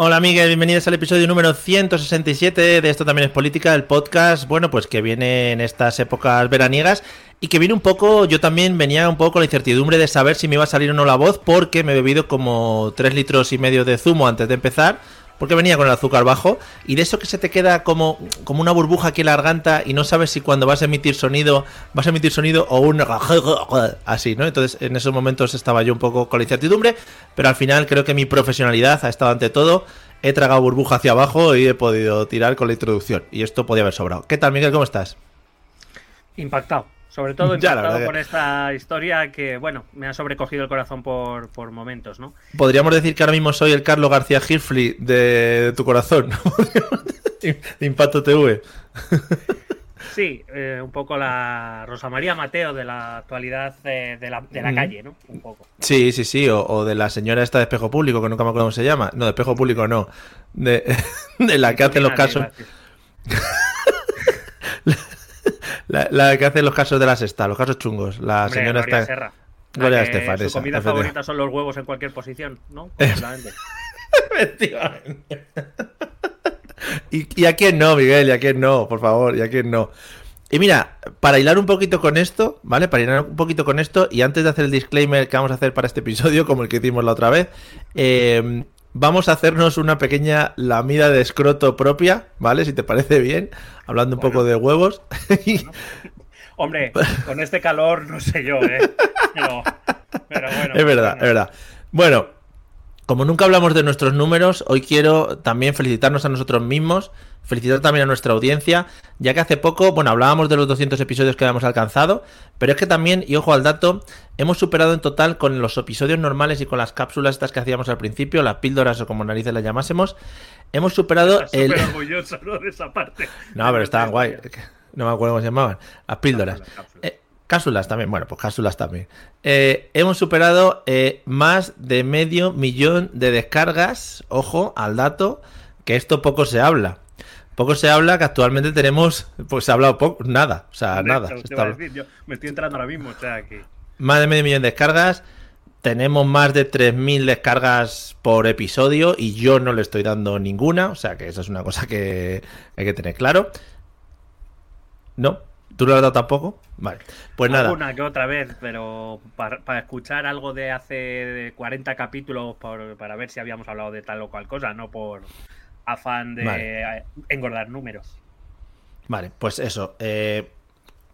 Hola Miguel, bienvenidos al episodio número 167 de Esto también es política, el podcast, bueno, pues que viene en estas épocas veraniegas y que viene un poco, yo también venía un poco con la incertidumbre de saber si me iba a salir o no la voz porque me he bebido como 3 litros y medio de zumo antes de empezar porque venía con el azúcar bajo y de eso que se te queda como, como una burbuja aquí en la garganta y no sabes si cuando vas a emitir sonido vas a emitir sonido o un así, ¿no? Entonces en esos momentos estaba yo un poco con la incertidumbre, pero al final creo que mi profesionalidad ha estado ante todo. He tragado burbuja hacia abajo y he podido tirar con la introducción y esto podía haber sobrado. ¿Qué tal, Miguel? ¿Cómo estás? Impactado. Sobre todo impactado por esta historia que, bueno, me ha sobrecogido el corazón por, por, momentos, ¿no? Podríamos decir que ahora mismo soy el Carlos García Girfli de, tu corazón, de Impacto TV. Sí, eh, un poco la Rosa María Mateo de la actualidad de, la, de la calle, ¿no? Un poco. Sí, sí, sí, o, de la señora esta de espejo público, que nunca me acuerdo cómo se llama. No, de espejo público no. De, de la que hace los casos. La, que hace los casos de la sexta, los casos chungos. La señora Gloria está. Gloria Estefan. Su comida favorita son los huevos en cualquier posición, ¿no? Efectivamente. ¿Y, ¿Y, a quién no, Miguel? ¿Y a quién no? Por favor, ¿y a quién no? Y mira, para hilar un poquito con esto, ¿vale? Para hilar un poquito con esto, y antes de hacer el disclaimer que vamos a hacer para este episodio, como el que hicimos la otra vez, eh, vamos a hacernos una pequeña lamida de escroto propia, ¿vale? Si te parece bien, hablando un poco de huevos. Hombre, con este calor no sé yo, ¿eh? Pero, bueno. Es verdad, es verdad. Bueno, como nunca hablamos de nuestros números, hoy quiero también felicitarnos a nosotros mismos, felicitar también a nuestra audiencia, ya que hace poco, bueno, hablábamos de los 200 episodios que habíamos alcanzado, pero es que también, y ojo al dato, hemos superado en total con los episodios normales y con las cápsulas estas que hacíamos al principio, las píldoras o como narices las llamásemos, hemos superado el... orgulloso de esa parte. No, pero estaban guay. No me acuerdo cómo se llamaban. Las píldoras. Eh, cápsulas también, bueno, pues cápsulas también. Eh, hemos superado eh, más de medio millón de descargas, ojo al dato, que esto poco se habla. Poco se habla que actualmente tenemos, pues se ha hablado poco, nada, o sea, nada. me estoy entrando ahora mismo, o sea que... Más de medio millón de descargas, tenemos más de 3.000 descargas por episodio y yo no le estoy dando ninguna, o sea que esa es una cosa que hay que tener claro. ¿No? ¿Tú no lo has dado tampoco? Vale. Pues nada. Una que otra vez, pero para, escuchar algo de hace 40 capítulos para ver si habíamos hablado de tal o cual cosa, no por afán de engordar números. Vale, pues eso. Eh,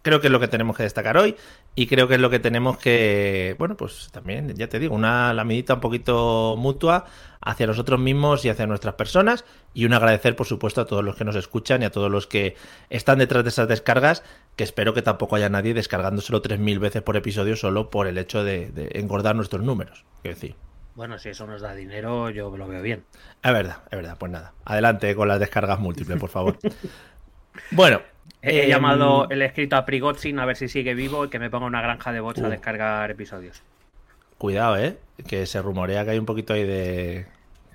creo que es lo que tenemos que destacar hoy y creo que es lo que tenemos que, bueno, pues también, ya te digo, una lamidita un poquito mutua hacia nosotros mismos y hacia nuestras personas y un agradecer, por supuesto, a todos los que nos escuchan y a todos los que están detrás de esas descargas, que espero que tampoco haya nadie descargándoselo 3.000 veces por episodio solo por el hecho de, engordar nuestros números, quiero decir. Bueno, si eso nos da dinero, yo lo veo bien. Es verdad, es verdad. Pues nada, adelante con las descargas múltiples, por favor. bueno, He em, llamado, el escrito a Prigozhin a ver si sigue vivo y que me ponga una granja de bots a uh. descargar episodios. Cuidado, ¿eh? Que se rumorea que hay un poquito ahí de...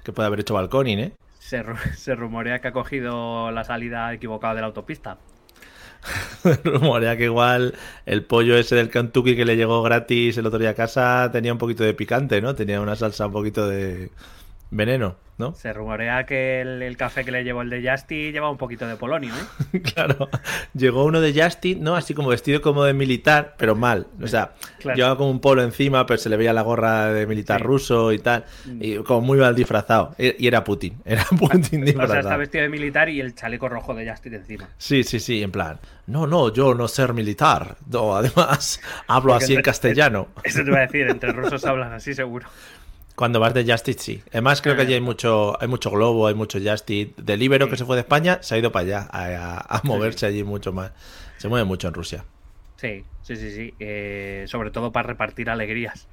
que puede haber hecho Balconing, ¿eh? Se, se rumorea que ha cogido la salida equivocada de la autopista. rumorea que igual el pollo ese del Kentucky que le llegó gratis el otro día a casa tenía un poquito de picante, ¿no? Tenía una salsa un poquito de... veneno, ¿no? Se rumorea que el, café que le llevó el de Justin lleva un poquito de polonio, ¿eh? claro. Llegó uno de Justin, ¿no? Así como vestido como de militar, pero mal. O sea, llevaba como un polo encima, pero se le veía la gorra de militar ruso y tal. Mm. Y como muy mal disfrazado. Y era Putin. Era Putin disfrazado. O sea, está vestido de militar y el chaleco rojo de Justin encima. Sí, sí, sí, en plan. No, no, yo no ser militar. No, además, hablo así en castellano. Eso te iba a decir, entre rusos hablan así seguro. Cuando vas de Justice, sí. Además, creo que allí hay mucho, hay mucho globo, hay mucho Justice. Delibero, que se fue de España, se ha ido para allá a, moverse allí mucho más. Se mueve mucho en Rusia. Sí, sí, sí, sí. Eh, sobre todo para repartir alegrías.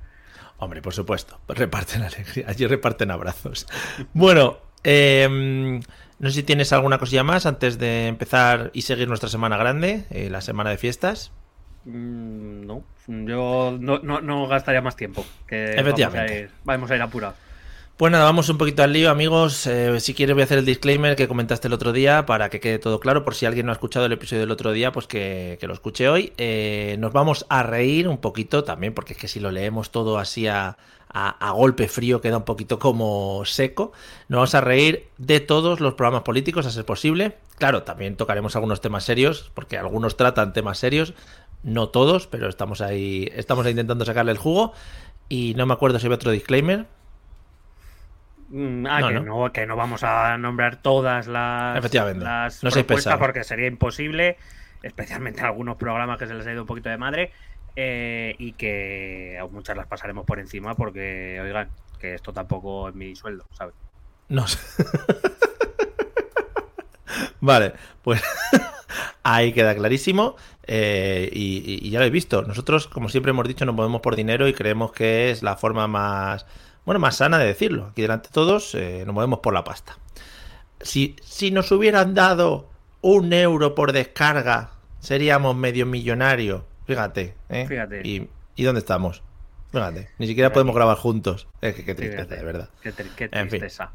Hombre, por supuesto. Reparten alegrías. Allí reparten abrazos. bueno, em, no sé si tienes alguna cosilla más antes de empezar y seguir nuestra semana grande, eh, la semana de fiestas. Mm, no, yo no, gastaría más tiempo. Que Efectivamente. Vamos a ir, apurado. Pues nada, vamos un poquito al lío, amigos. Eh, si quieres voy a hacer el disclaimer que comentaste el otro día para que quede todo claro. Por si alguien no ha escuchado el episodio del otro día, pues que, lo escuche hoy. Eh, nos vamos a reír un poquito también, porque es que si lo leemos todo así a, a, golpe frío queda un poquito como seco. Nos vamos a reír de todos los programas políticos, a ser posible. Claro, también tocaremos algunos temas serios, porque algunos tratan temas serios, no todos, pero estamos ahí, estamos intentando sacarle el jugo. Y no me acuerdo si había otro disclaimer. Mm, ah, que, no. que no vamos a nombrar todas las, Efectivamente. las propuestas porque sería imposible, especialmente algunos programas que se les ha ido un poquito de madre, eh, y que muchas las pasaremos por encima porque, oigan, que esto tampoco es mi sueldo, ¿sabes? No sé. vale, pues ahí queda clarísimo. Eh, y, ya lo he visto. Nosotros, como siempre hemos dicho, nos movemos por dinero y creemos que es la forma más, bueno, más sana de decirlo. Aquí delante de todos eh, nos movemos por la pasta. Si, si nos hubieran dado un euro por descarga, seríamos medio millonarios. Fíjate, ¿eh? Fíjate. ¿Y, dónde estamos? Fíjate, ni siquiera podemos grabar juntos. Es que qué tristeza, de verdad. Qué, tristeza.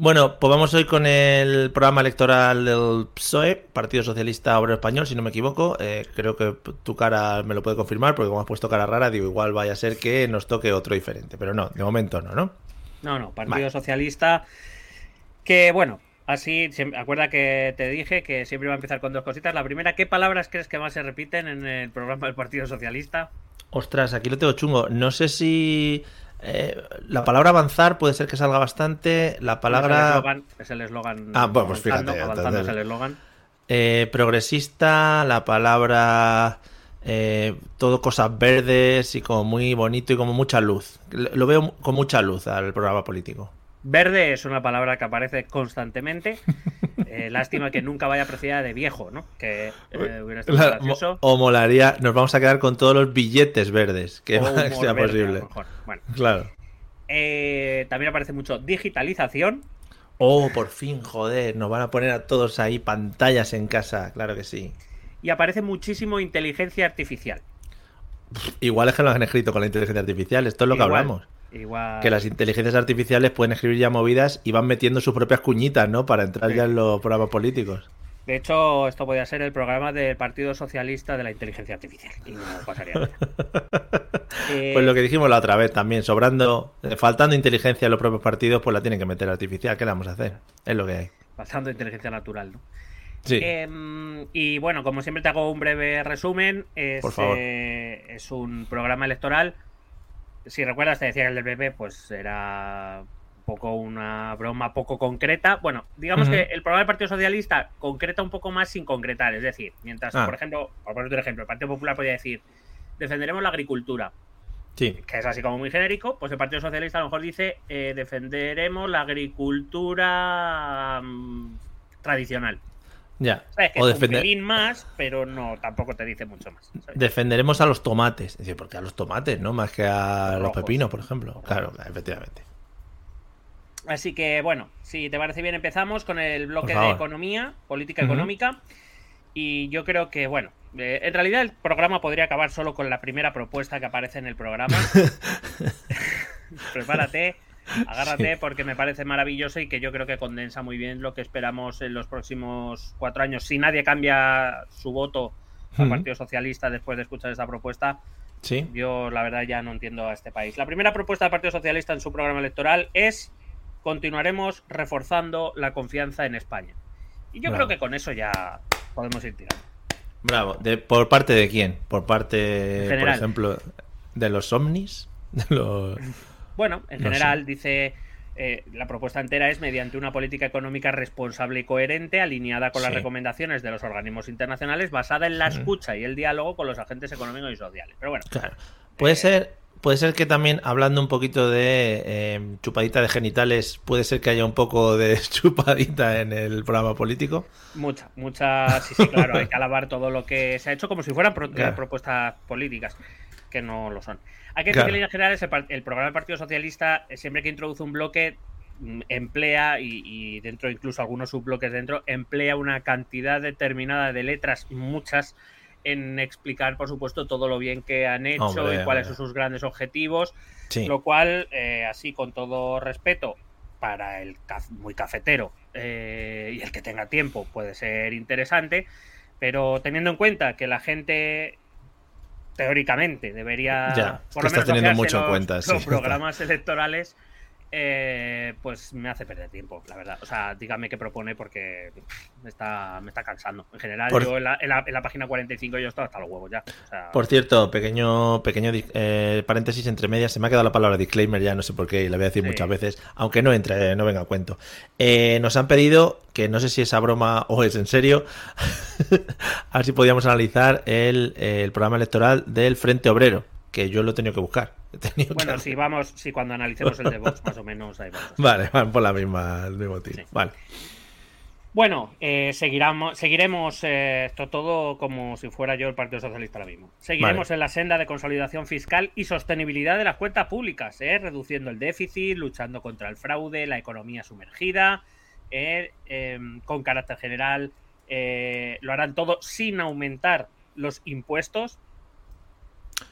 Bueno, pues vamos hoy con el programa electoral del PSOE, Partido Socialista Obrero Español, si no me equivoco. Eh, creo que tu cara me lo puede confirmar, porque como has puesto cara rara, digo, igual vaya a ser que nos toque otro diferente. Pero no, de momento no, ¿no? No, no, Partido Socialista, que bueno, así, acuerda que te dije que siempre iba a empezar con dos cositas. La primera, ¿qué palabras crees que más se repiten en el programa del Partido Socialista? Ostras, aquí lo tengo chungo. No sé si eh, la palabra avanzar puede ser que salga bastante. La palabra. Es el eslogan. Ah, bueno, pues fíjate. Avanzando es el eslogan. Eh, progresista, la palabra. Eh, todo cosas verdes y como muy bonito y como mucha luz. Lo veo con mucha luz al programa político. Verde es una palabra que aparece constantemente. Eh, lástima que nunca vaya precedida de viejo, ¿no? Que eh, hubiera estado gracioso. O molaría, nos vamos a quedar con todos los billetes verdes, que sea posible. Bueno. Claro. Eh, también aparece mucho digitalización. Oh, por fin, joder, nos van a poner a todos ahí pantallas en casa, claro que sí. Y aparece muchísimo inteligencia artificial. Igual es que lo han escrito con la inteligencia artificial, esto es lo que hablamos. Que las inteligencias artificiales pueden escribir ya movidas y van metiendo sus propias cuñitas, ¿no? Para entrar ya en los programas políticos. De hecho, esto podría ser el programa del Partido Socialista de la Inteligencia Artificial. Y no pasaría nada. Pues lo que dijimos la otra vez también, sobrando, eh, faltando inteligencia en los propios partidos, pues la tienen que meter artificial. ¿Qué le vamos a hacer? Es lo que hay. Faltando inteligencia natural, ¿no? Sí. Em, y bueno, como siempre te hago un breve resumen. Por favor. es un programa electoral si recuerdas, te decía que el del PP pues era un poco una broma poco concreta. Bueno, digamos que el programa del Partido Socialista concreta un poco más sin concretar. Es decir, mientras, ah. por ejemplo, por poner un ejemplo, el Partido Popular podría decir, defenderemos la agricultura. Sí. Que es así como muy genérico, pues el Partido Socialista a lo mejor dice eh, defenderemos la agricultura mm, tradicional. Ya. o defender... un más, pero no, tampoco te dice mucho más. Defenderemos a los tomates. Es decir, porque a los tomates, ¿no? Más que a los pepinos, por ejemplo. Claro, efectivamente. Así que, bueno, si te parece bien, empezamos con el bloque de economía, política económica. Y yo creo que, bueno, eh, en realidad el programa podría acabar solo con la primera propuesta que aparece en el programa. Prepárate. Agárrate porque me parece maravilloso y que yo creo que condensa muy bien lo que esperamos en los próximos cuatro años. Si nadie cambia su voto al Partido Socialista después de escuchar esta propuesta, ¿Sí? yo la verdad ya no entiendo a este país. La primera propuesta del Partido Socialista en su programa electoral es continuaremos reforzando la confianza en España. Y yo Bravo. creo que con eso ya podemos ir tirando. Bravo. De, ¿Por parte de quién? ¿Por parte, por ejemplo, de los ovnis? De los... Bueno, en No general dice eh, la propuesta entera es mediante una política económica responsable y coherente, alineada con las recomendaciones de los organismos internacionales, basada en la escucha y el diálogo con los agentes económicos y sociales. Pero bueno, Claro. Puede ser, puede ser que también, hablando un poquito de eh, chupadita de genitales, puede ser que haya un poco de chupadita en el programa político. mucha, mucha, sí, sí, claro, hay que alabar todo lo que se ha hecho como si fueran pro- Claro. propuestas políticas, que no lo son. Hay que decir Claro. que en líneas generales el, programa del Partido Socialista, eh, siempre que introduce un bloque, mm, emplea, y, y dentro incluso algunos subbloques dentro, emplea una cantidad determinada de letras, muchas, en explicar, por supuesto, todo lo bien que han hecho Hombre, y cuáles hombre. son sus grandes objetivos. Sí. Lo cual, eh, así con todo respeto, para el caf- muy cafetero eh, y el que tenga tiempo puede ser interesante, pero teniendo en cuenta que la gente teóricamente debería Ya, por lo menos teniendo mucho en los, cuenta, sí. los programas electorales, eh, pues me hace perder tiempo, la verdad. O sea, dígame qué propone porque me está, me está cansando. En general, Por- yo en la, en la- en la página 45 yo estoy hasta los huevos ya. O sea, Por cierto, pequeño, pequeño eh, paréntesis entre medias, se me ha quedado la palabra disclaimer, ya no sé por qué, y la voy a decir Sí. muchas veces, aunque no entre, no venga a cuento. Eh, nos han pedido, que no sé si es a broma o es en serio, a ver si podíamos analizar el, el programa electoral del Frente Obrero, que yo lo he tenido que buscar. Tenido bueno, que- si vamos, si cuando analicemos el de Vox, más o menos ahí vamos. Vale, van por la misma, el mismo. Sí. Vale. Bueno, eh, seguiramos, seguiremos eh, esto todo como si fuera yo el Partido Socialista ahora mismo. Seguiremos Vale. en la senda de consolidación fiscal y sostenibilidad de las cuentas públicas, eh, reduciendo el déficit, luchando contra el fraude, la economía sumergida, eh, em, con carácter general. eh, lo harán todo sin aumentar los impuestos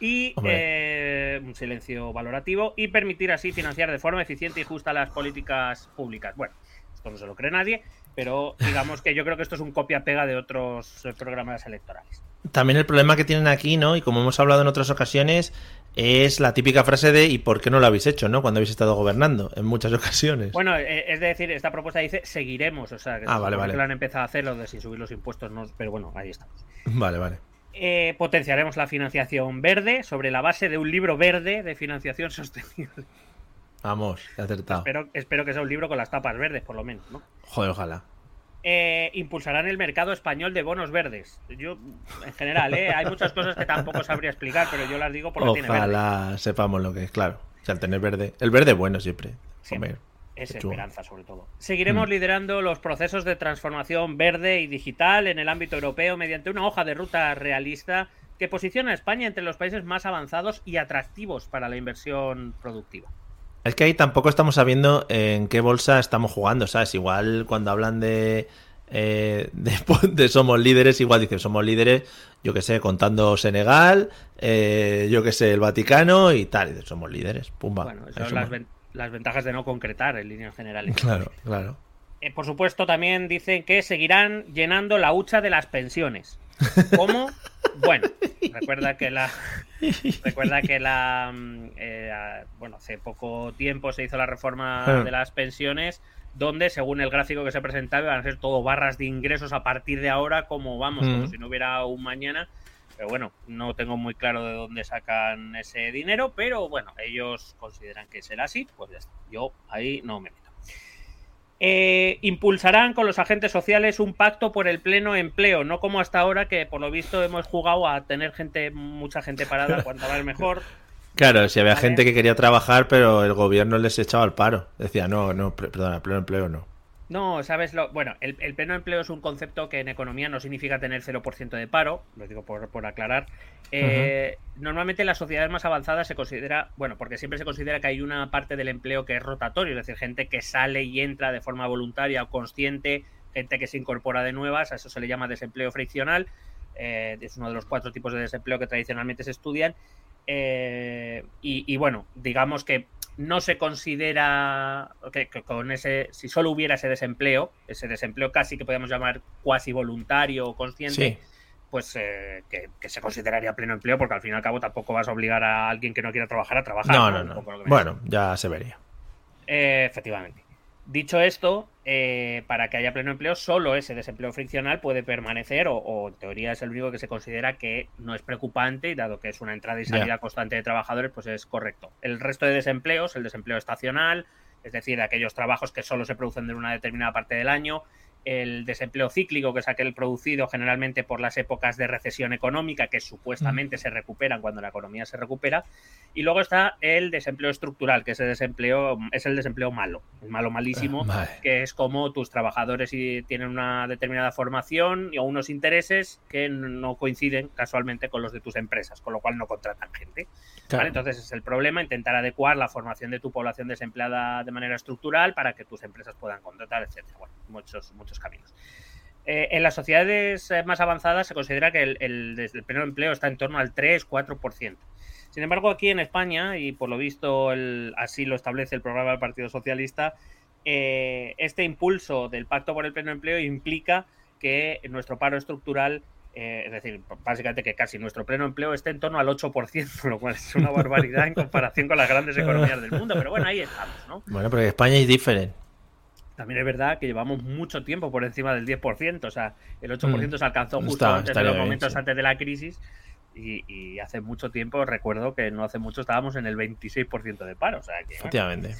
y eh, un silencio valorativo y permitir así financiar de forma eficiente y justa las políticas públicas. Bueno, esto no se lo cree nadie, pero digamos que yo creo que esto es un copia-pega de otros eh, programas electorales. También el problema que tienen aquí, ¿no? Y como hemos hablado en otras ocasiones, es la típica frase de ¿y por qué no lo habéis hecho, ¿no? Cuando habéis estado gobernando, en muchas ocasiones. Bueno, eh, es decir, esta propuesta dice seguiremos, o sea, que, Ah, vale, vale. que lo han empezado a hacer, lo de sin subir los impuestos, no, pero bueno, ahí estamos. Vale, vale. Eh, potenciaremos la financiación verde sobre la base de un libro verde de financiación sostenible. Vamos, he acertado. Espero, espero que sea un libro con las tapas verdes, por lo menos, ¿no? Joder, ojalá. eh, impulsarán el mercado español de bonos verdes. Yo, en general, ¿eh? hay muchas cosas que tampoco sabría explicar, pero yo las digo porque tiene verde. Ojalá sepamos lo que es, claro. O sea, el tener verde. El verde es bueno siempre. Siempre. Es esperanza, sobre todo. Seguiremos Mm. liderando los procesos de transformación verde y digital en el ámbito europeo mediante una hoja de ruta realista que posiciona a España entre los países más avanzados y atractivos para la inversión productiva. Es que ahí tampoco estamos sabiendo en qué bolsa estamos jugando, ¿sabes? Igual cuando hablan de, eh, de, de somos líderes, igual dicen somos líderes, yo que sé, contando Senegal, eh, yo que sé, el Vaticano y tal. Y dicen, somos líderes, pumba. Bueno, ahí son las, ven- las ventajas de no concretar en líneas generales. Claro, claro. Eh, por supuesto, también dicen que seguirán llenando la hucha de las pensiones. ¿Cómo? Bueno, recuerda que la recuerda que la mm, eh, bueno hace poco tiempo se hizo la reforma Ah. de las pensiones donde según el gráfico que se presentaba iban a ser todo barras de ingresos a partir de ahora como vamos como Mm. si no hubiera un mañana pero bueno no tengo muy claro de dónde sacan ese dinero pero bueno ellos consideran que será así pues ya está yo ahí no me meto eh, impulsarán con los agentes sociales un pacto por el pleno empleo, no como hasta ahora que por lo visto hemos jugado a tener gente, mucha gente parada, cuanto más mejor. Claro, si había Vale. gente que quería trabajar, pero el gobierno les echaba al paro. Decía, no, no, perdona, pleno empleo no. No, sabes lo. Bueno, el, el pleno empleo es un concepto que en economía no significa tener 0% de paro, lo digo por, por aclarar. Eh, Normalmente en las sociedades más avanzadas se considera, bueno, porque siempre se considera que hay una parte del empleo que es rotatorio, es decir, gente que sale y entra de forma voluntaria o consciente, gente que se incorpora de nuevas, a eso se le llama desempleo friccional. eh, es uno de los cuatro tipos de desempleo que tradicionalmente se estudian. eh, y, y bueno, digamos que no se considera que, que con ese, si solo hubiera ese desempleo, ese desempleo casi que podríamos llamar cuasi voluntario o consciente, Sí. pues eh, que, que se consideraría pleno empleo, porque al fin y al cabo tampoco vas a obligar a alguien que no quiera trabajar a trabajar. No, ¿no? no, Bueno, ya se vería. eh, efectivamente. Dicho esto, eh, para que haya pleno empleo, solo ese desempleo friccional puede permanecer, o, en teoría es el único que se considera que no es preocupante, y dado que es una entrada y salida constante de trabajadores, pues es correcto. El resto de desempleos, el desempleo estacional, es decir, aquellos trabajos que solo se producen en una determinada parte del año, el desempleo cíclico, que es aquel producido generalmente por las épocas de recesión económica, que supuestamente se recuperan cuando la economía se recupera. Y luego está el desempleo estructural, que es el desempleo, es el desempleo malo, el malo malísimo, ah, que es como tus trabajadores tienen una determinada formación o unos intereses que no coinciden casualmente con los de tus empresas, con lo cual no contratan gente. Entonces es el problema, intentar adecuar la formación de tu población desempleada de manera estructural para que tus empresas puedan contratar, etcétera. Bueno, muchos, muchos caminos. Eh, en las sociedades eh, más avanzadas se considera que el, pleno empleo está en torno al 3-4%. Sin embargo, aquí en España, y por lo visto así lo establece el programa del Partido Socialista, eh, este impulso del Pacto por el Pleno Empleo implica que nuestro paro estructural es decir, básicamente que casi nuestro pleno empleo esté en torno al 8%, lo cual es una barbaridad en comparación con las grandes economías del mundo. Pero bueno, ahí estamos, ¿no? Bueno, pero España es diferente. También es verdad que llevamos mucho tiempo por encima del 10%, o sea, el 8% mm. se alcanzó justo antes de los momentos antes de la crisis y, hace mucho tiempo, recuerdo que no hace mucho estábamos en el 26% de paro, o sea que... Efectivamente.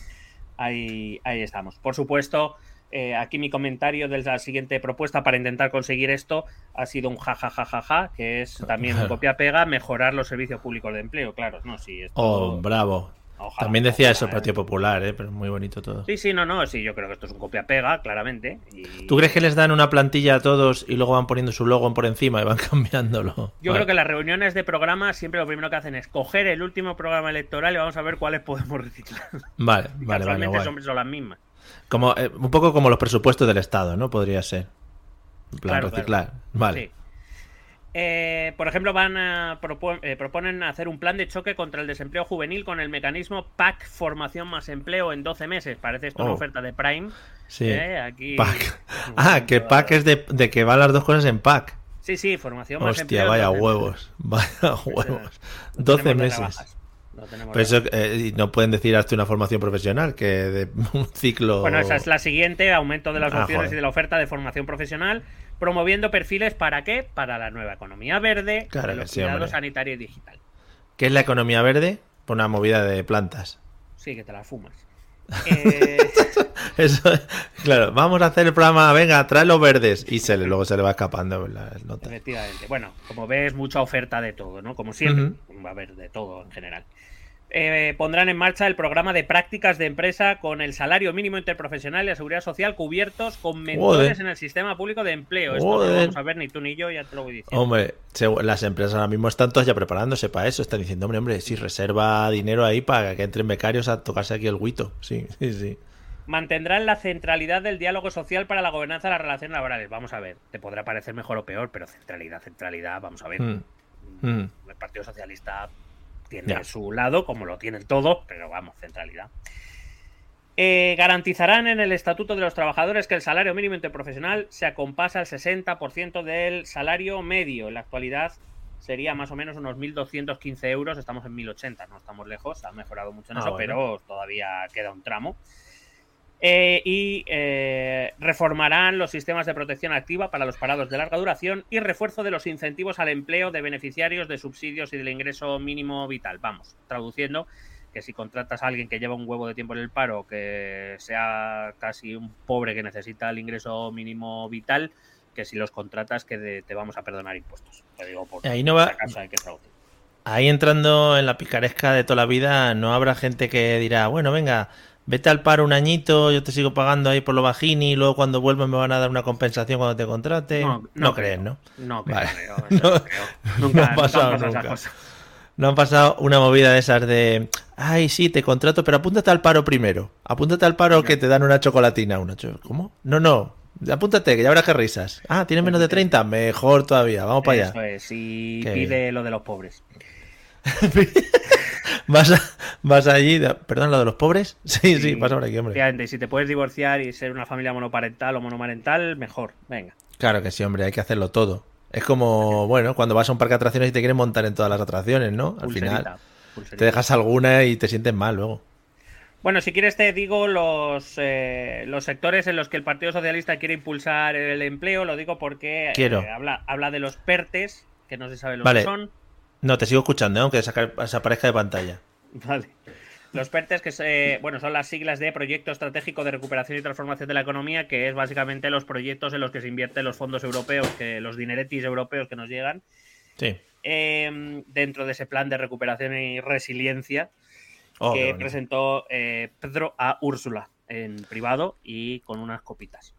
ahí, ahí estamos. Por supuesto, eh, aquí mi comentario de la siguiente propuesta para intentar conseguir esto ha sido un jajajajaja, que es también un copia-pega, mejorar los servicios públicos de empleo, claro, ¿no? Sí, esto... Oh, bravo. También decía eso, Partido Popular, ¿eh? pero muy bonito todo. Sí, sí, no, no, sí, yo creo que esto es un copia-pega, claramente. ¿Tú crees que les dan una plantilla a todos y luego van poniendo su logo por encima y van cambiándolo? Yo creo que las reuniones de programa siempre lo primero que hacen es coger el último programa electoral y vamos a ver cuáles podemos reciclar. Vale, vale, vale. son, las mismas. Como, eh, un poco como los presupuestos del Estado, ¿no? Podría ser. En plan, reciclar. Vale. Eh, por ejemplo, van a eh, proponen hacer un plan de choque contra el desempleo juvenil con el mecanismo PAC Formación más Empleo en 12 meses. Parece esto una oh. oferta de Prime. Sí. Eh, aquí... PAC. Ah, que PAC es de, que van las dos cosas en PAC. Sí, sí, formación más Hostia, vaya huevos. Vaya huevos. 12 meses. Pero eso, no pueden decir hasta una formación profesional, que de un ciclo. Bueno, esa es la siguiente: aumento de las ah, opciones y de la oferta de formación profesional promoviendo perfiles para qué? Para la nueva economía verde, para el cuidado sanitario y digital. ¿Qué es la economía verde? Por una movida de plantas. Sí, que te la fumas. Eh, Eso, claro, vamos a hacer el programa, venga, trae los verdes y se le, luego se le va escapando las notas. Efectivamente. Bueno, como ves, mucha oferta de todo, ¿no? Como siempre, va a haber de todo en general. Eh, pondrán en marcha el programa de prácticas de empresa con el salario mínimo interprofesional y la seguridad social cubiertos con mentores en el sistema público de empleo. Esto no lo vamos a ver ni tú ni yo, ya te lo voy diciendo. Hombre, las empresas ahora mismo están todas ya preparándose para eso. Están diciendo, hombre, hombre, si reserva dinero ahí para que entren becarios a tocarse aquí el guito. Sí, sí, sí. Mantendrán la centralidad del diálogo social para la gobernanza de las relaciones laborales. Vamos a ver, te podrá parecer mejor o peor, pero centralidad, centralidad, vamos a ver. Hmm. Hmm. El Partido Socialista tiene su lado, como lo tienen todos, pero vamos, centralidad. Eh, garantizarán en el Estatuto de los Trabajadores que el salario mínimo interprofesional se acompasa al 60% del salario medio. En la actualidad sería más o menos unos 1.215 euros, estamos en 1.080, no estamos lejos, ha mejorado mucho en ah, eso, pero todavía queda un tramo. Eh, y eh, reformarán los sistemas de protección activa para los parados de larga duración y refuerzo de los incentivos al empleo de beneficiarios de subsidios y del ingreso mínimo vital. Vamos, traduciendo que si contratas a alguien que lleva un huevo de tiempo en el paro, que sea casi un pobre que necesita el ingreso mínimo vital, que si los contratas que te vamos a perdonar impuestos. Ahí no va... Ahí entrando en la picaresca de toda la vida, no habrá gente que dirá, bueno, venga, vete al paro un añito, yo te sigo pagando ahí por lo bajini y luego cuando vuelvan me van a dar una compensación cuando te contrate. No, no, crees, ¿no? No, creo, no, Nunca, ha pasado nunca. No han pasado una movida de esas de, ay, sí, te contrato, pero apúntate al paro primero. Apúntate al paro que te dan una chocolatina. Una ¿Cómo? No, no. Apúntate, que ya verás que risas. Ah, ¿tienes menos de 30? Mejor todavía. Vamos para allá. Eso es, y pide lo de los pobres. vas, vas allí, perdón, lo de los pobres. Sí, sí, pasa por aquí, hombre. si te puedes divorciar y ser una familia monoparental o monomarental, mejor, venga. Claro que sí, hombre, hay que hacerlo todo. Es como, bueno, cuando vas a un parque de atracciones y te quieren montar en todas las atracciones, ¿no? Al final te dejas alguna y te sientes mal luego. Bueno, si quieres te digo los, eh, los sectores en los que el Partido Socialista quiere impulsar el empleo. Lo digo porque eh, habla, habla de los PERTES, que no se sabe lo que son. No, te sigo escuchando, ¿eh? aunque desaparezca de pantalla. Vale. Los PERTES, que bueno, son las siglas de Proyecto Estratégico de Recuperación y Transformación de la Economía, que es básicamente los proyectos en los que se invierten los fondos europeos, que los dineretis europeos que nos llegan. Sí. Em, dentro de ese plan de recuperación y resiliencia Oh, que presentó eh, Pedro a Úrsula en privado y con unas copitas.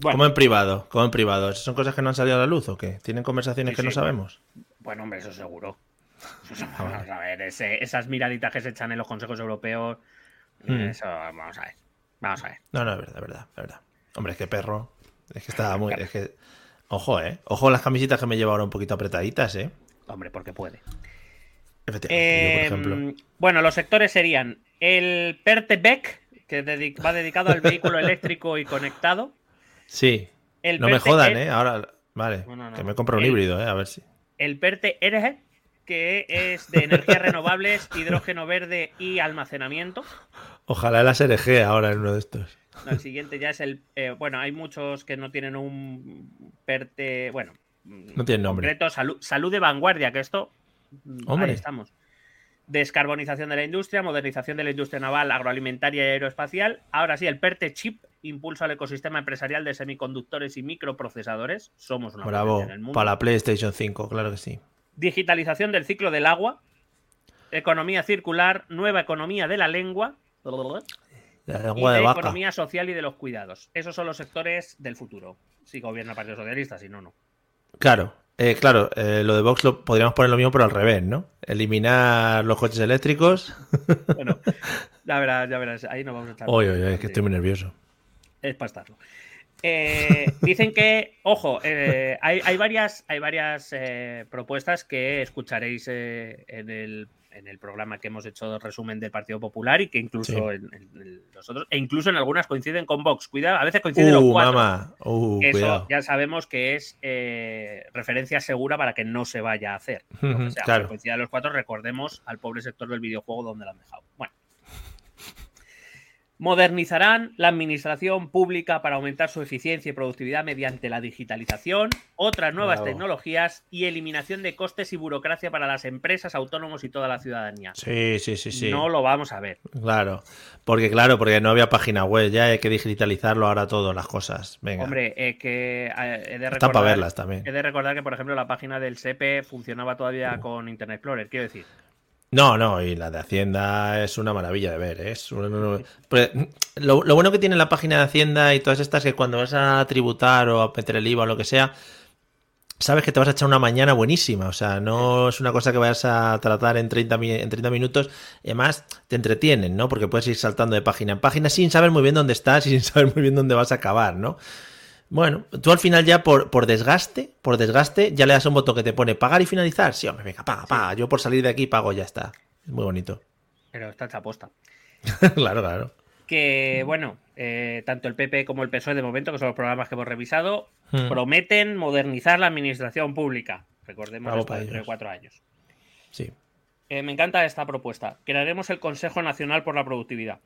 ¿Cómo en privado? ¿Cómo en privado? ¿Son cosas que no han salido a la luz o qué? ¿Tienen conversaciones que no sabemos? Bueno, hombre, eso seguro. vamos a ver, esas miraditas que se echan en los consejos europeos. Hmm. Eso, vamos a ver. Vamos a ver. No, no, es verdad, es verdad, es verdad. Hombre, es que perro. Es que estaba muy. Es que... Ojo, eh. Ojo las camisitas que me llevo ahora un poquito apretaditas, eh. Hombre, porque puede. Em, bueno, los sectores serían el Beck, que va dedicado al vehículo eléctrico y conectado. Sí. no me jodan, ¿eh? Ahora, vale. Que me compro un híbrido, ¿eh? A ver si. El PERTE RG, que es de energías renovables, hidrógeno verde y almacenamiento. Ojalá la RG ahora en uno de estos. el siguiente ya es el. Eh, bueno, hay muchos que no tienen un PERTE. Bueno. No tienen nombre. salud, salud de vanguardia, que esto Ahí estamos. Descarbonización de la industria, modernización de la industria naval, agroalimentaria y aeroespacial. Ahora sí, el PERTE Chip impulsa al ecosistema empresarial de semiconductores y microprocesadores. Somos una Bravo, en el mundo. para la PlayStation 5, claro que sí. Digitalización del ciclo del agua, economía circular, nueva economía de la lengua. La lengua de, vaca. economía social y de los cuidados. Esos son los sectores del futuro. Si gobierna el Partido Socialista, si no, no. Claro, eh, claro, eh, lo de Vox lo podríamos poner lo mismo, pero al revés, ¿no? Eliminar los coches eléctricos. Bueno, ya verás, ya verás, ahí no vamos a estar. Oye, oye, es que estoy muy nervioso. Es para estarlo. Eh, dicen que, ojo, hay, varias, hay varias propuestas que escucharéis en el en el programa que hemos hecho de resumen del Partido Popular y que incluso en, nosotros, e incluso en algunas coinciden con Vox. Cuidado, a veces coinciden los uh, cuatro. Uh, Eso ya sabemos que es eh, referencia segura para que no se vaya a hacer. O sea, claro. coinciden los cuatro, recordemos al pobre sector del videojuego donde lo han dejado. Bueno. Modernizarán la administración pública para aumentar su eficiencia y productividad mediante la digitalización, otras nuevas tecnologías y eliminación de costes y burocracia para las empresas, autónomos y toda la ciudadanía. Sí, sí, sí, sí. No lo vamos a ver. Claro, porque claro, porque no había página web, ya hay que digitalizarlo ahora todo, las cosas. Venga. Hombre, eh, que eh, he de recordar, para verlas también. He de recordar que, por ejemplo, la página del SEPE funcionaba todavía con Internet Explorer, quiero decir. No, no, y la de Hacienda es una maravilla de ver. ¿eh? Es pues, lo, bueno que tiene la página de Hacienda y todas estas es que cuando vas a tributar o a meter el IVA o lo que sea, sabes que te vas a echar una mañana buenísima. O sea, no es una cosa que vayas a tratar en 30, en 30 minutos. Y además te entretienen, ¿no? Porque puedes ir saltando de página en página sin saber muy bien dónde estás y sin saber muy bien dónde vas a acabar, ¿no? Bueno, tú al final ya por, por desgaste, por desgaste, ya le das un botón que te pone pagar y finalizar. Sí, hombre, venga, paga, paga. Yo por salir de aquí pago, ya está. Es muy bonito. Pero está hecha aposta. claro, claro. Que, bueno, eh, tanto el PP como el PSOE de momento, que son los programas que hemos revisado, hmm. prometen modernizar la administración pública. Recordemos esto dentro de cuatro años. Sí. Eh, me encanta esta propuesta. Crearemos el Consejo Nacional por la Productividad.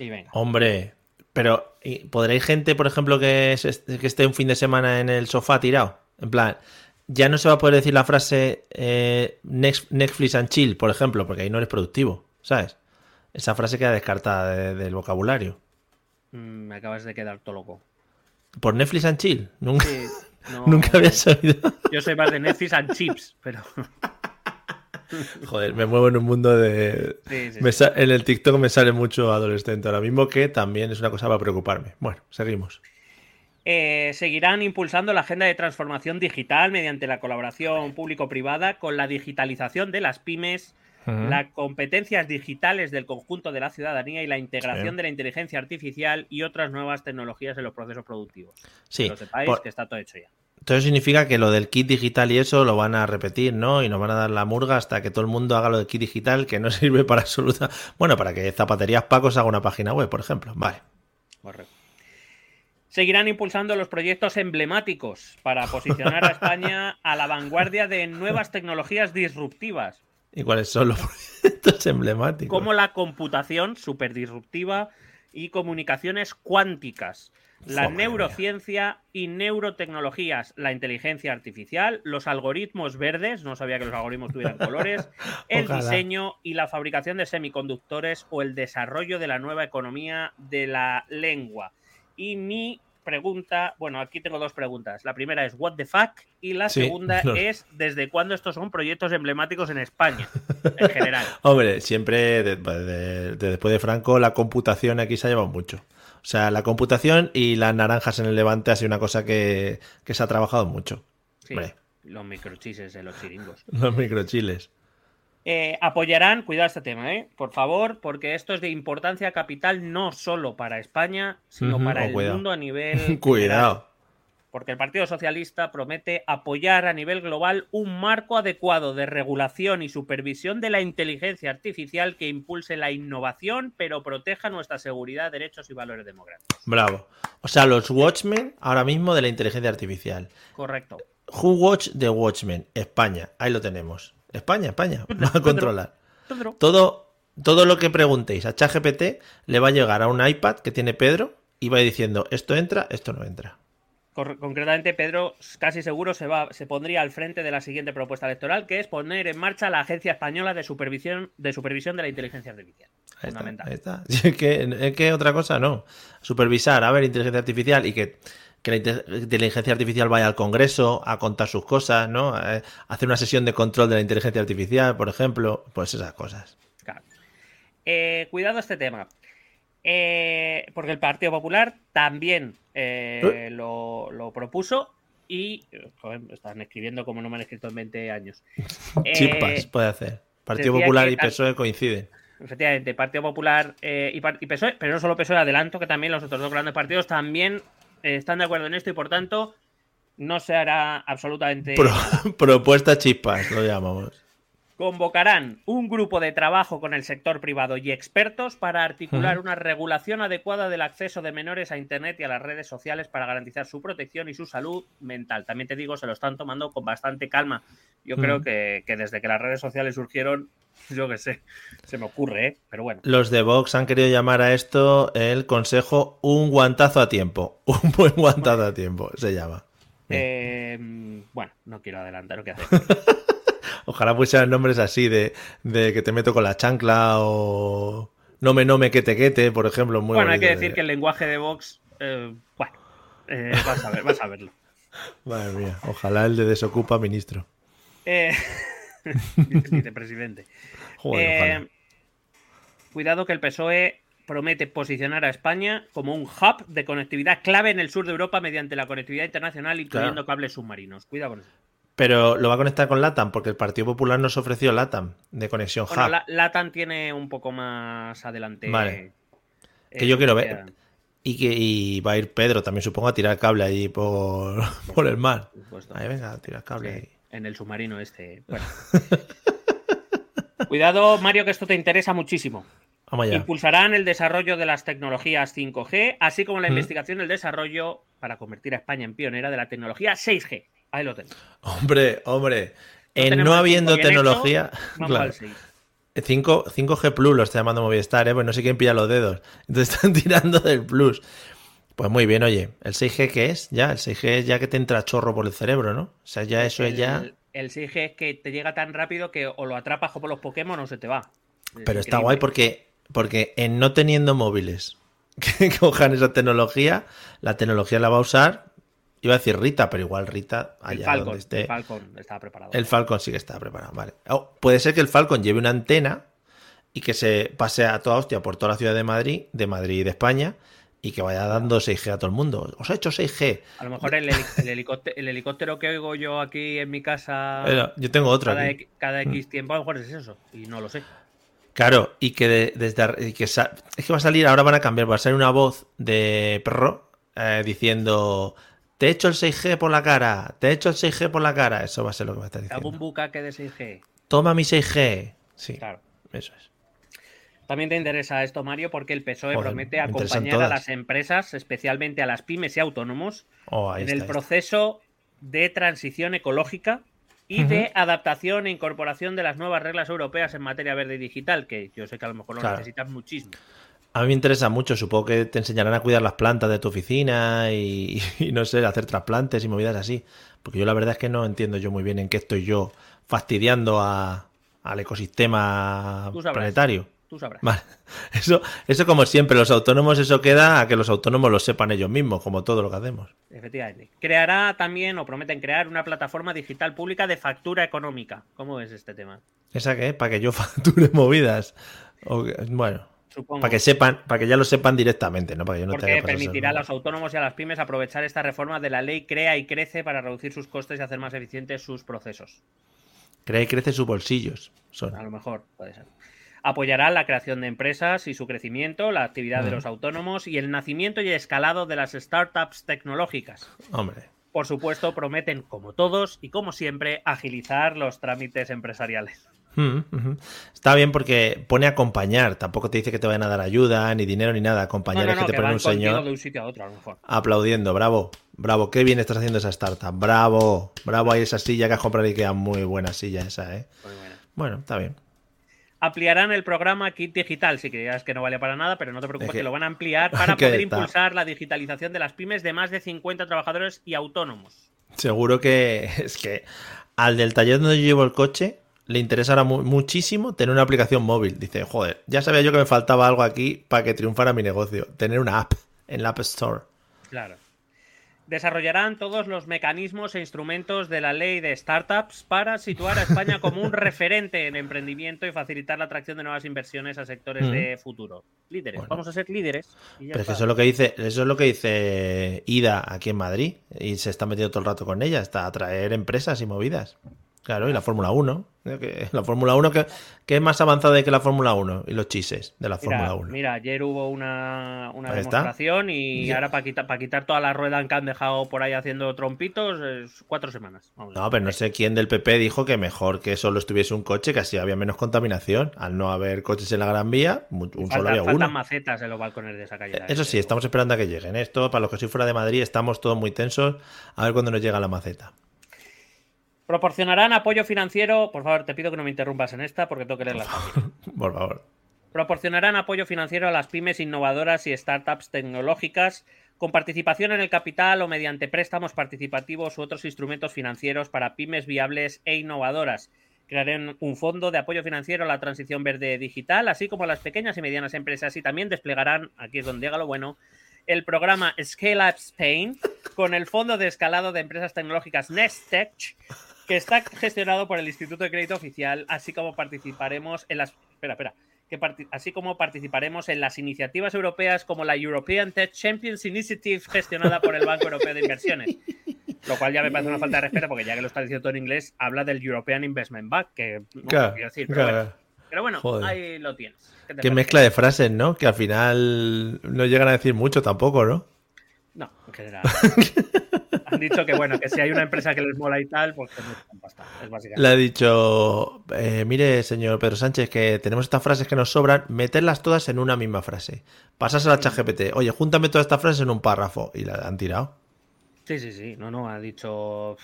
Y venga. Hombre, pero, ¿podréis gente, por ejemplo, que, esté un fin de semana en el sofá tirado? En plan, ya no se va a poder decir la frase eh, Netflix and chill, por ejemplo, porque ahí no eres productivo, ¿sabes? Esa frase queda descartada del vocabulario. Mm, me acabas de quedar todo loco. ¿Por Netflix and chill? Nunca, nunca había sabido. Yo soy más de Netflix and chips, pero... Joder, me muevo en un mundo de... en el TikTok me sale mucho adolescente ahora mismo, que también es una cosa para preocuparme. Bueno, seguimos. Eh, seguirán impulsando la agenda de transformación digital mediante la colaboración público-privada con la digitalización de las pymes, las competencias digitales del conjunto de la ciudadanía y la integración de la inteligencia artificial y otras nuevas tecnologías en los procesos productivos. Sí. Que lo sepáis que está todo hecho ya. Entonces significa que lo del kit digital y eso lo van a repetir, ¿no? Y nos van a dar la murga hasta que todo el mundo haga lo del kit digital, que no sirve para absoluta. Bueno, para que Zapaterías Pacos haga una página web, por ejemplo. Vale. Correcto. Seguirán impulsando los proyectos emblemáticos para posicionar a España a la vanguardia de nuevas tecnologías disruptivas. ¿Y cuáles son los proyectos emblemáticos? Como la computación súper disruptiva y comunicaciones cuánticas, la neurociencia y neurotecnologías, la inteligencia artificial, los algoritmos verdes, no sabía que los algoritmos tuvieran colores, el Ojalá. diseño y la fabricación de semiconductores o el desarrollo de la nueva economía de la lengua. Y mi pregunta, bueno, aquí tengo dos preguntas. La primera es what the fuck y la Sí, segunda no. es desde cuándo estos son proyectos emblemáticos en España, en general. Hombre, siempre de- de- de- después de Franco la computación aquí se ha llevado mucho. O sea, la computación y las naranjas en el Levante ha sido una cosa que, que se ha trabajado mucho. Sí, los microchises de los chiringos. Los microchiles. Eh, apoyarán, cuidado este tema, ¿eh? por favor, porque esto es de importancia capital no solo para España, sino para oh, el cuidado. mundo a nivel. general. Cuidado. Porque el Partido Socialista promete apoyar a nivel global un marco adecuado de regulación y supervisión de la inteligencia artificial que impulse la innovación, pero proteja nuestra seguridad, derechos y valores democráticos. Bravo. O sea, los Watchmen ahora mismo de la inteligencia artificial. Correcto. Who Watch the Watchmen? España. Ahí lo tenemos. España, España. Va a controlar. Todo, todo lo que preguntéis a ChatGPT le va a llegar a un iPad que tiene Pedro y va diciendo esto entra, esto no entra. Concretamente, Pedro casi seguro se, va, se pondría al frente de la siguiente propuesta electoral, que es poner en marcha la Agencia Española de Supervisión de, supervisión de la Inteligencia Artificial. Ahí está, Fundamental. ahí está. Sí, Es que, es que otra cosa no. Supervisar, a ver, inteligencia artificial y que, que la inte- inteligencia artificial vaya al Congreso a contar sus cosas, ¿no? Eh, hacer una sesión de control de la inteligencia artificial, por ejemplo, pues esas cosas. Claro. Eh, cuidado este tema. Eh, porque el Partido Popular también eh, ¿Eh? lo, lo propuso y. Joder, están escribiendo como no me han escrito en 20 años. Eh, Chispas puede hacer. Partido Popular que y PSOE coinciden. Efectivamente, Partido Popular eh, y, y PSOE, pero no solo PSOE, adelanto que también los otros dos grandes partidos también están de acuerdo en esto y por tanto no se hará absolutamente. Pro- propuesta chispas, lo llamamos. Convocarán un grupo de trabajo con el sector privado y expertos para articular una regulación adecuada del acceso de menores a Internet y a las redes sociales para garantizar su protección y su salud mental. También te digo, se lo están tomando con bastante calma. Yo creo que, que desde que las redes sociales surgieron, yo qué sé, se me ocurre, ¿eh? pero bueno. Los de Vox han querido llamar a esto el consejo un guantazo a tiempo. Un buen guantazo a tiempo, se llama. Eh, bueno, no quiero adelantar lo que. Ojalá pusieran nombres así de, de que te meto con la chancla o no me no me que te quete, por ejemplo. Muy bueno, hay que decir que el lenguaje de Vox, eh, bueno, eh, vas a ver, vas a verlo. Madre mía, ojalá el de desocupa ministro. Eh, vicepresidente. Joder, Eh, cuidado que el PSOE promete posicionar a España como un hub de conectividad clave en el sur de Europa mediante la conectividad internacional, incluyendo Claro. cables submarinos. Cuidado con eso. Pero lo va a conectar con LATAM, porque el Partido Popular nos ofreció LATAM de conexión Bueno, hub. la- LATAM tiene un poco más adelante. Vale. eh, Que yo quiero ver. Y que y va a ir Pedro también, supongo, a tirar cable allí por, por el mar. Ahí venga, a tirar cable Sí, ahí. en el submarino este. Bueno. Cuidado, Mario, que esto te interesa muchísimo. Impulsarán el desarrollo de las tecnologías 5G, así como la ¿Mm? investigación y el desarrollo para convertir a España en pionera de la tecnología 6G. Ahí lo tengo. Hombre, hombre. en no habiendo tecnología. hecho, claro. al 6. 5, 5G Plus lo está llamando Movistar, ¿eh? Pues no sé quién pilla los dedos. Entonces están tirando del Plus. Pues muy bien, oye. ¿El 6G qué es? Ya, el 6G es ya que te entra chorro por el cerebro, ¿no? O sea, ya eso es ya. El 6G es que te llega tan rápido que o lo atrapas como los Pokémon o se te va. Es Pero está increíble. guay porque, porque en no teniendo móviles que cojan esa tecnología, la tecnología la va a usar. Iba a decir Rita, pero igual Rita, El allá Falcon, donde esté. el Falcon estaba preparado. El Falcon sí que está preparado, vale. Oh, puede ser que el Falcon lleve una antena y que se pase a toda hostia por toda la ciudad de Madrid, de Madrid y de España, y que vaya dando 6G a todo el mundo. ¿Os ha hecho 6G? A lo mejor el, heli- el helicóptero, el helicóptero que oigo yo aquí en mi casa Eh, yo tengo otro cada, aquí. X, cada X tiempo, a lo mejor es eso. Y no lo sé. Claro, y que de- desde y que es que va a salir, ahora van a cambiar, va a salir una voz de perro eh, diciendo te he hecho el 6G por la cara, te he hecho el 6G por la cara. Eso va a ser lo que va a estar diciendo. bucaque de 6G. Toma mi 6G. Sí, Claro. eso es. También te interesa esto, Mario, porque el PSOE Joder, promete acompañar a las empresas, especialmente a las pymes y autónomos, Oh, en está, el proceso de transición ecológica y de adaptación e incorporación de las nuevas reglas europeas en materia verde y digital, que yo sé que a lo mejor lo Claro. necesitas muchísimo. A mí me interesa mucho, supongo que te enseñarán a cuidar las plantas de tu oficina y, y no sé, hacer trasplantes y movidas así. Porque yo la verdad es que no entiendo yo muy bien en qué estoy yo fastidiando a- al ecosistema Tú sabrás. planetario. Tú sabrás. Vale. Eso, eso como siempre, los autónomos, eso queda a que los autónomos lo sepan ellos mismos, como todo lo que hacemos. Efectivamente. Creará también, o prometen crear, una plataforma digital pública de factura económica. ¿Cómo ves este tema? ¿Esa qué? Para que yo facture movidas. O bueno, Supongo. para que sepan, para que ya lo sepan directamente, ¿no? Para que yo no porque permitirá a el- los autónomos y a las pymes aprovechar esta reforma de la ley Crea y Crece para reducir sus costes y hacer más eficientes sus procesos. Crea y crece sus bolsillos. Son. A lo mejor puede ser. Apoyará la creación de empresas y su crecimiento, la actividad de los autónomos y el nacimiento y escalado de las startups tecnológicas. Hombre. Por supuesto, prometen, como todos y como siempre, agilizar los trámites empresariales. Mm. Está bien porque pone acompañar, tampoco te dice que te vayan a dar ayuda, ni dinero, ni nada. No, Acompañar no, es que te que ponen van un señor de un sitio a otro, a lo mejor. aplaudiendo. Bravo, bravo, qué bien estás haciendo esa startup. Bravo, bravo, hay esa silla que has comprado y queda muy buena silla esa, ¿eh? Muy buena. Bueno, está bien. Ampliarán el programa Kit Digital, si creías que no vale para nada, pero no te preocupes Es que, que- lo van a ampliar para poder está. impulsar la digitalización de las pymes de más de 50 trabajadores y autónomos. Seguro que es que al del taller donde yo llevo el coche le interesará mu- muchísimo tener una aplicación móvil. Dice, joder, ya sabía yo que me faltaba algo aquí para que triunfara mi negocio. Tener una app en la App Store. Claro. Desarrollarán todos los mecanismos e instrumentos de la ley de startups para situar a España como un referente en emprendimiento y facilitar la atracción de nuevas inversiones a sectores Mm. de futuro. Líderes. Bueno. Vamos a ser líderes. y ya Pero está. eso es lo que dice, eso es lo que dice Ida aquí en Madrid. Y se está metiendo todo el rato con ella, hasta atraer empresas y movidas. Claro, y la Fórmula 1. eh, La Fórmula 1 que, que es más avanzada que la Fórmula 1 y los chises de la Fórmula 1. mira, ayer hubo una, una está. demostración y ahora para quitar, para quitar toda la rueda que han dejado por ahí haciendo trompitos, es cuatro semanas. Vamos No, pero no sé quién del PP dijo que mejor que solo estuviese un coche, que así había menos contaminación. Al no haber coches en la Gran Vía, un solo Faltan, había faltan uno. macetas en los balcones de esa calle. Eso sí, estamos esperando a que lleguen. Esto, para los que soy fuera de Madrid, estamos todos muy tensos. A ver cuándo nos llega la maceta. Proporcionarán apoyo financiero. Por favor, te pido que no me interrumpas en esta porque tengo que leerla también. Por favor. Proporcionarán apoyo financiero a las pymes innovadoras y startups tecnológicas con participación en el capital o mediante préstamos participativos u otros instrumentos financieros para pymes viables e innovadoras. Crearán un fondo de apoyo financiero a la transición verde digital, así como a las pequeñas y medianas empresas, y también desplegarán, aquí es donde llega lo bueno, el programa Scale Up Spain con el fondo de escalado de empresas tecnológicas Nestech, que está gestionado por el Instituto de Crédito Oficial, así como participaremos en las. Espera, espera. Que así como participaremos en las iniciativas europeas como la European Tech Champions Initiative gestionada por el Banco Europeo de Inversiones. Lo cual ya me parece una falta de respeto porque ya que lo está diciendo todo en inglés, habla del European Investment Bank, que no Claro, quiero decir, pero claro. bueno, pero bueno, Joder. ahí lo tienes. ¿Qué mezcla de frases, ¿no? Que al final no llegan a decir mucho tampoco, ¿no? No, en general. Han dicho que bueno, que si hay una empresa que les mola y tal, pues que no pasta. Es básicamente. Le ha dicho, eh, mire, señor Pedro Sánchez, que tenemos estas frases que nos sobran, meterlas todas en una misma frase. Pasas a la ChatGPT, oye, júntame todas estas frases en un párrafo. Y la han tirado. Sí, sí, sí. No, no, ha dicho. O,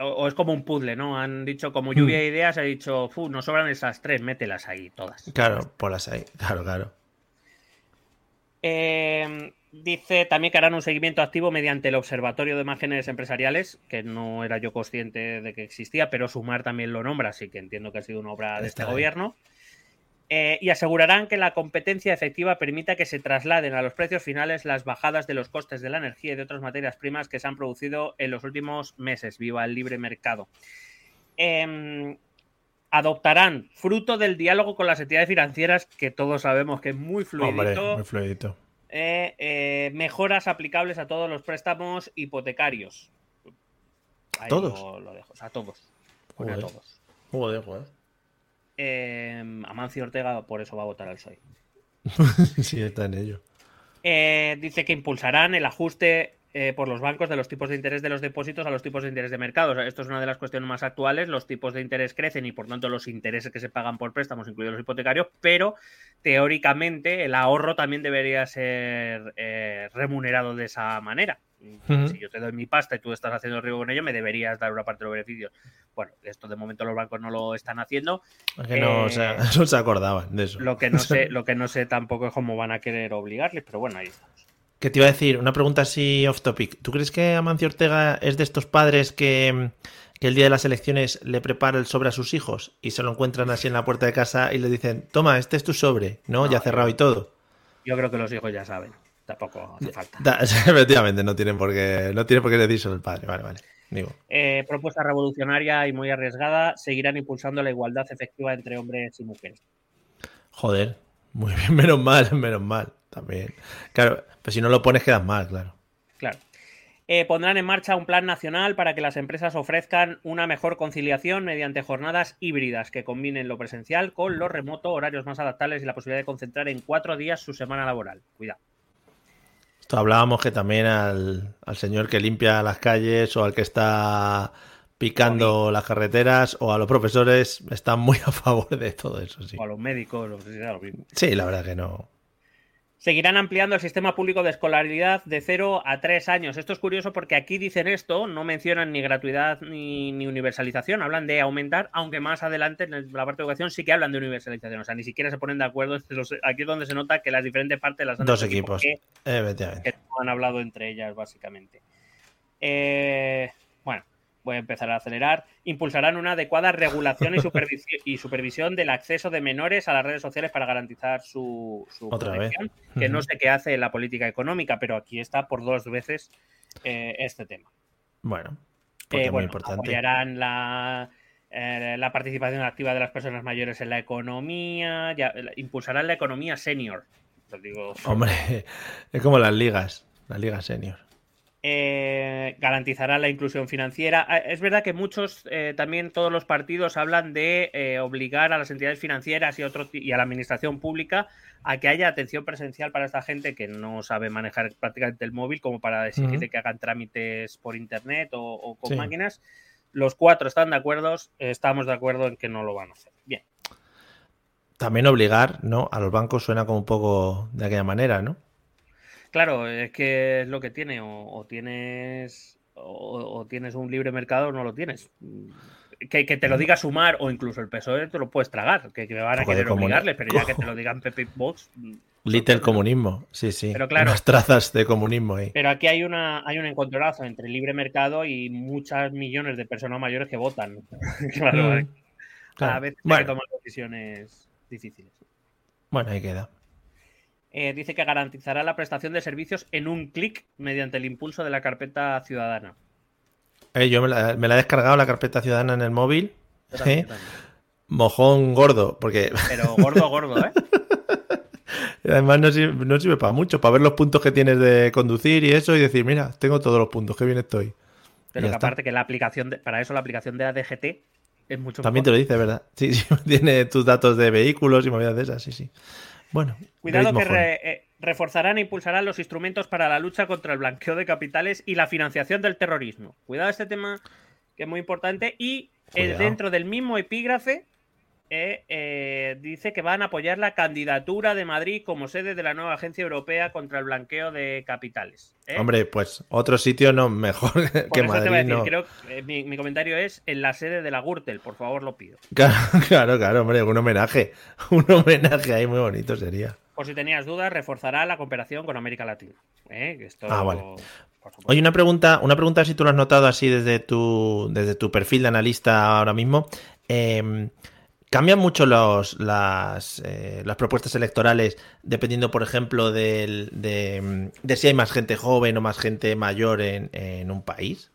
o es como un puzzle, ¿no? Han dicho como lluvia de ideas, ha dicho, "Fu, nos sobran esas tres, mételas ahí todas. Claro, ponlas ahí. Claro, claro. Eh, dice también que harán un seguimiento activo mediante el Observatorio de Imágenes Empresariales, que no era yo consciente de que existía, pero Sumar también lo nombra, así que entiendo que ha sido una obra de Está este gobierno. Eh, y asegurarán que la competencia efectiva permita que se trasladen a los precios finales las bajadas de los costes de la energía y de otras materias primas que se han producido en los últimos meses. Viva el libre mercado. Em, adoptarán, fruto del diálogo con las entidades financieras, que todos sabemos que es muy fluidito, Hombre, muy fluidito. Eh, eh, mejoras aplicables a todos los préstamos hipotecarios. Ahí ¿Todos? Lo, lo dejo, o sea, a todos. A todos. Joder, joder. Eh, Amancio Ortega por eso va a votar al PSOE. sí, está en ello. Eh, dice que impulsarán el ajuste eh, por los bancos de los tipos de interés de los depósitos a los tipos de interés de mercado. O sea, esto es una de las cuestiones más actuales. Los tipos de interés crecen y por tanto los intereses que se pagan por préstamos, incluidos los hipotecarios, pero teóricamente el ahorro también debería ser eh, remunerado de esa manera. Si yo te doy mi pasta y tú estás haciendo riesgo con ello, me deberías dar una parte de los beneficios. Bueno, esto de momento los bancos no lo están haciendo. Que no, o sea, Eh, no se acordaban de eso. Lo que no sé, lo que no sé tampoco es cómo van a querer obligarles, pero bueno, ahí estamos. Que te iba a decir, una pregunta así off topic. ¿Tú crees que Amancio Ortega es de estos padres que, que el día de las elecciones le prepara el sobre a sus hijos y se lo encuentran así en la puerta de casa y le dicen, toma, este es tu sobre, ¿no? ya cerrado y todo. Yo creo que los hijos ya saben. Tampoco hace falta. Da- efectivamente, no tienen por qué, no tiene por qué el padre. Vale, vale. Digo. Eh, propuesta revolucionaria y muy arriesgada. Seguirán impulsando la igualdad efectiva entre hombres y mujeres. Joder, muy bien, menos mal, menos mal. También. Claro, pues si no lo pones quedas mal, claro. Claro. Eh, pondrán en marcha un plan nacional para que las empresas ofrezcan una mejor conciliación mediante jornadas híbridas que combinen lo presencial con lo remoto, horarios más adaptables y la posibilidad de concentrar en cuatro días su semana laboral. Cuidado. Esto hablábamos que también al, al señor que limpia las calles o al que está picando las carreteras o a los profesores están muy a favor de todo eso, sí. O a los médicos, lo que sea, lo mismo. Sí, la verdad que no. Seguirán ampliando el sistema público de escolaridad de 0 a 3 años. Esto es curioso porque aquí dicen esto, no mencionan ni gratuidad ni, ni universalización, hablan de aumentar, aunque más adelante en la parte de educación sí que hablan de universalización. O sea, ni siquiera se ponen de acuerdo. Los- Aquí es donde se nota que las diferentes partes las han Dos equipos. que- Efectivamente. que no han hablado entre ellas, básicamente. Eh, bueno, a empezar a acelerar. Impulsarán una adecuada regulación y, y supervisión del acceso de menores a las redes sociales para garantizar su, su Otra vez. protección, que no sé qué hace la política económica, pero aquí está por dos veces eh, este tema. Bueno, porque Eh, es muy bueno, importante. apoyarán la, eh, la participación activa de las personas mayores en la economía, ya- impulsarán la economía senior. Digo, Hombre, es como las ligas, las ligas senior. Eh, garantizará la inclusión financiera. Ah, Es verdad que muchos, eh, también todos los partidos hablan de eh, obligar a las entidades financieras y, otro, ti- y a la administración pública a que haya atención presencial para esta gente que no sabe manejar prácticamente el móvil, como para exigirle que hagan trámites por internet o, o con Sí. máquinas. Los cuatro están de acuerdo, estamos de acuerdo en que no lo van a hacer. Bien. También obligar, ¿no? A los bancos suena como un poco de aquella manera, ¿no? Claro, es que es lo que tiene, o, o tienes o, o tienes un libre mercado o no lo tienes. Que, que te lo diga Sumar o incluso el PSOE te lo puedes tragar, que, que me van a querer obligarles, pero ya que te lo digan Pepe Vox. mm, Little comunismo, sí, sí. Pero claro. Unas trazas de comunismo ahí. Pero aquí hay una hay un encontronazo entre el libre mercado y muchas millones de personas mayores que votan. claro, Mm, claro. a veces hay Bueno. que tomar decisiones difíciles. Bueno, ahí queda. Eh, dice que garantizará la prestación de servicios en un clic mediante el impulso de la carpeta ciudadana. Eh, yo me la, me la he descargado la carpeta ciudadana en el móvil. ¿eh? Mojón gordo, porque Pero gordo, gordo, ¿eh? además no sirve, no sirve para mucho, para ver los puntos que tienes de conducir y eso y decir, mira, tengo todos los puntos, qué bien estoy. Pero que aparte que la aplicación, de- para eso la aplicación de ADGT es mucho También te lo dice, ¿verdad? Sí, sí, tiene tus datos de vehículos y movidas de esas, sí, sí. Bueno, Cuidado que re- eh, reforzarán e impulsarán los instrumentos para la lucha contra el blanqueo de capitales y la financiación del terrorismo. Cuidado este tema que es muy importante y eh, Cuidado. dentro del mismo epígrafe eh, eh, dice que van a apoyar la candidatura de Madrid como sede de la nueva agencia europea contra el blanqueo de capitales. ¿eh? Hombre, pues otro sitio no mejor Por que eso te voy a Madrid, decir, no. creo que eh, mi, mi comentario es en la sede de la Gürtel, por favor lo pido. Claro, claro, claro, hombre, un homenaje. Un homenaje ahí muy bonito sería. Por si tenías dudas, reforzará la cooperación con América Latina. Ah, vale. Oye, una pregunta, una pregunta si tú lo has notado así desde tu, desde tu perfil de analista ahora mismo. Eh, ¿Cambian mucho los, las, eh, las propuestas electorales dependiendo, por ejemplo, del- de, de si hay más gente joven o más gente mayor en, en un país?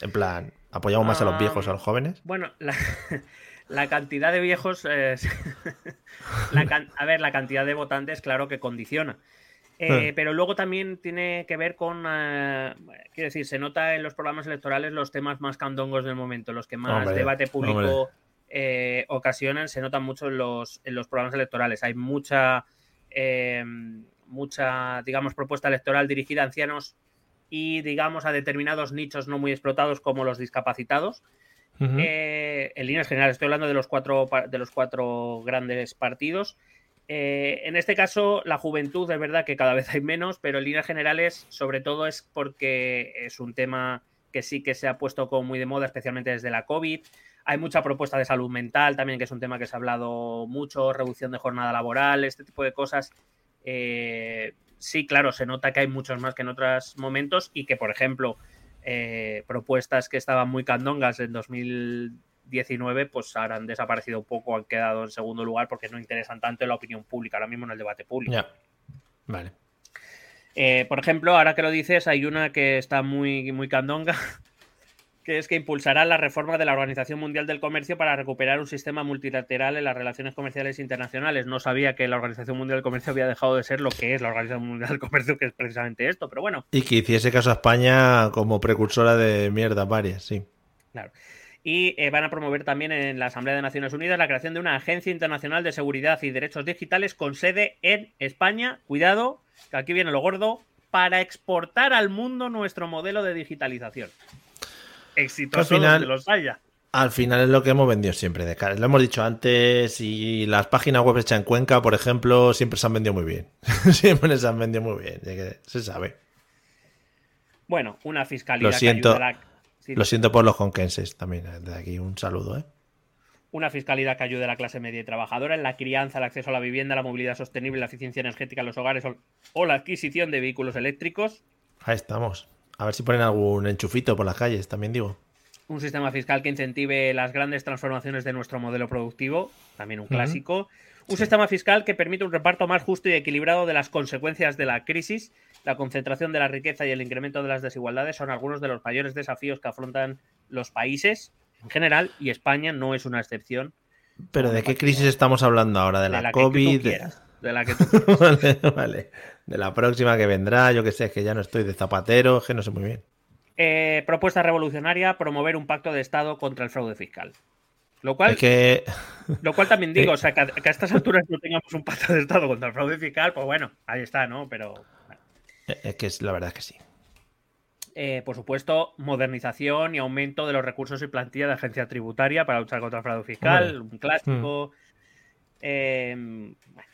En plan, ¿apoyamos más a los viejos o a los jóvenes? Bueno, la, la cantidad de viejos. la can- a ver, la cantidad de votantes, claro que condiciona. Eh, Eh. Pero luego también tiene que ver con. eh, quiero decir, se nota en los programas electorales los temas más candongos del momento, los que más Hombre, debate público hombre. Eh, ocasionan, se notan mucho en los, en los programas electorales. Hay mucha. eh, mucha, digamos, propuesta electoral dirigida a ancianos y, digamos, a determinados nichos no muy explotados como los discapacitados. Eh, en líneas generales, estoy hablando de los cuatro de los cuatro grandes partidos. Eh, en este caso, la juventud es verdad que cada vez hay menos, pero en líneas generales, sobre todo es porque es un tema que sí que se ha puesto como muy de moda, especialmente desde la COVID. Hay mucha propuesta de salud mental también, que es un tema que se ha hablado mucho, reducción de jornada laboral, este tipo de cosas. Eh, sí, claro, se nota que hay muchos más que en otros momentos y que, por ejemplo, eh, propuestas que estaban muy candongas en 2019, pues ahora han desaparecido un poco, han quedado en segundo lugar porque no interesan tanto en la opinión pública, ahora mismo en el debate público. Ya. Vale. Eh, por ejemplo, ahora que lo dices, hay una que está muy, muy candonga, que es que impulsará la reforma de la Organización Mundial del Comercio para recuperar un sistema multilateral en las relaciones comerciales internacionales. No sabía que la Organización Mundial del Comercio había dejado de ser lo que es la Organización Mundial del Comercio, que es precisamente esto, pero bueno. Y que hiciese caso a España como precursora de mierda varias, sí. Claro. Y eh, van a promover también en la Asamblea de Naciones Unidas la creación de una Agencia Internacional de Seguridad y Derechos Digitales con sede en España. Cuidado, que aquí viene lo gordo, para exportar al mundo nuestro modelo de digitalización. Exitoso Al final- donde los haya. Al final es lo que hemos vendido siempre de cara. Lo hemos dicho antes y las páginas web hechas en Cuenca, por ejemplo, siempre se han vendido muy bien. siempre se han vendido muy bien, que se sabe. Bueno, una fiscalidad Lo siento, que sí, lo siento por los conquenses también. Desde aquí un saludo, ¿eh? una fiscalidad que ayude a la clase media y trabajadora en la crianza, el acceso a la vivienda, la movilidad sostenible, la eficiencia energética en los hogares o la adquisición de vehículos eléctricos. Ahí estamos. A ver si ponen algún enchufito por las calles, también digo. Un sistema fiscal que incentive las grandes transformaciones de nuestro modelo productivo, también un clásico. Un sistema fiscal que permite un reparto más justo y equilibrado de las consecuencias de la crisis. La concentración de la riqueza y el incremento de las desigualdades son algunos de los mayores desafíos que afrontan los países en general y España no es una excepción. Pero ¿de qué crisis estamos hablando ahora? ¿De la, de COVID? de la que tú quieras. vale, vale. De la próxima que vendrá, yo que sé, es que ya no estoy de zapatero, es que no sé muy bien. Eh, propuesta revolucionaria, promover un pacto de Estado contra el fraude fiscal. Lo cual, Es que lo cual también digo, o sea, que a, que a estas alturas no tengamos un pacto de Estado contra el fraude fiscal, pues bueno, ahí está, ¿no? Pero, bueno. es que es la verdad es que sí. Eh, por supuesto, modernización y aumento de los recursos y plantilla de agencia tributaria para luchar contra el fraude fiscal, un clásico. Eh, bueno,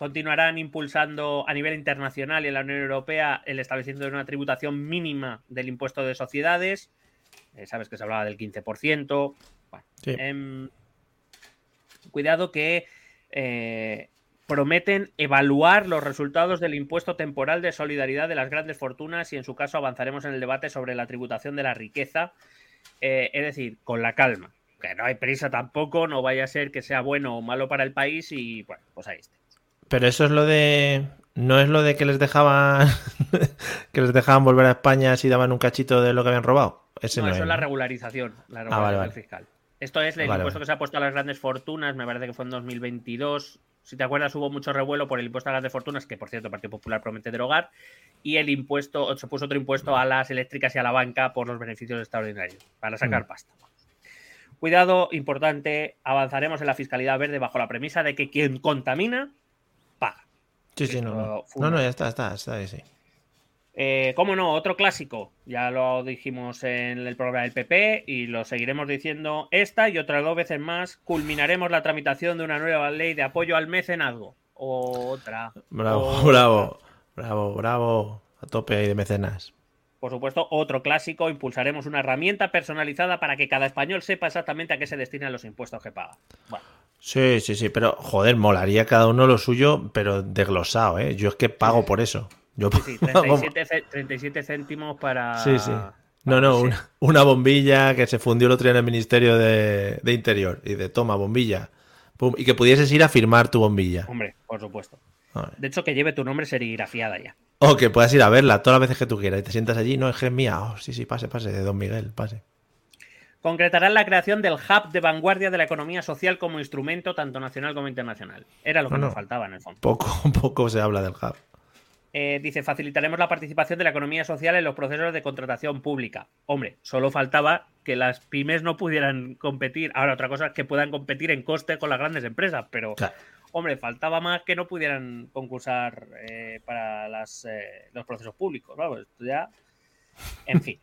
continuarán impulsando a nivel internacional y en la Unión Europea el establecimiento de una tributación mínima del impuesto de sociedades. Eh, Sabes que se hablaba del 15%. Bueno, Sí. em, cuidado que eh, prometen evaluar los resultados del impuesto temporal de solidaridad de las grandes fortunas y en su caso avanzaremos en el debate sobre la tributación de la riqueza. Eh, es decir, con la calma. Que no hay prisa tampoco, no vaya a ser que sea bueno o malo para el país y bueno, pues ahí está. Pero eso es lo de. No es lo de que les dejaban. que les dejaban volver a España si daban un cachito de lo que habían robado. Ese No, no, eso es. la regularización, la Ah, regularización vale, vale. fiscal. Esto es el Vale, impuesto que se ha puesto a las grandes fortunas, me parece que fue en 2022. Si te acuerdas, hubo mucho revuelo por el impuesto a las grandes fortunas, que por cierto el Partido Popular promete derogar, y el impuesto, se puso otro impuesto a las eléctricas y a la banca por los beneficios extraordinarios, para sacar Mm. pasta. Cuidado, importante, avanzaremos en la fiscalidad verde bajo la premisa de que quien contamina. Sí, sí, no. No, no, ya está, está, está ahí, sí. Eh, ¿Cómo no? Otro clásico. Ya lo dijimos en el programa del PP y lo seguiremos diciendo esta y otras dos veces más. Culminaremos la tramitación de una nueva ley de apoyo al mecenazgo. Otra. Bravo, Otra. bravo, bravo, bravo. A tope ahí de mecenas. Por supuesto, otro clásico. Impulsaremos una herramienta personalizada para que cada español sepa exactamente a qué se destinan los impuestos que paga. Bueno, Sí, sí, sí, pero joder, molaría cada uno lo suyo, pero desglosado, ¿eh? Yo es que pago por eso. Yo sí, sí, pago- 37, ce- 37 céntimos para. Sí, sí. No, no, una, bombilla que se fundió el otro día en el Ministerio de, de Interior. Y de toma, bombilla. Pum, y que pudieses ir a firmar tu bombilla. Hombre, por supuesto. Vale. De hecho, que lleve tu nombre serigrafiada ya. O que puedas ir a verla todas las veces que tú quieras y te sientas allí. No, es que es mía. Oh, sí, sí, pase, pase, de Don Miguel, pase. Concretarán la creación del hub de vanguardia de la economía social como instrumento tanto nacional como internacional. Era lo que No, no. nos faltaba en el fondo. Poco, poco se habla del hub. Eh, dice, facilitaremos la participación de la economía social en los procesos de contratación pública. Hombre, solo faltaba que las pymes no pudieran competir. Ahora, otra cosa es que puedan competir en coste con las grandes empresas, pero, Claro. hombre, faltaba más que no pudieran concursar eh, para las, eh, los procesos públicos. Vamos, esto ya... En fin.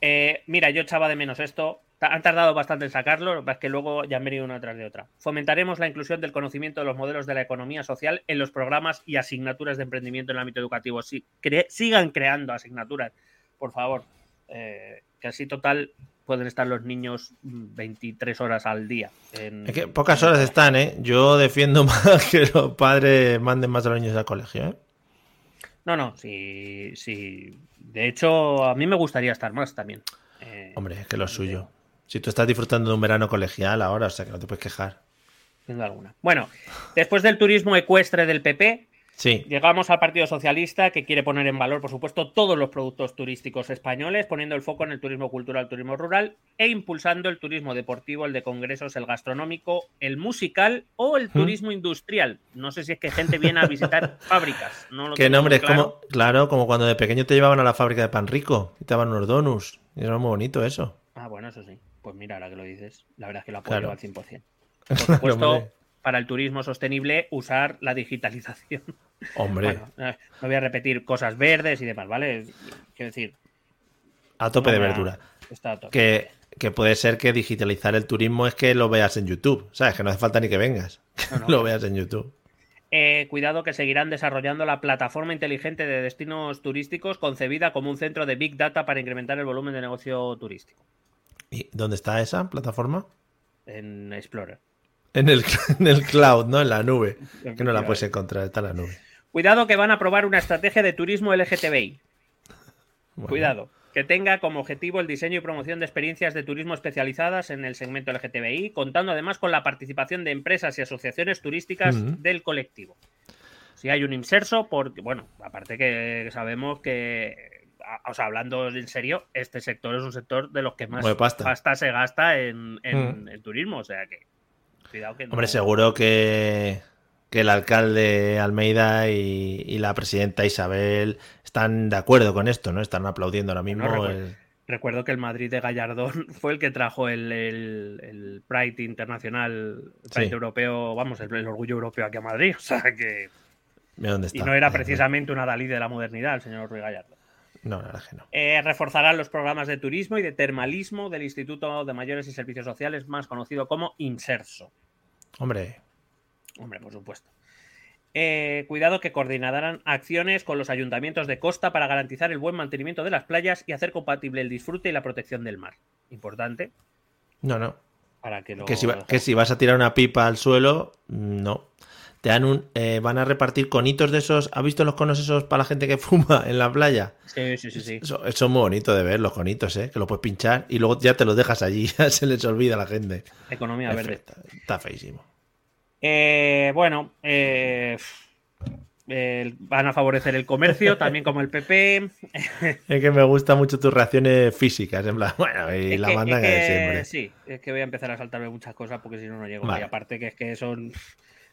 Mira, yo echaba de menos esto. Han tardado bastante en sacarlo, lo que pasa es que luego ya han venido una tras de otra. Fomentaremos la inclusión del conocimiento de los modelos de la economía social en los programas y asignaturas de emprendimiento en el ámbito educativo. Sí, cre- sigan creando asignaturas, por favor. Eh, que así total pueden estar los niños mm, 23 horas al día. en- Es que pocas horas están, ¿eh? Yo defiendo más que los padres manden más a los niños al colegio, ¿eh? No, no, sí, sí. De hecho, a mí me gustaría estar más también. Eh, Hombre, es que lo suyo. Si tú estás disfrutando de un verano colegial ahora, o sea que no te puedes quejar. sin duda alguna. Bueno, después del turismo ecuestre del PP, Sí, Llegamos al Partido Socialista, que quiere poner en valor, por supuesto, todos los productos turísticos españoles, poniendo el foco en el turismo cultural, el turismo rural e impulsando el turismo deportivo, el de congresos, el gastronómico, el musical o el turismo industrial. No sé si es que gente viene a visitar fábricas. No lo tengo nombre, muy es como, claro, como cuando de pequeño te llevaban a la fábrica de pan rico y te daban unos donuts. Y era muy bonito eso. Ah, bueno, eso sí. Pues mira, ahora que lo dices, la verdad es que lo apoyo Claro. al 100%. Por supuesto, para el turismo sostenible, usar la digitalización. Hombre, Bueno, eh, no voy a repetir cosas verdes y demás, ¿vale? Quiero decir, a tope de no verdura. Está a tope. Que, que puede ser que digitalizar el turismo es que lo veas en YouTube, ¿sabes? Que no hace falta ni que vengas. No, no. lo veas en YouTube. Eh, cuidado que seguirán desarrollando la plataforma inteligente de destinos turísticos concebida como un centro de Big Data para incrementar el volumen de negocio turístico ¿Y dónde está esa plataforma? en Explorer. En el, en el cloud, ¿no? En la nube. Que no la puedes encontrar, está en la nube. Cuidado que van a probar una estrategia de turismo LGTBI. Bueno. Cuidado. Que tenga como objetivo el diseño y promoción de experiencias de turismo especializadas en el segmento LGTBI, contando además con la participación de empresas y asociaciones turísticas del colectivo. Si hay un inserso, porque, bueno, aparte que sabemos que, o sea, hablando en serio, este sector es un sector de los que más pasta. se gasta en, en- Mm. en turismo, o sea que, cuidado que no- Hombre, seguro que, que el alcalde Almeida y, y la presidenta Isabel están de acuerdo con esto, ¿no? Están aplaudiendo ahora mismo. recuerdo. el- Recuerdo que el Madrid de Gallardón fue el que trajo el, el- el Pride internacional, el Pride Sí. europeo, vamos, el, el orgullo europeo aquí a Madrid. O sea que. Y no era precisamente una Dalí de la modernidad, el señor Ruiz Gallardo. No, la que no. Eh, reforzarán los programas de turismo y de termalismo del Instituto de Mayores y Servicios Sociales, más conocido como INSERSO. Hombre, Hombre, por supuesto. Eh, cuidado que coordinarán acciones con los ayuntamientos de costa para garantizar el buen mantenimiento de las playas y hacer compatible el disfrute y la protección del mar. Importante no, no. para que lo. Que si, va- que si vas a tirar una pipa al suelo, no. Te dan un, eh, van a repartir conitos de esos. ¿Has visto los conos esos para la gente que fuma en la playa? Sí, sí, sí. sí. Eso es muy bonito de ver, los conitos, ¿eh? Que lo puedes pinchar y luego ya te los dejas allí. Ya se les olvida a la gente. Economía verde. Está, está feísimo. Eh, bueno, eh, eh, van a favorecer el comercio, también como el PP. Es que me gustan mucho tus reacciones físicas. En plan, bueno, y Es la que- mandanga es de que- siempre. Sí, es que voy a empezar a saltarme muchas cosas porque si no, no llego. Vale. Y aparte que es que son...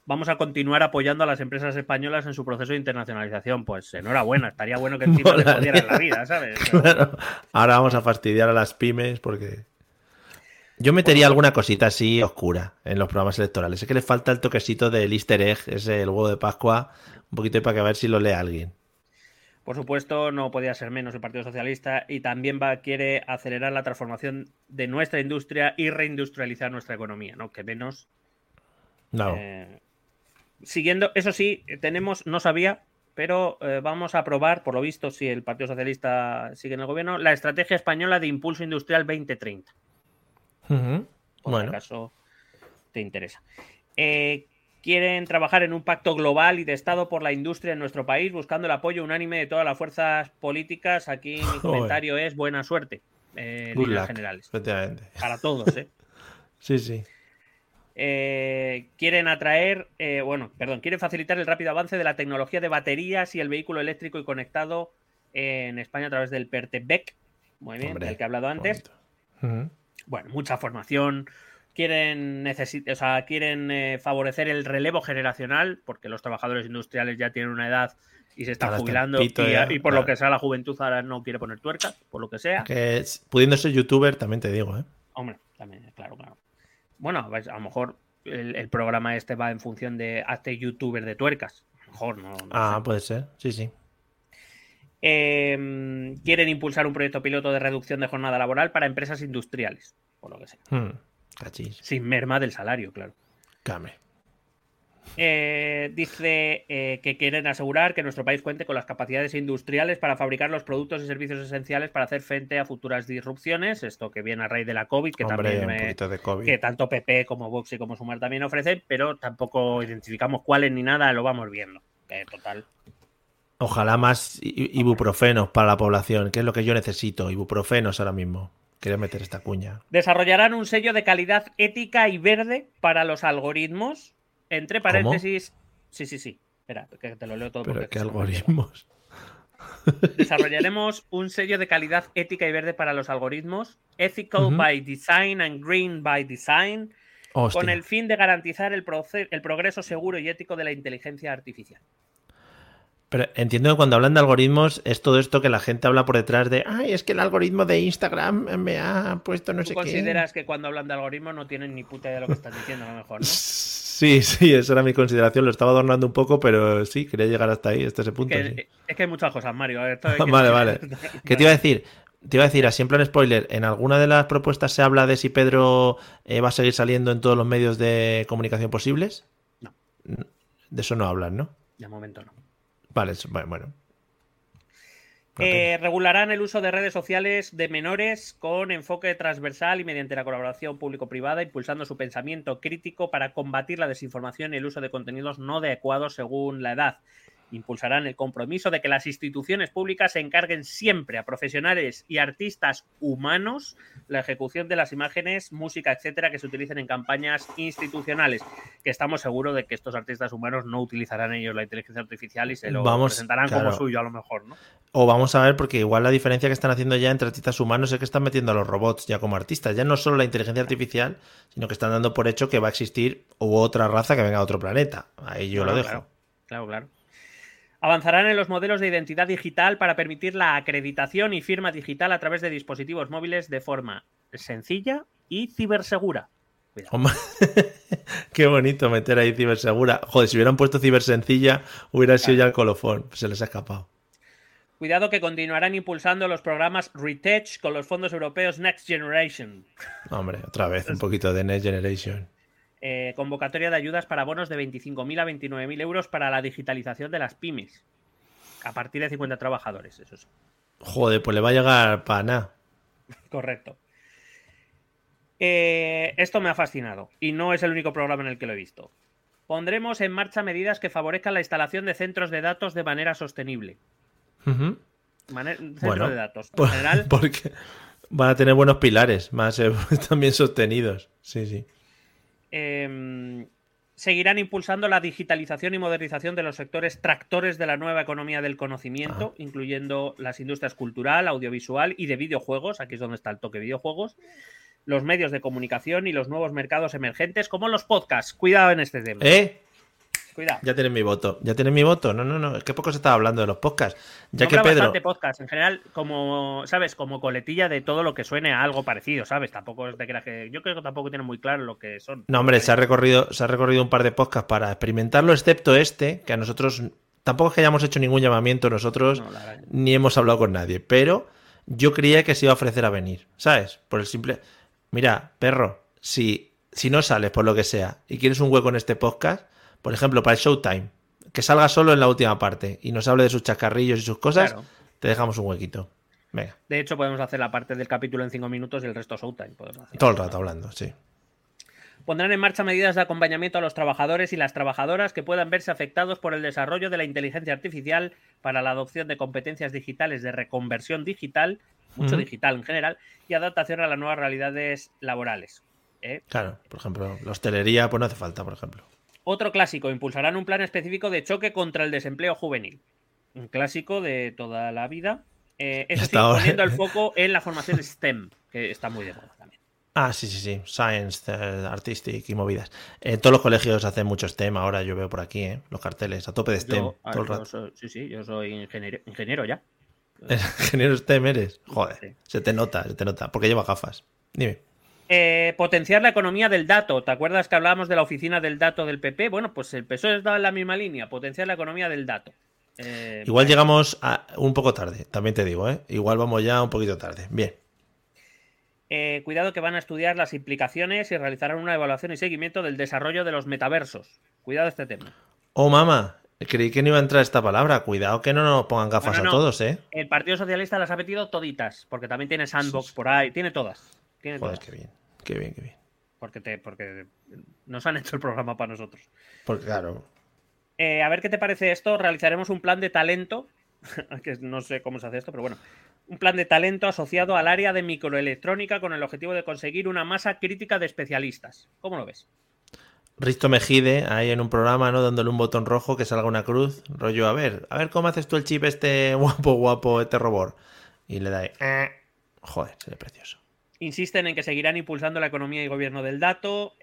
Vamos a continuar apoyando a las empresas españolas en su proceso de internacionalización. Pues enhorabuena, estaría bueno que encima Molaría. jodieran la vida, ¿sabes? Claro. Ahora vamos a fastidiar a las pymes porque. Yo metería alguna cosita así oscura en los programas electorales. Es que les falta el toquecito del easter egg, ese el huevo de Pascua, un poquito para que a ver si lo lee alguien. Por supuesto, no podía ser menos el Partido Socialista y también va, quiere acelerar la transformación de nuestra industria y reindustrializar nuestra economía, ¿no? Que menos. No. Eh, siguiendo, eso sí, tenemos, no sabía, pero eh, vamos a aprobar, por lo visto, si el Partido Socialista sigue en el gobierno, la estrategia española de impulso industrial 2030. Ujú. Por Bueno, si acaso te interesa. Eh, quieren trabajar en un pacto global y de Estado por la industria en nuestro país, buscando el apoyo unánime de todas las fuerzas políticas. Aquí mi Joder. comentario es buena suerte, eh, en generales. Para todos, ¿eh? Sí, sí. Eh, quieren atraer, eh, bueno, perdón, quieren facilitar el rápido avance de la tecnología de baterías y el vehículo eléctrico y conectado en España a través del PERTEBEC, muy bien, Hombre, del que he hablado antes. Bueno, mucha formación. Quieren, o sea, quieren eh, favorecer el relevo generacional, porque los trabajadores industriales ya tienen una edad y se están Ahora jubilando. Y, ya, y por lo que sea, la juventud ahora no quiere poner tuercas, por lo que sea. Que pudiendo ser youtuber, también te digo, ¿eh? Hombre, también, claro, claro. Bueno, a lo mejor el, el programa este va en función de hazte youtuber de tuercas. A lo mejor no. no Ah, sé. puede ser. Sí, sí. Eh, quieren impulsar un proyecto piloto de reducción de jornada laboral para empresas industriales. por lo que sea. Hmm. Sin merma del salario, claro. Came. Eh, dice eh, que quieren asegurar que nuestro país cuente con las capacidades industriales para fabricar los productos y servicios esenciales para hacer frente a futuras disrupciones. Esto que viene a raíz de la COVID, que Hombre, también un eh, poquito de COVID. que tanto PP como Vox y como Sumar también ofrecen, pero tampoco identificamos cuáles ni nada, lo vamos viendo. Total. Ojalá más ibuprofenos para la población, que es lo que yo necesito. Ibuprofenos ahora mismo. Quería meter esta cuña. Desarrollarán un sello de calidad ética y verde para los algoritmos. Entre paréntesis. Sí, sí, sí. Espera, que te lo leo todo. Pero qué algoritmos. Desarrollaremos un sello de calidad ética y verde para los algoritmos. Ethical by design and green by design. Hostia. Con el fin de garantizar el, el progreso seguro y ético de la inteligencia artificial. Pero entiendo que cuando hablan de algoritmos es todo esto que la gente habla por detrás de, ay, es que el algoritmo de Instagram me ha puesto no ¿Tú sé consideras que cuando hablan de algoritmos no tienen ni puta idea de lo que estás diciendo, a lo mejor, qué. no? Sí, sí, esa era mi consideración. Lo estaba adornando un poco, pero sí, quería llegar hasta ahí, hasta ese punto. Que- sí. Es que hay muchas cosas, Mario. Vale, vale. ¿Qué te iba a decir? Te iba a decir, así en plan spoiler, ¿en alguna de las propuestas se habla de si Pedro eh, va a seguir saliendo en todos los medios de comunicación posibles? No. De eso no hablan, ¿no? De momento no. Vale, bueno. Eh, regularán el uso de redes sociales de menores con enfoque transversal y mediante la colaboración público-privada, impulsando su pensamiento crítico para combatir la desinformación y el uso de contenidos no adecuados según la edad. Impulsarán el compromiso de que las instituciones públicas se encarguen siempre a profesionales y artistas humanos la ejecución de las imágenes, música, etcétera, que se utilicen en campañas institucionales. Que estamos seguros de que estos artistas humanos no utilizarán ellos la inteligencia artificial y se lo Vamos, presentarán claro. como suyo, a lo mejor, ¿no? O vamos a ver, porque igual la diferencia que están haciendo ya entre artistas humanos es que están metiendo a los robots ya como artistas. Ya no solo la inteligencia artificial, sino que están dando por hecho que va a existir u otra raza que venga de otro planeta. Ahí yo lo dejo. Claro, claro, claro. Avanzarán en los modelos de identidad digital para permitir la acreditación y firma digital a través de dispositivos móviles de forma sencilla y cibersegura. Qué bonito meter ahí cibersegura. Joder, si hubieran puesto cibersencilla, hubiera sido ya el colofón. Se les ha escapado. Cuidado que continuarán impulsando los programas Retech con los fondos europeos Next Generation. Hombre, otra vez, un poquito de Next Generation. Eh, convocatoria de ayudas para bonos de 25.000 a 29.000 euros para la digitalización de las pymes. A partir de 50 trabajadores, eso sí. Joder, pues le va a llegar para nada. Correcto. Eh, esto me ha fascinado y no es el único programa en el que lo he visto. Pondremos en marcha medidas que favorezcan la instalación de centros de datos de manera sostenible. Ujú. Mane- centro Bueno, de datos. En Por- general, Porque van a tener buenos pilares, más eh, también sostenidos. Sí, sí. Eh, seguirán impulsando la digitalización y modernización de los sectores tractores de la nueva economía del conocimiento, incluyendo las industrias cultural, audiovisual y de videojuegos. Aquí es donde está el toque videojuegos. Los medios de comunicación y los nuevos mercados emergentes, como los podcasts. Cuidado en este tema. ¿Eh? Cuidado. Ya tienen mi voto. Ya tienen mi voto. No, no, no. Es que poco se estaba hablando de los podcasts. Ya Nombra que Pedro. bastante podcast en general, como, ¿sabes? Como coletilla de todo lo que suene a algo parecido, ¿sabes? Tampoco es de que, que yo creo que tampoco tienen muy claro lo que son. No, hombre, se ha recorrido, se ha recorrido un par de podcasts para experimentarlo, excepto este, que a nosotros tampoco es que hayamos hecho ningún llamamiento nosotros, no. ni hemos hablado con nadie, pero yo creía que se iba a ofrecer a venir, ¿sabes? Por el simple. Mira, perro, si, si no sales por lo que sea y quieres un hueco en este podcast, por ejemplo, para el Showtime, que salga solo en la última parte y nos hable de sus chascarrillos y sus cosas, Claro. te dejamos un huequito. Venga, De hecho, podemos hacer la parte del capítulo en cinco minutos y el resto Showtime. podemos hacer. todo el rato hablando, sí. Pondrán en marcha medidas de acompañamiento a los trabajadores y las trabajadoras que puedan verse afectados por el desarrollo de la inteligencia artificial para la adopción de competencias digitales de reconversión digital, mucho digital en general, y adaptación a las nuevas realidades laborales. ¿eh? Claro, por ejemplo, la hostelería, pues no hace falta, por ejemplo. Otro clásico, impulsarán un plan específico de choque contra el desempleo juvenil. Un clásico de toda la vida. Eh, eso sí, poniendo el foco en la formación STEM, que está muy de moda también. Ah, sí, sí, sí. Science, eh, Artistic y movidas. En todos los colegios hacen mucho STEM ahora, yo veo por aquí, ¿eh? Los carteles, a tope de STEM, Yo, ah, todo el yo rato. soy- sí, sí, yo soy ingeniero, ingeniero ya. Ingeniero STEM eres. Joder, Sí. se te nota, se te nota. Porque lleva gafas. Dime. Eh, potenciar la economía del dato. ¿Te acuerdas que hablábamos de la oficina del dato del PP? Bueno, pues el PSOE estaba en la misma línea, potenciar la economía del dato. Eh, Igual llegamos a un poco tarde, también te digo, ¿eh? Igual vamos ya un poquito tarde. Bien. Eh, cuidado que van a estudiar las implicaciones y realizarán una evaluación y seguimiento del desarrollo de los metaversos. Cuidado este tema. Oh, mamá, creí que no iba a entrar esta palabra. Cuidado que no nos pongan gafas Bueno, a todos, ¿eh? El Partido Socialista las ha metido toditas, porque también tiene Sandbox por ahí, tiene todas. Tiene Joder, qué bien, qué bien, qué bien. Porque, te, porque nos han hecho el programa para nosotros. Porque claro, Eh, a ver qué te parece esto. Realizaremos un plan de talento, que no sé cómo se hace esto, pero bueno. Un plan de talento asociado al área de microelectrónica con el objetivo de conseguir una masa crítica de especialistas. ¿Cómo lo ves? Risto Mejide, ahí en un programa, ¿no? Dándole un botón rojo que salga una cruz. Rollo, a ver, a ver cómo haces tú el chip este guapo, guapo, este robot. Y le da ahí, eh. Joder, sería precioso. Insisten en que seguirán impulsando la economía y gobierno del dato.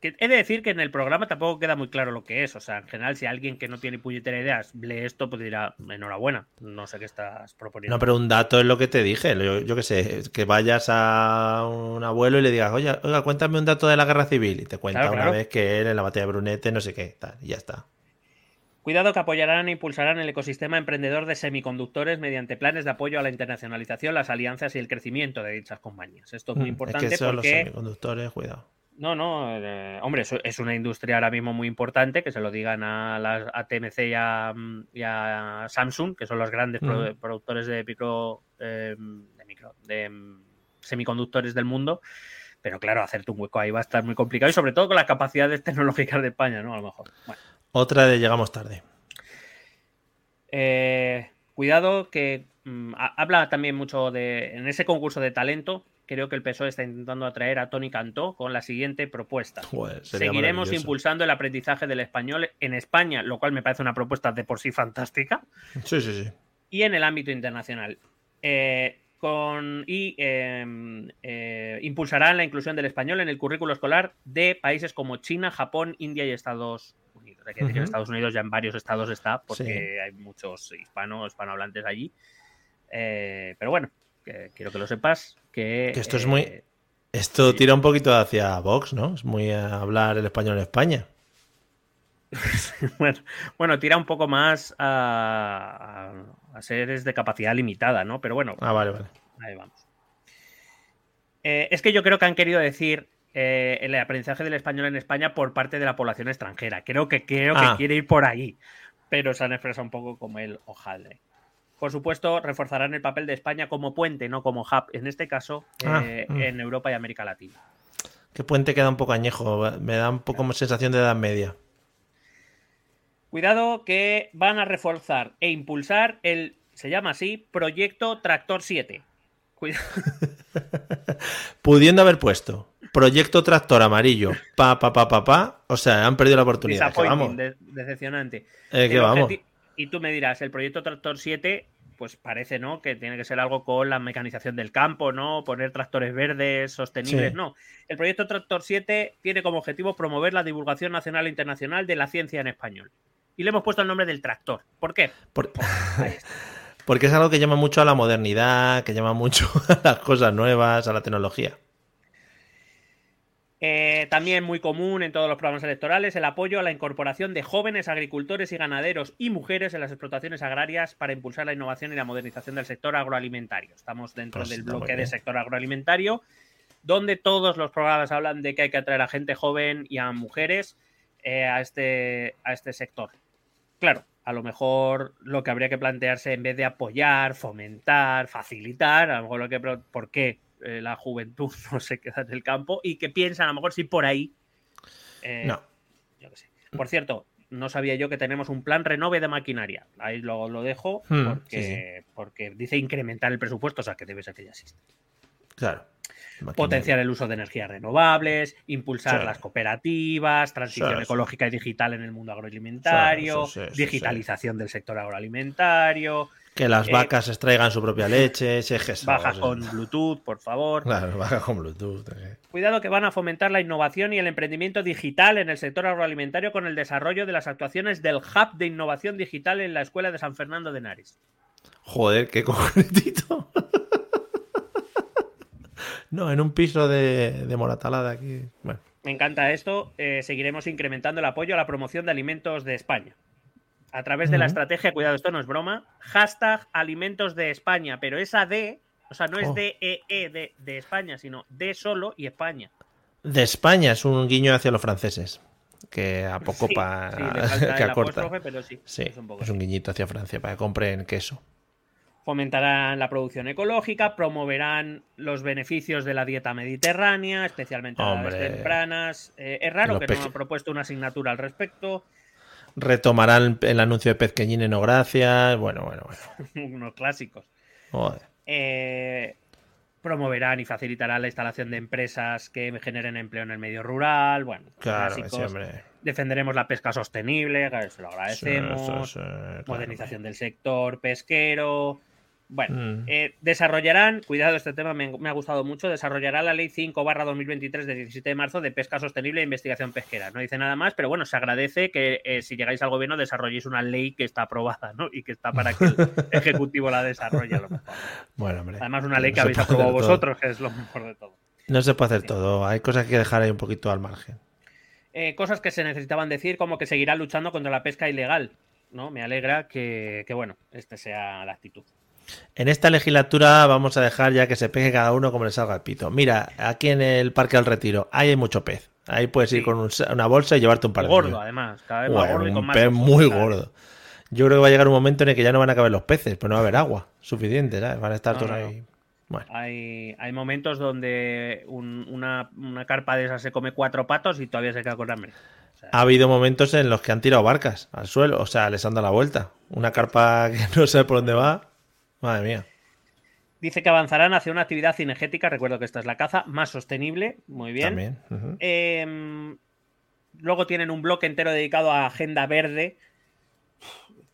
Que he de decir que en el programa tampoco queda muy claro lo que es. O sea, en general, si alguien que no tiene puñetera idea lee esto, pues dirá, enhorabuena. No sé qué estás proponiendo. No, pero un dato es lo que te dije. Yo, yo qué sé, que vayas a un abuelo y le digas, oye, oiga, cuéntame un dato de la guerra civil. Y te cuenta Claro, una claro. vez que él en la batalla de Brunete, no sé qué, tal, y ya está. Cuidado que apoyarán e impulsarán el ecosistema emprendedor de semiconductores mediante planes de apoyo a la internacionalización, las alianzas y el crecimiento de dichas compañías. Esto es muy Mm, importante es que eso, los porque semiconductores, cuidado. No, no, eh, hombre, es una industria ahora mismo muy importante, que se lo digan a, las, a TMC y a, mm, y a Samsung, que son los grandes produ- Ujú. productores de micro, eh, de, micro de mm, semiconductores del mundo. Pero claro, hacerte un hueco ahí va a estar muy complicado y sobre todo con las capacidades tecnológicas de España, ¿no? A lo mejor. Bueno. Otra de llegamos tarde. Eh, cuidado que mm, ha- habla también mucho de. En ese concurso de talento, creo que el PSOE está intentando atraer a Tony Cantó con la siguiente propuesta. Joder, Seguiremos impulsando el aprendizaje del español en España, lo cual me parece una propuesta de por sí fantástica, Sí, sí, sí. y en el ámbito internacional. Eh, con, y eh, eh, impulsarán la inclusión del español en el currículo escolar de países como China, Japón, India y Estados Que en. Estados Unidos ya en varios estados está, porque Sí. hay muchos hispanos, hispanohablantes allí. Eh, pero bueno, que quiero que lo sepas. Que, Que esto es eh, muy- Esto tira un poquito hacia Vox, ¿no? Es muy a hablar el español en España. bueno, bueno, tira un poco más a, a, a seres de capacidad limitada, ¿no? Pero bueno, Ah, vale, vale. ahí vamos. Eh, es que yo creo que han querido decir eh, el aprendizaje del español en España por parte de la población extranjera. Creo que creo Ah. que quiere ir por ahí, pero se han expresado un poco como el hojaldre. Por supuesto, reforzarán el papel de España como puente, no como hub, en este caso, Ah, eh, mm. en Europa y América Latina. Que puente queda un poco añejo. Me da un poco como sensación de edad media. Cuidado que van a reforzar e impulsar el, se llama así, Proyecto Tractor 7. Cuidado. Pudiendo haber puesto proyecto tractor amarillo, pa, pa, pa, pa, pa. O sea, han perdido la oportunidad. Que vamos. de- decepcionante. Eh, que vamos. Y tú me dirás, el proyecto Tractor 7, pues parece, ¿no? Que tiene que ser algo con la mecanización del campo, ¿no? Poner tractores verdes, sostenibles, Sí. no. El proyecto Tractor 7 tiene como objetivo promover la divulgación nacional e internacional de la ciencia en español. Y le hemos puesto el nombre del tractor. ¿Por qué? Por- está. Porque es algo que llama mucho a la modernidad, que llama mucho a las cosas nuevas, a la tecnología. Eh, también muy común en todos los programas electorales el apoyo a la incorporación de jóvenes agricultores y ganaderos y mujeres en las explotaciones agrarias para impulsar la innovación y la modernización del sector agroalimentario. Estamos dentro Pues del bloque de sector agroalimentario, donde todos los programas hablan de que hay que atraer a gente joven y a mujeres eh, a, este, a este sector. Claro, a lo mejor lo que habría que plantearse en vez de apoyar, fomentar, facilitar, a lo mejor lo que... ¿Por qué? Eh, la juventud no se queda en el campo y que piensan a lo mejor si por ahí. eh, No. yo sé. Por cierto, no sabía yo que tenemos un plan renove de maquinaria. Ahí lo, lo dejo Hmm, porque, porque dice incrementar el presupuesto, o sea que debe ser que ya existe. Claro. Maquinaria. Potenciar el uso de energías renovables, impulsar las cooperativas, transición Sí, ecológica y digital en el mundo agroalimentario, digitalización del sector agroalimentario, Que las Eh, vacas extraigan su propia leche, si es que eso, baja o sea, con Bluetooth, por favor. Claro, baja con Bluetooth. eh. Cuidado que van a fomentar la innovación y el emprendimiento digital en el sector agroalimentario con el desarrollo de las actuaciones del Hub de Innovación Digital en la Escuela de San Fernando de Henares. Joder, qué concretito. no, en un piso de, de Moratala de aquí. Bueno, Me encanta esto. eh, seguiremos incrementando el apoyo a la promoción de alimentos de España. A través de la estrategia, cuidado, esto no es broma, hashtag alimentos de España, pero esa D O sea, no es Oh. de EE de, de España, sino de solo y España. De España es un guiño hacia los franceses. Que a poco Sí, para sí, que acorta. pero sí, Sí, es un poco es un guiñito hacia Francia para que compren queso. Fomentarán la producción ecológica, promoverán los beneficios de la dieta mediterránea, especialmente a las tempranas. Eh, es raro Los que no han propuesto una asignatura al respecto. Retomarán el anuncio de Pezqueñines no gracias. Bueno, bueno, bueno. Unos clásicos. Joder. Eh, promoverán y facilitarán la instalación de empresas que generen empleo en el medio rural. Bueno, Claro, clásicos. Defenderemos la pesca sostenible, se lo agradecemos. Sí, sí, sí, claro. Modernización del sector pesquero. Bueno, Mm. eh, desarrollarán, cuidado, este tema me, me ha gustado mucho, desarrollará la ley 5 barra 2023 de 17 de marzo de pesca sostenible e investigación pesquera. No dice nada más, pero bueno, se agradece que eh, si llegáis al gobierno desarrolléis una ley que está aprobada, ¿no? Y que está para que el Ejecutivo la desarrolle a lo mejor. Bueno, hombre. Además, una ley No que habéis aprobado todo. vosotros, que es lo mejor de todo. No se puede hacer todo. Hay cosas que dejar ahí un poquito al margen. Eh, cosas que se necesitaban decir, como que seguirá luchando contra la pesca ilegal. ¿no? Me alegra que, que, bueno, este sea la actitud. En esta legislatura vamos a dejar ya que se pegue cada uno como le salga el pito. Mira, aquí en el Parque del Retiro ahí hay mucho pez. Ahí puedes ir Sí. con un- una bolsa y llevarte un par de Gordo, además, cada vez más Bueno, gordo y con un más pez ojos, muy ¿sabes? gordo. Yo creo que va a llegar un momento en el que ya no van a caber los peces, pues no va a haber agua suficiente, ¿sabes? Van a estar No, todos no, ahí. Bueno, Hay, hay momentos donde un- una, una carpa de esas se come cuatro patos y todavía se queda con hambre. O sea, ha habido momentos en los que han tirado barcas al suelo, o sea, les han dado la vuelta. Una carpa que no sé por dónde va. Madre mía. Dice que avanzarán hacia una actividad cinegética, recuerdo que esta es la caza, más sostenible, muy bien. También. Eh, luego tienen un bloque entero dedicado a agenda verde,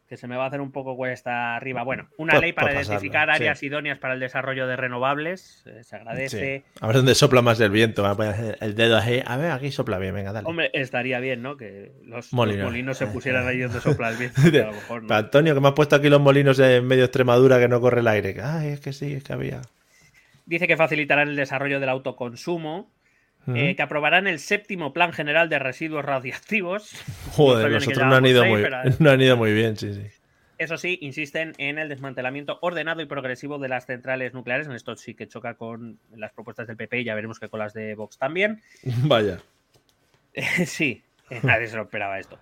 que se me va a hacer un poco cuesta arriba. Bueno, una ley para pasarlo, identificar áreas sí. idóneas para el desarrollo de renovables, eh, se agradece. Sí. A ver dónde sopla más el viento. El dedo ahí. A ver, aquí sopla bien, venga, dale. Hombre, estaría bien, ¿no? Que los los Molinos. se pusieran ahí donde sopla el viento. que a lo mejor no. Antonio, que me has puesto aquí los molinos en medio Extremadura que no corre el aire. Ay, es que sí, es que había. Dice que facilitarán el desarrollo del autoconsumo, Eh, que aprobarán el séptimo Plan General de Residuos Radiactivos. Joder, no han, llevábamos ido seis, muy, pero- no han ido muy bien, sí, sí. Eso sí, insisten en el desmantelamiento ordenado y progresivo de las centrales nucleares. En esto sí que choca con las propuestas del PP y ya veremos que con las de Vox también. Vaya. sí, eh, nadie se lo esperaba esto.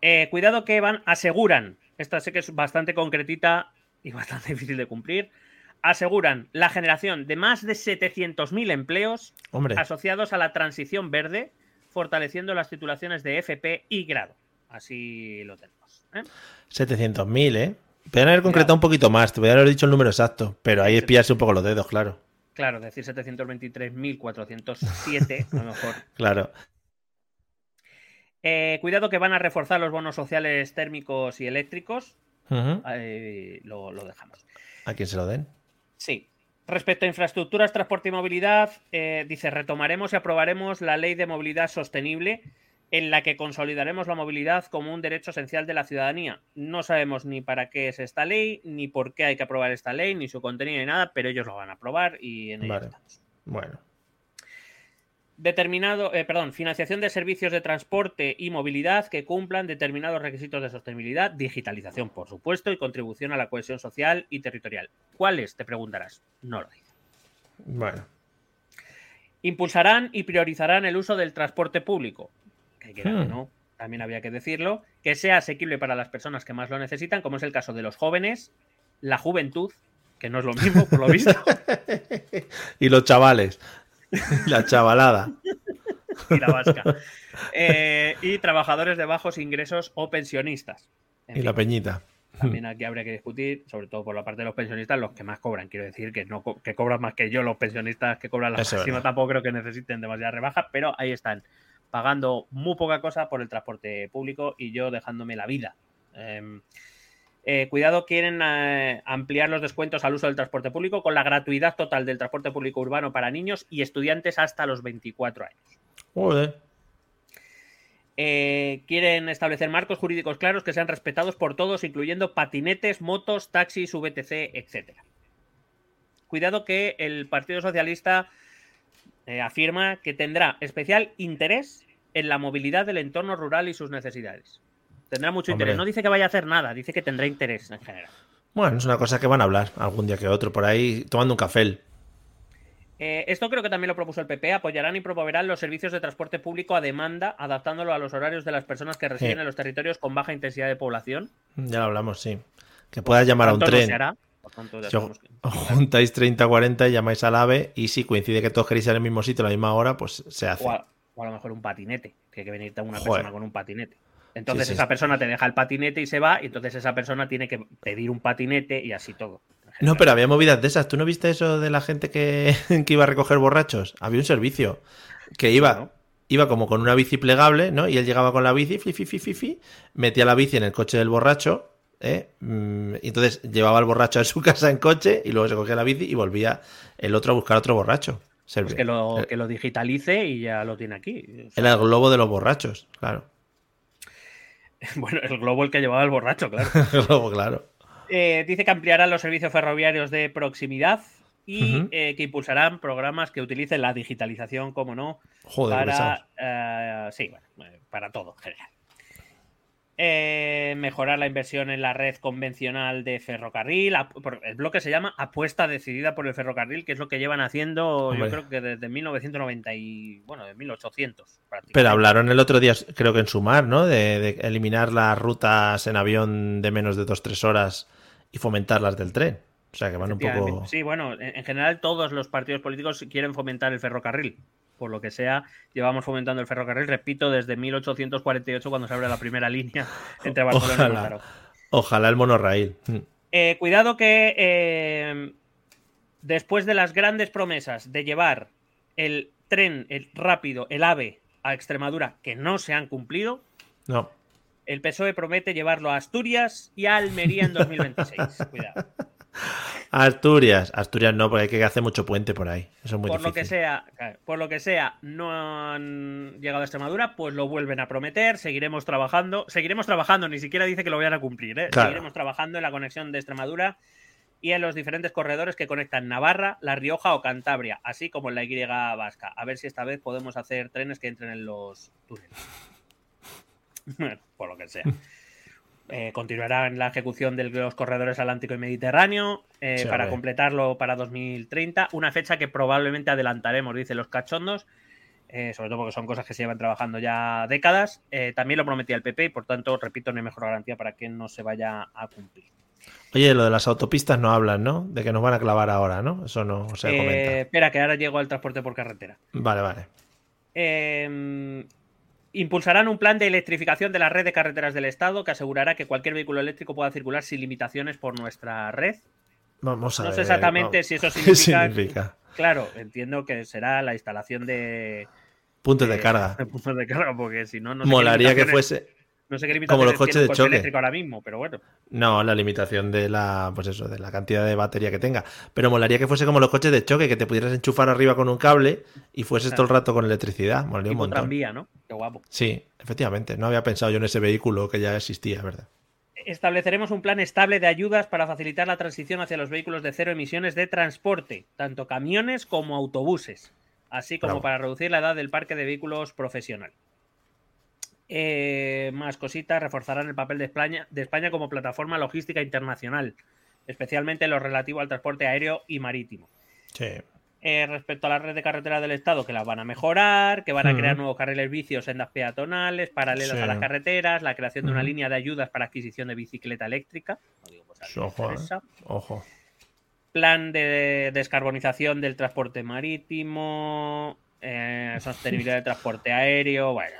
Eh, cuidado que van, aseguran, esta sé que es bastante concretita y bastante difícil de cumplir, aseguran la generación de más de 700.000 empleos Hombre, asociados a la transición verde, fortaleciendo las titulaciones de FP y grado. Así lo tenemos. ¿eh? 700.000, ¿eh? Podrían haber concretado un poquito más, te podrían haber dicho el número exacto, pero ahí es pillarse un poco los dedos, claro. Claro, decir 723.407, a lo mejor. Claro. Eh, cuidado que van a reforzar los bonos sociales térmicos y eléctricos. Eh, lo, lo dejamos. A quien se lo den. Sí. Respecto a infraestructuras, transporte y movilidad, eh, dice, retomaremos y aprobaremos la ley de movilidad sostenible en la que consolidaremos la movilidad como un derecho esencial de la ciudadanía. No sabemos ni para qué es esta ley, ni por qué hay que aprobar esta ley, ni su contenido, ni nada, pero ellos lo van a aprobar y en ello Vale. estamos. Bueno. Determinado, eh, perdón, financiación de servicios de transporte y movilidad que cumplan determinados requisitos de sostenibilidad, digitalización, por supuesto, y contribución a la cohesión social y territorial. ¿Cuáles? Te preguntarás. No lo dice. Bueno. Impulsarán y priorizarán el uso del transporte público. Que Hmm. no, también había que decirlo. Que sea asequible para las personas que más lo necesitan, como es el caso de los jóvenes, la juventud, que no es lo mismo, por lo visto, Y los chavales. La chavalada. y la vasca. Eh, y trabajadores de bajos ingresos o pensionistas. En Y la peñita. También aquí habría que discutir, sobre todo por la parte de los pensionistas, los que más cobran. Quiero decir que no que cobran más que yo, los pensionistas que cobran la máxima tampoco creo que necesiten demasiadas rebajas, pero ahí están, pagando muy poca cosa por el transporte público y yo dejándome la vida. Em, eh, cuidado, quieren eh, ampliar los descuentos al uso del transporte público con la gratuidad total del transporte público urbano para niños y estudiantes hasta los 24 años. Joder. Eh, quieren establecer marcos jurídicos claros que sean respetados por todos, incluyendo patinetes, motos, taxis, VTC, etc. Cuidado que el Partido Socialista afirma que tendrá especial interés en la movilidad del entorno rural y sus necesidades. Tendrá mucho Hombre. interés. No dice que vaya a hacer nada, dice que tendrá interés en general. Bueno, es una cosa que van a hablar algún día que otro por ahí, tomando un café. Eh, esto creo que también lo propuso el PP. Apoyarán y promoverán los servicios de transporte público a demanda, adaptándolo a los horarios de las personas que residen en los territorios con baja intensidad de población. Ya lo hablamos, sí. Que puedas llamar a un Pronto no tren. se hará, por tanto, ya Si os juntáis 30-40 y llamáis al AVE y si coincide que todos queréis ir al mismo sitio a la misma hora, pues se hace. O a, o a lo mejor un patinete, que hay que venirte una Joder. persona con un patinete. Entonces Sí, sí. esa persona te deja el patinete y se va, y entonces esa persona tiene que pedir un patinete y así todo. No, pero había movidas de esas. ¿Tú no viste eso de la gente que, que iba a recoger borrachos? Había un servicio que iba, ¿no? iba como con una bici plegable, ¿no? Y él llegaba con la bici, fi, fi, fi, fi, metía la bici en el coche del borracho, ¿eh? Mm, y entonces llevaba al borracho a su casa en coche y luego se cogía la bici y volvía el otro a buscar otro borracho. Pues que lo, Eh, que lo digitalice y ya lo tiene aquí. O sea, Era el globo de los borrachos, claro. bueno, el globo el que llevaba el borracho, claro. El globo, claro. Eh, dice que ampliarán los servicios ferroviarios de proximidad y eh, que impulsarán programas que utilicen la digitalización, como no, Joder, para, eh, sí, bueno, para todo en general. Eh, mejorar la inversión en la red convencional de ferrocarril. El bloque se llama Apuesta Decidida por el Ferrocarril, que es lo que llevan haciendo, Hombre. yo creo que desde 1990 y, bueno, de 1800. Pero hablaron el otro día, creo que en Sumar, ¿no? De, de eliminar las rutas en avión de menos de 2-3 horas y fomentar las del tren. O sea, que van un poco... Sí, bueno, en, en general todos los partidos políticos quieren fomentar el ferrocarril. Por lo que sea, llevamos fomentando el ferrocarril, repito, desde 1848 cuando se abre la primera línea entre Barcelona y. Mataró. Ojalá el monorraíl. Mm. Eh, cuidado que eh, después de las grandes promesas de llevar el tren el rápido, el AVE, a Extremadura, que no se han cumplido, No. el PSOE promete llevarlo a Asturias y a Almería en 2026. Cuidado. Asturias. Asturias no, porque hay que hacer mucho puente por ahí. Eso es muy por lo difícil. que sea, claro, por lo que sea, no han llegado a Extremadura, pues lo vuelven a prometer, seguiremos trabajando, seguiremos trabajando, ni siquiera dice que lo vayan a cumplir, ¿eh? Claro. seguiremos trabajando en la conexión de Extremadura y en los diferentes corredores que conectan Navarra, La Rioja o Cantabria, así como en la Y vasca. A ver si esta vez podemos hacer trenes que entren en los túneles. Por lo que sea. Eh, continuará en la ejecución de los corredores Atlántico y Mediterráneo eh, Sí, para completarlo para 2030. Una fecha que probablemente adelantaremos, dicen los cachondos, eh, sobre todo porque son cosas que se llevan trabajando ya décadas. Eh, también lo prometía el PP y por tanto, repito, no hay mejor garantía para que no se vaya a cumplir. Oye, lo de las autopistas no hablan, ¿no? De que nos van a clavar ahora, ¿no? Eso no se comenta. espera, que ahora llego al transporte por carretera. Vale, vale. Eh, impulsarán un plan de electrificación de la red de carreteras del Estado que asegurará que cualquier vehículo eléctrico pueda circular sin limitaciones por nuestra red. Vamos a No sé exactamente si eso ¿Qué significa. significa? Claro, entiendo que será la instalación de, Puntos de carga. puntos de carga, porque si no, no Molaría que fuese. No sé qué como los coches tiene un de coche choque. eléctrico ahora mismo, pero bueno. No, la limitación de la, pues eso, de la cantidad de batería que tenga. Pero molaría que fuese como los coches de choque, que te pudieras enchufar arriba con un cable y fueses todo el rato con electricidad. Molaría un montón. tranvía, ¿no? Qué guapo. Sí, efectivamente. No había pensado yo en ese vehículo que ya existía, ¿verdad? Estableceremos un plan estable de ayudas para facilitar la transición hacia los vehículos de cero emisiones de transporte, tanto camiones como autobuses, así como Bravo. para reducir la edad del parque de vehículos profesional. Eh, más cositas, reforzarán el papel de España, de España como plataforma logística internacional, especialmente en lo relativo al transporte aéreo y marítimo. Sí. Eh, respecto a la red de carreteras del Estado, que la van a mejorar, que van a crear nuevos carriles bici o sendas peatonales paralelas Sí. a las carreteras, la creación de una línea de ayudas para adquisición de bicicleta eléctrica. No digo, pues, Ojo, eh. Ojo. Plan de descarbonización del transporte marítimo, eh, sostenibilidad del transporte aéreo, bueno,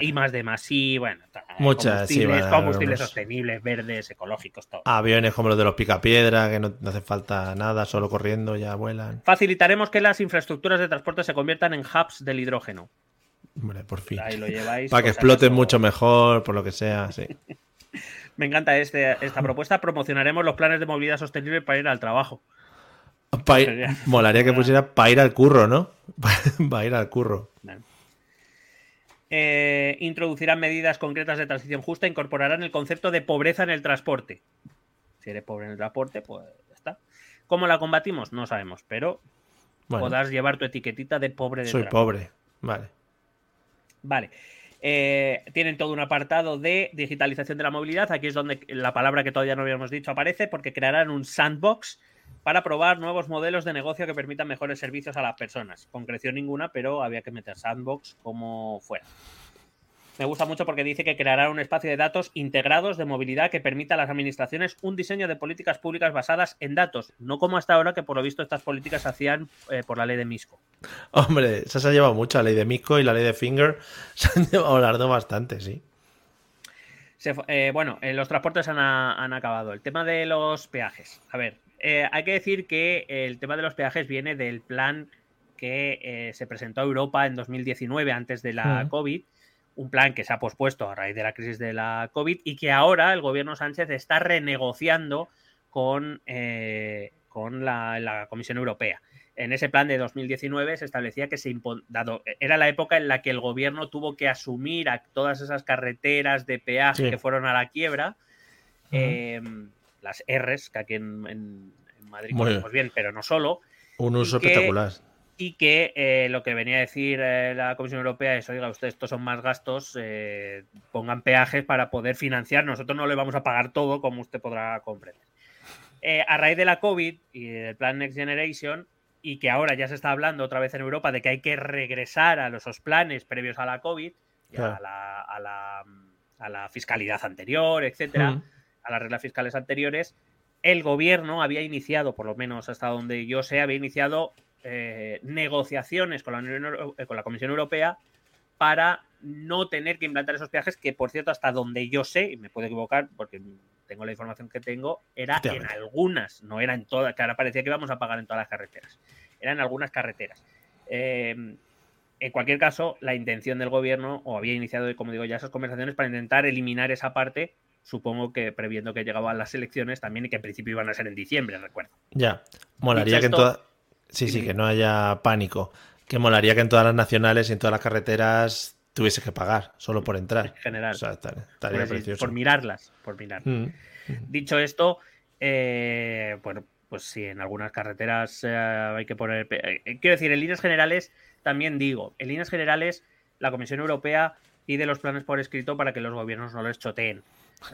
y más de más, sí, bueno, Muchas, combustibles, sostenibles, verdes, ecológicos, todo. Aviones como los de los picapiedra, que no, no hace falta nada, solo corriendo ya vuelan. Facilitaremos que las infraestructuras de transporte se conviertan en hubs del hidrógeno. Hombre, por fin. Ahí lo lleváis. Para que si exploten mucho mejor, por lo que sea, sí. Me encanta este, esta propuesta. Promocionaremos los planes de movilidad sostenible para ir al trabajo. Pa ir- Sería- molaría que pusiera para ir al curro, ¿no? Para ir al curro. Eh, introducirán medidas concretas de transición justa, incorporarán el concepto de pobreza en el transporte. Si eres pobre en el transporte, pues ya está. ¿Cómo la combatimos? No sabemos, pero Bueno, podrás llevar tu etiquetita de pobre de soy pobre. Vale. Vale. Eh, tienen todo un apartado de digitalización de la movilidad. Aquí es donde la palabra que todavía no habíamos dicho aparece, porque crearán un sandbox para probar nuevos modelos de negocio que permitan mejores servicios a las personas. Concreción ninguna, pero había que meter sandbox como fuera. Me gusta mucho porque dice que creará un espacio de datos integrados de movilidad que permita a las administraciones un diseño de políticas públicas basadas en datos, no como hasta ahora que por lo visto estas políticas se hacían eh, por la ley de Misco. Hombre, esa se ha llevado mucho, la ley de Misco y la ley de Finger se han llevado las dos bastante, sí. eh, bueno, eh, los transportes han, han, acabado. El tema de los peajes. A ver, eh, hay que decir que el tema de los peajes viene del plan que se presentó a Europa en 2019 antes de la COVID. Un plan que se ha pospuesto a raíz de la crisis de la COVID y que ahora el gobierno Sánchez está renegociando con, eh, con la, Comisión Europea. En ese plan de 2019 se establecía que se dado, era la época en la que el gobierno tuvo que asumir a todas esas carreteras de peaje que fueron a la quiebra, em, las Rs, que aquí en, Madrid conocemos bien, pero no solo. Un uso espectacular y que eh, lo que venía a decir eh, la Comisión Europea es, oiga, ustedes estos son más gastos, eh, pongan peajes para poder financiar, nosotros no le vamos a pagar todo, como usted podrá comprender. a raíz de la COVID y del plan Next Generation, y que ahora ya se está hablando otra vez en Europa de que hay que regresar a esos planes previos a la COVID, a, la, fiscalidad anterior, etcétera, a las reglas fiscales anteriores, el gobierno había iniciado, por lo menos hasta donde yo sé, había iniciado eh, negociaciones con la, eh, con la Comisión Europea para no tener que implantar esos peajes, que por cierto, hasta donde yo sé, y me puedo equivocar porque tengo la información que tengo, era en algunas, no era en todas, que ahora parecía que íbamos a pagar en todas las carreteras, eran algunas carreteras. Em, en cualquier caso, la intención del gobierno, o había iniciado, como digo, ya esas conversaciones para intentar eliminar esa parte, supongo que previendo que llegaban las elecciones también y que en principio iban a ser en diciembre, recuerdo. Ya, molaría que en todas Sí, sí, que no haya pánico. Que molaría que en todas las nacionales y en todas las carreteras tuviese que pagar solo por entrar. En general. O sea, estaría precioso. Por mirarlas, por mirar. Mm, mm. Dicho esto, eh, bueno, pues sí, en algunas carreteras eh, hay que poner. Eh, quiero decir, en líneas generales, también digo, en líneas generales, la Comisión Europea pide los planes por escrito para que los gobiernos no les choteen.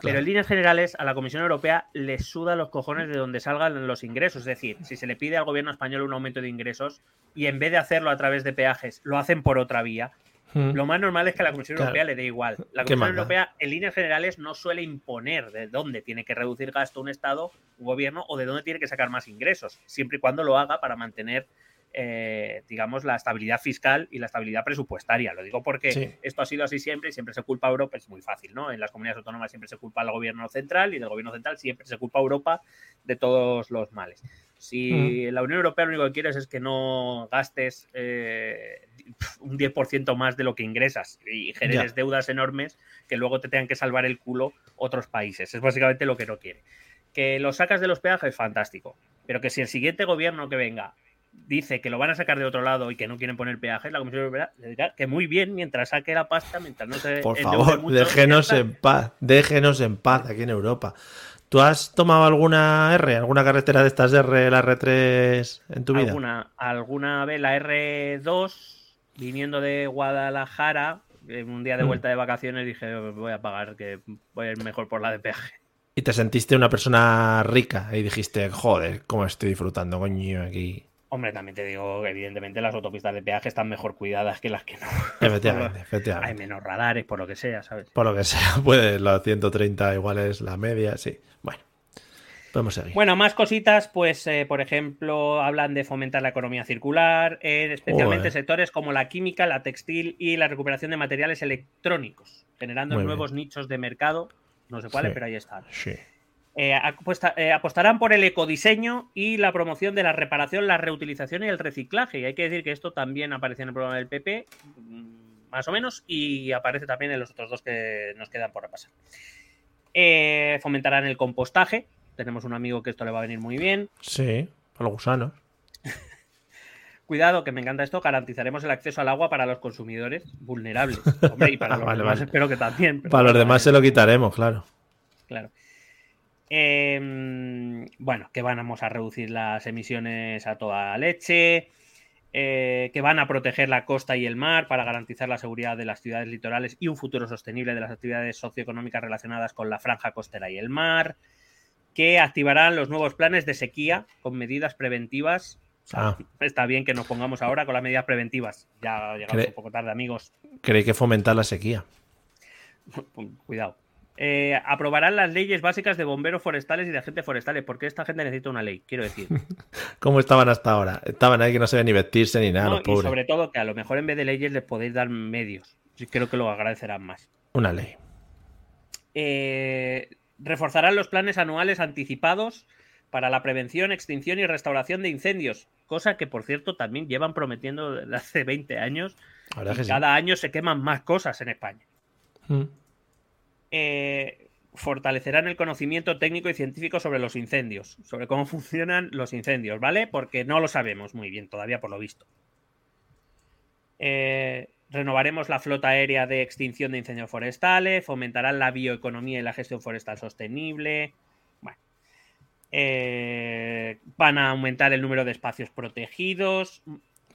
Pero en líneas generales, a la Comisión Europea le suda los cojones de donde salgan los ingresos. Es decir, si se le pide al gobierno español un aumento de ingresos y en vez de hacerlo a través de peajes, lo hacen por otra vía, hmm. lo más normal es que a la Comisión Europea le dé igual. La Comisión Europea, en líneas generales, no suele imponer de dónde tiene que reducir gasto un Estado, un gobierno, o de dónde tiene que sacar más ingresos, siempre y cuando lo haga para mantener eh, digamos, la estabilidad fiscal y la estabilidad presupuestaria. Lo digo porque esto ha sido así siempre y siempre se culpa a Europa, es muy fácil, ¿no? En las comunidades autónomas siempre se culpa al gobierno central y del gobierno central siempre se culpa a Europa de todos los males. Si la Unión Europea lo único que quieres es que no gastes eh, un 10% más de lo que ingresas y generes deudas enormes que luego te tengan que salvar el culo otros países. Es básicamente lo que no quiere. Que lo sacas de los peajes, fantástico. Pero que si el siguiente gobierno que venga dice que lo van a sacar de otro lado y que no quieren poner peajes, la Comisión Europea le dirá que muy bien mientras saque la pasta, mientras no se. Por favor, déjenos en paz, déjenos en paz aquí en Europa. ¿Tú has tomado alguna R, alguna carretera de estas R, la R3 en tu vida? Alguna, alguna vez la R2, viniendo de Guadalajara, un día de mm. vuelta de vacaciones dije, voy a pagar, que voy a ir mejor por la de peaje. Y te sentiste una persona rica y dijiste, joder, cómo estoy disfrutando, coño, aquí. Hombre, también te digo que evidentemente las autopistas de peaje están mejor cuidadas que las que no. Efectivamente, efectivamente. Hay menos radares, por lo que sea, ¿sabes? Por lo que sea, puede, los 130 igual es la media, sí. Bueno, podemos seguir. Bueno, más cositas, pues, eh, por ejemplo, hablan de fomentar la economía circular, especialmente sectores como la química, la textil y la recuperación de materiales electrónicos, generando nuevos nichos de mercado, no sé cuáles, pero ahí están. Sí. Eh, eh, apostarán por el ecodiseño y la promoción de la reparación, la reutilización y el reciclaje. Y hay que decir que esto también aparece en el programa del PP, mm, más o menos, y aparece también en los otros dos que nos quedan por repasar. Eh, fomentarán el compostaje. Tenemos un amigo que esto le va a venir muy bien. Sí, para los gusanos. Cuidado, que me encanta esto, garantizaremos el acceso al agua para los consumidores vulnerables. Hombre, y para los demás espero que también. Para los demás se lo quitaremos, claro. Claro. Em, bueno, que vamos a reducir las emisiones a toda leche. eh, que van a proteger la costa y el mar para garantizar la seguridad de las ciudades litorales y un futuro sostenible de las actividades socioeconómicas relacionadas con la franja costera y el mar, que activarán los nuevos planes de sequía con medidas preventivas. Ah. Está bien que nos pongamos ahora con las medidas preventivas. Ya llegamos Cre- un poco tarde, amigos. Creí que fomentar la sequía. Cuidado. Eh, aprobarán las leyes básicas de bomberos forestales y de agentes forestales, porque esta gente necesita una ley, quiero decir. ¿Cómo estaban hasta ahora? Estaban ahí que no sabían ni vestirse ni nada, ¿no? los Y pobres. sobre todo que a lo mejor en vez de leyes les podéis dar medios. Creo que lo agradecerán más. Una ley. Eh, reforzarán los planes anuales anticipados para la prevención, extinción y restauración de incendios, cosa que por cierto también llevan prometiendo desde hace 20 años. Y sí. cada año se queman más cosas en España. Mm. Eh, fortalecerán el conocimiento técnico y científico sobre los incendios, sobre cómo funcionan los incendios, ¿vale? Porque no lo sabemos muy bien todavía, por lo visto. Eh, renovaremos la flota aérea de extinción de incendios forestales, fomentarán la bioeconomía y la gestión forestal sostenible. Bueno. Eh, van a aumentar el número de espacios protegidos,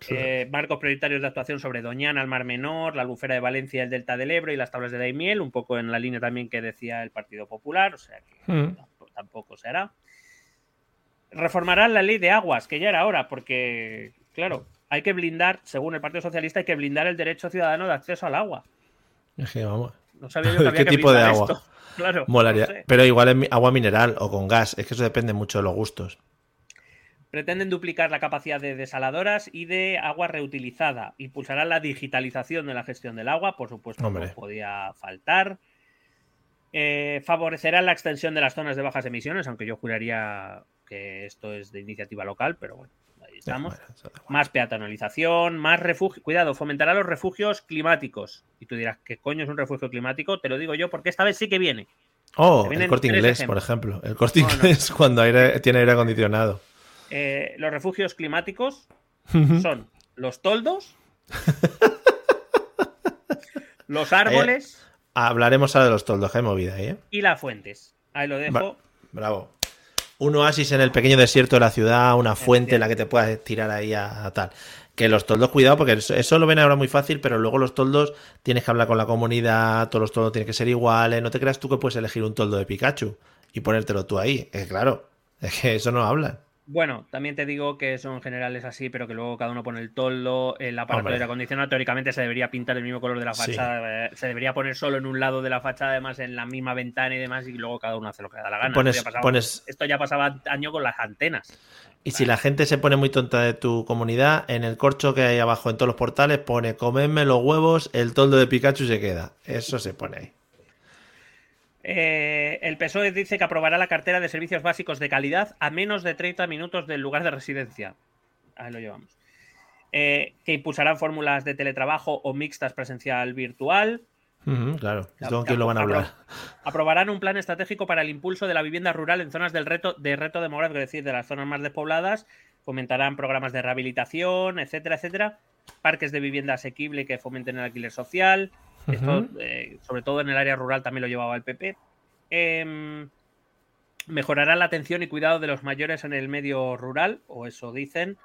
eh, marcos prioritarios de actuación sobre Doñana, el Mar Menor, la Albufera de Valencia, el Delta del Ebro y las tablas de Daimiel, un poco en la línea también que decía el Partido Popular, o sea que Mm. tampoco, tampoco se hará. Reformarán la ley de aguas, que ya era hora, porque, claro, hay que blindar, según el Partido Socialista, hay que blindar el derecho ciudadano de acceso al agua. Es que vamos. No sabía yo que había ¿Qué que tipo de agua? esto. Claro, Molaría. no sé. Pero igual es agua mineral o con gas. Es que eso depende mucho de los gustos. Pretenden duplicar la capacidad de desaladoras y de agua reutilizada. Impulsarán la digitalización de la gestión del agua, por supuesto, Hombre. no podía faltar. Eh, favorecerán la extensión de las zonas de bajas emisiones, aunque yo juraría que esto es de iniciativa local, pero bueno, ahí estamos. Bueno. Más peatonalización, más refugio. Cuidado, fomentará los refugios climáticos. Y tú dirás, ¿qué coño es un refugio climático? Te lo digo yo porque esta vez sí que viene. Oh, el corte inglés, por ejemplo. El corte no. inglés cuando aire- tiene aire acondicionado. Eh, los refugios climáticos son los toldos, los árboles Hablaremos ahora de los toldos, que hay movida ahí, ¿eh? y las fuentes. Ahí lo dejo. Bravo. Un oasis en el pequeño desierto de la ciudad, una fuente en la que te puedas tirar ahí a, a tal. Que los toldos, cuidado, porque eso, eso lo ven ahora muy fácil, pero luego los toldos tienes que hablar con la comunidad, todos los toldos tienen que ser iguales. No te creas tú que puedes elegir un toldo de Pikachu y ponértelo tú ahí. Es claro, es que eso no hablan. Bueno, también te digo que son generales así, pero que luego cada uno pone el toldo, el aparato Hombre. de aire acondicionado, teóricamente se debería pintar el mismo color de la fachada, eh, se debería poner solo en un lado de la fachada, además en la misma ventana y demás, y luego cada uno hace lo que le da la gana. Pones- esto, ya pasaba, pones- esto ya pasaba año con las antenas. Y si la gente se pone muy tonta de tu comunidad, en el corcho que hay abajo en todos los portales pone comedme los huevos, el toldo de Pikachu se queda. Eso se pone ahí. Eh, el PSOE dice que aprobará la cartera de servicios básicos de calidad a menos de 30 minutos del lugar de residencia. Ahí lo llevamos. Eh, que impulsarán fórmulas de teletrabajo o mixtas presencial virtual. Claro. Ya- ¿Esto con quién lo van a hablar? Aprobarán un plan estratégico para el impulso de la vivienda rural en zonas del reto, de reto demográfico, es decir, de las zonas más despobladas. Fomentarán programas de rehabilitación, etcétera, etcétera. Parques de vivienda asequible que fomenten el alquiler social. Esto, eh, sobre todo en el área rural, también lo llevaba el PP. Em, mejorará la atención y cuidado de los mayores en el medio rural, o eso dicen.